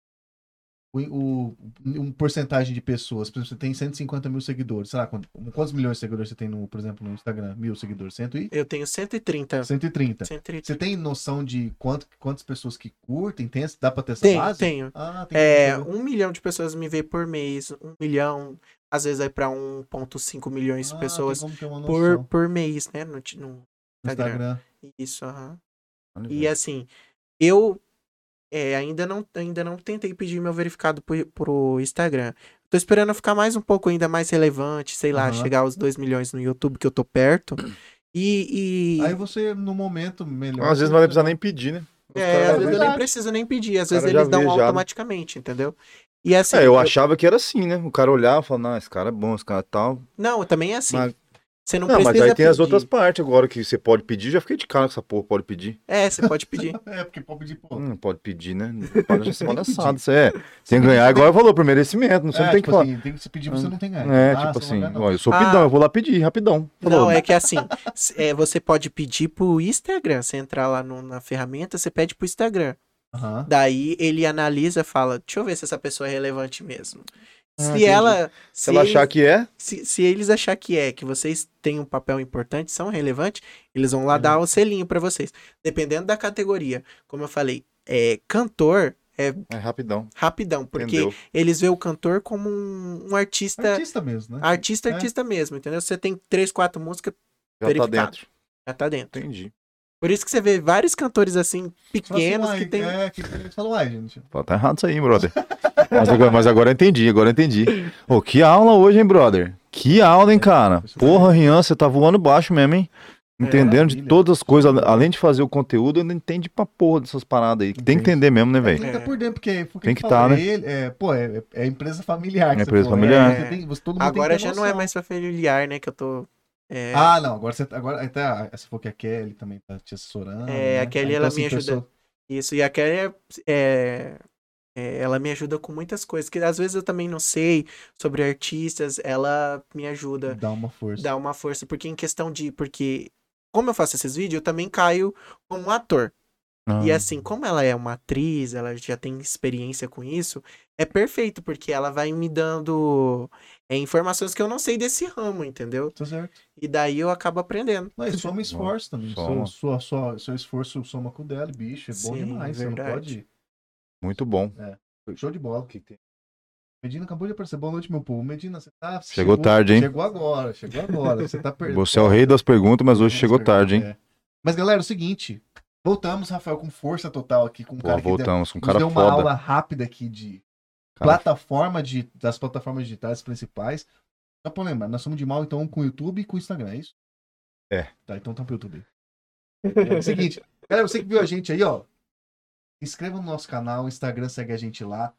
O, o, um porcentagem de pessoas, por exemplo, você tem 150 mil seguidores, sei lá, quantos, quantos milhões de seguidores você tem, no, por exemplo, no Instagram? Mil seguidores? 100 e? Eu tenho 130. 130. 130. Você tem noção de quanto, quantas pessoas que curtem? Tem, dá pra ter essa Tenho, base? tenho. Ah, tem É, um milhão de pessoas me vê por mês, um milhão, às vezes vai pra 1.5 milhões de Ah, pessoas ter uma por, noção. por mês, né? No, no Instagram. Instagram. Isso, aham. Olha, E assim, eu é, ainda, não, ainda não tentei pedir meu verificado pro, pro Instagram. Tô esperando ficar mais um pouco ainda mais relevante, sei lá, Aham. chegar aos 2 milhões no YouTube, que eu tô perto. E. e Aí você, no momento, melhor. Às vezes não vai precisar nem pedir, né? É, às vezes eu nem preciso nem pedir, às vezes eles dão né? automaticamente, entendeu? E assim. É, eu achava que era assim, né? O cara olhava e falava, não, esse cara é bom, esse cara é tal. Não, também é assim. Mas- Você não, Não, mas precisa aí tem as pedir. outras partes agora que você pode pedir. Já fiquei de cara com essa porra, pode pedir. É, você pode pedir. É, porque pode pedir, pô. Não pode pedir, né? Não palhaçada. Você é. Tem que ganhar, igual falou, por merecimento. Você é, não tem que tipo falar. assim, tem que se pedir, você não tem ganho. É, Ah, tipo assim, não não. ó, eu sou Ah. pidão, eu vou lá pedir, rapidão. Não, Falou. é que assim, é, você pode pedir pro Instagram. Você entrar lá no- na ferramenta, você pede pro Instagram. Aham. Daí ele analisa, fala, deixa eu ver se essa pessoa é relevante mesmo. Ah, se entendi. ela. Se ela achar eles, que é, se, se eles achar que é, que vocês têm um papel importante, são relevantes, eles vão lá Uhum. dar o selinho pra vocês. Dependendo da categoria. Como eu falei, é, cantor é é rapidão. rapidão, porque Entendeu? eles veem o cantor como um, um artista. Artista mesmo, né? Artista, É. artista mesmo, entendeu? Você tem três, quatro músicas, Já tá verificado. dentro. já tá dentro. Entendi. Por isso que você vê vários cantores assim, pequenos, Fala assim, que tem. É, que uai, gente. Pô, tá errado isso aí, brother. Mas agora, mas agora eu entendi, agora eu entendi. Ô, que aula hoje, hein, brother? Que aula, hein, cara? Porra, Rian, você tá voando baixo mesmo, hein? Entendendo de todas as coisas, além de fazer o conteúdo, ainda entende pra porra dessas paradas aí. que Tem que Entende. entender mesmo, né, Tem velho? que tá por dentro, porque, porque Tem que fala, tá, né? Ele, é, pô, é, é empresa familiar. que É empresa falou, familiar. você tem- você- todo mundo Agora tem já não é mais familiar, né? Que eu tô. É, Ah, não, agora você agora até a- você falou que a Kelly também tá te assessorando. É, a né? Kelly, Aí, ela assim, me ajuda. pessoa- Isso, e a Kelly é, é- ela me ajuda com muitas coisas, que às vezes eu também não sei sobre artistas, ela me ajuda, Dá uma força. dá uma força, porque em questão de, porque como eu faço esses vídeos, eu também caio como ator. Ah, E assim, como ela é uma atriz, ela já tem experiência com isso, é perfeito, porque ela vai me dando é, informações que eu não sei desse ramo, entendeu? Tá certo. E daí eu acabo aprendendo. Não, e soma esforço também. Soma. Sua, sua, sua- seu esforço soma com o dela, bicho. É bom Sim, demais. Você não verdade. pode. Muito bom. Show de bola. Medina acabou de aparecer. Boa noite, meu povo. Medina, você tá. você Chegou tarde, hein? Chegou agora, chegou agora. Você tá perdendo. Você é o rei das perguntas, mas hoje chegou tarde, hein? É. Mas galera, é o seguinte. Voltamos, Rafael, com força total aqui, com um Pô, cara que deu, voltamos com um cara deu uma foda. aula rápida aqui de Cara, plataforma de, das plataformas digitais principais. Só pra lembrar, nós somos de mal, então, com o YouTube e com o Instagram, é isso? É. Tá, então tá pro YouTube. É o seguinte, galera, você que viu a gente aí, ó, inscreva no nosso canal, Instagram segue a gente lá.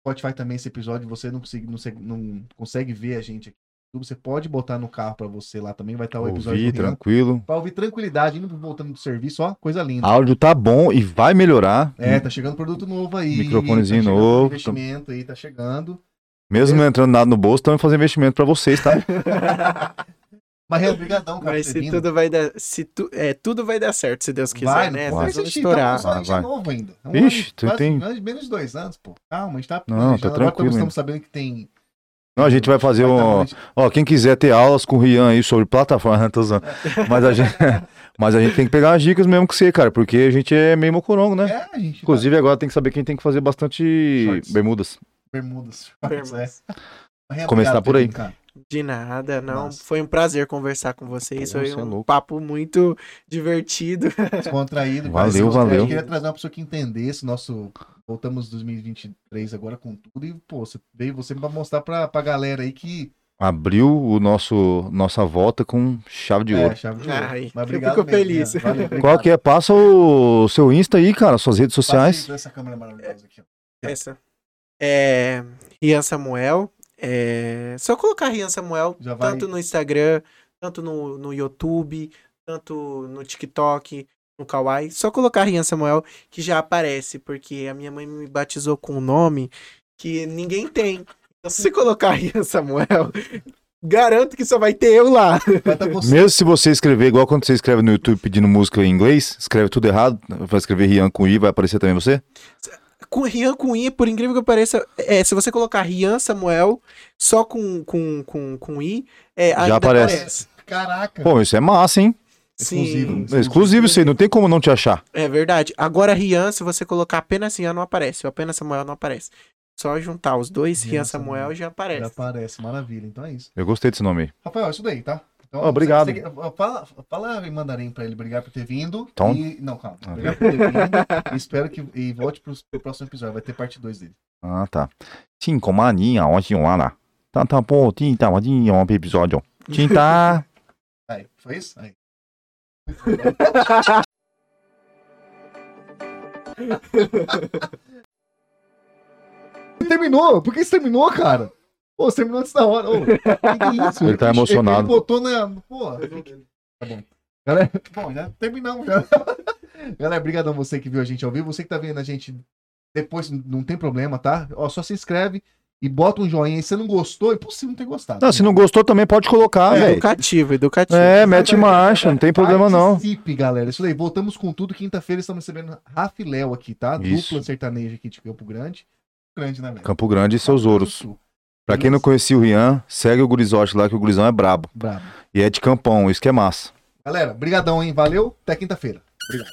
Spotify também esse episódio, você não consegue, não, não consegue ver a gente aqui no YouTube, você pode botar no carro pra você lá também, vai estar o episódio Ouvi, do Rian. tranquilo. Pra ouvir tranquilidade, indo voltando do serviço, ó, coisa linda. Áudio tá bom e vai melhorar. É, tá chegando produto novo aí. Microfonezinho tá novo, Investimento aí, tá chegando. Mesmo não entrando nada no bolso, também fazer investimento pra vocês, tá? Mas é obrigadão, cara, Mas se tudo vai dar, se tu, é, tudo vai dar certo, se Deus quiser, Vai, né? não Nós vamos estourar. Tá, a gente Vai, é novo ainda. Um Ixi, ano, tu quase- tem- menos- de dois anos, pô. Calma, a gente tá Não, tá. Agora tranquilo estamos, sabendo que tem... Não, a gente vai fazer vai um. tá- Ó, quem quiser ter aulas com o Rian aí sobre plataforma, tô usando. Mas a gente, mas a gente tem que pegar as dicas mesmo com você, cara, porque a gente é meio mocorongo, né? É, a gente Inclusive agora tem que saber quem tem que fazer bastante Shorts. bermudas. tá bermudas. Bermudas. É. Rian, Começar por aí. cara. De nada, não. Nossa. Foi um prazer conversar com vocês. Foi é um louco. papo muito divertido. Descontraído. Valeu, parece- valeu. Eu queria trazer uma pessoa que entendesse nosso... Voltamos 2023 agora com tudo e, pô, você veio você pra mostrar pra, pra galera aí que... Abriu o nosso nossa volta com chave de é, ouro. chave de ouro. Ai, Mas eu obrigado fico mesmo, feliz. Valeu, obrigado. Qual que é? Passa o seu Insta aí, cara, suas redes sociais. Passa essa câmera maravilhosa aqui, ó. Essa. É. Rian Samuel. É. Só colocar Rian Samuel, Já vai- tanto no Instagram, tanto no, no YouTube, tanto no TikTok, no Kawaii. Só colocar Rian Samuel que já aparece, porque a minha mãe me batizou com um nome que ninguém tem. Então, se você colocar Rian Samuel, garanto que só vai ter eu lá. Tá. Mesmo se você escrever igual quando você escreve no YouTube pedindo música em inglês, escreve tudo errado, vai escrever Rian com I, vai aparecer também você? Com Rian com I, por incrível que pareça, é, se você colocar Rian Samuel só com, com, com, com I, é, ainda aparece. Caraca. Pô, isso é massa, hein? Sim, Exclusivo. É exclusivo isso aí, não tem como não te achar. é verdade. Agora, Rian, se você colocar apenas Rian, não aparece. Ou apenas Samuel, não aparece. Só juntar os dois, Rian Rian Samuel. Samuel, já Já aparece. aparece, maravilha. Então é isso. Eu gostei desse nome aí. Rafael, é isso daí, tá? Então, obrigado. Você, você, fala, fala em mandarim para ele, obrigado por ter vindo. Tom? E, não, calma. Ah, obrigado por ter vindo. espero que e volte pro, o próximo episódio, vai ter parte 2 dele. Ah, tá. Sim, 5 maninha, hoje um lá. Tá, tá, pô, tinta, maninha, um episódio. Tinta. Aí, foi isso? Aí. terminou? Por que isso terminou, cara? Pô, você terminou antes da hora. Ô, que que é isso? Ele tá Ele- emocionado. Ele botou na. Pô, tá bom. Galera, bom, já terminamos já. Galera, obrigadão você que viu a gente ao vivo. Você que tá vendo a gente depois, não tem problema, tá? Ó, só se inscreve e bota um joinha. Se você não gostou, é possível não ter gostado. Não, se não gostou também pode colocar, É velho. educativo, educativo. É, mete marcha, não tem problema não. Participe, galera. Isso daí, voltamos com tudo. Quinta-feira estamos recebendo Rafa e Léo aqui, tá? Isso. Dupla sertaneja aqui de Campo Grande. Grande, né, velho? Campo Grande e seus ouros. Pra quem não conhecia o Rian, segue o Gurizote lá, que o Gurizão é brabo. Brabo. E é de campão, isso que é massa. Galera, brigadão, hein? Valeu. Até quinta-feira. Obrigado.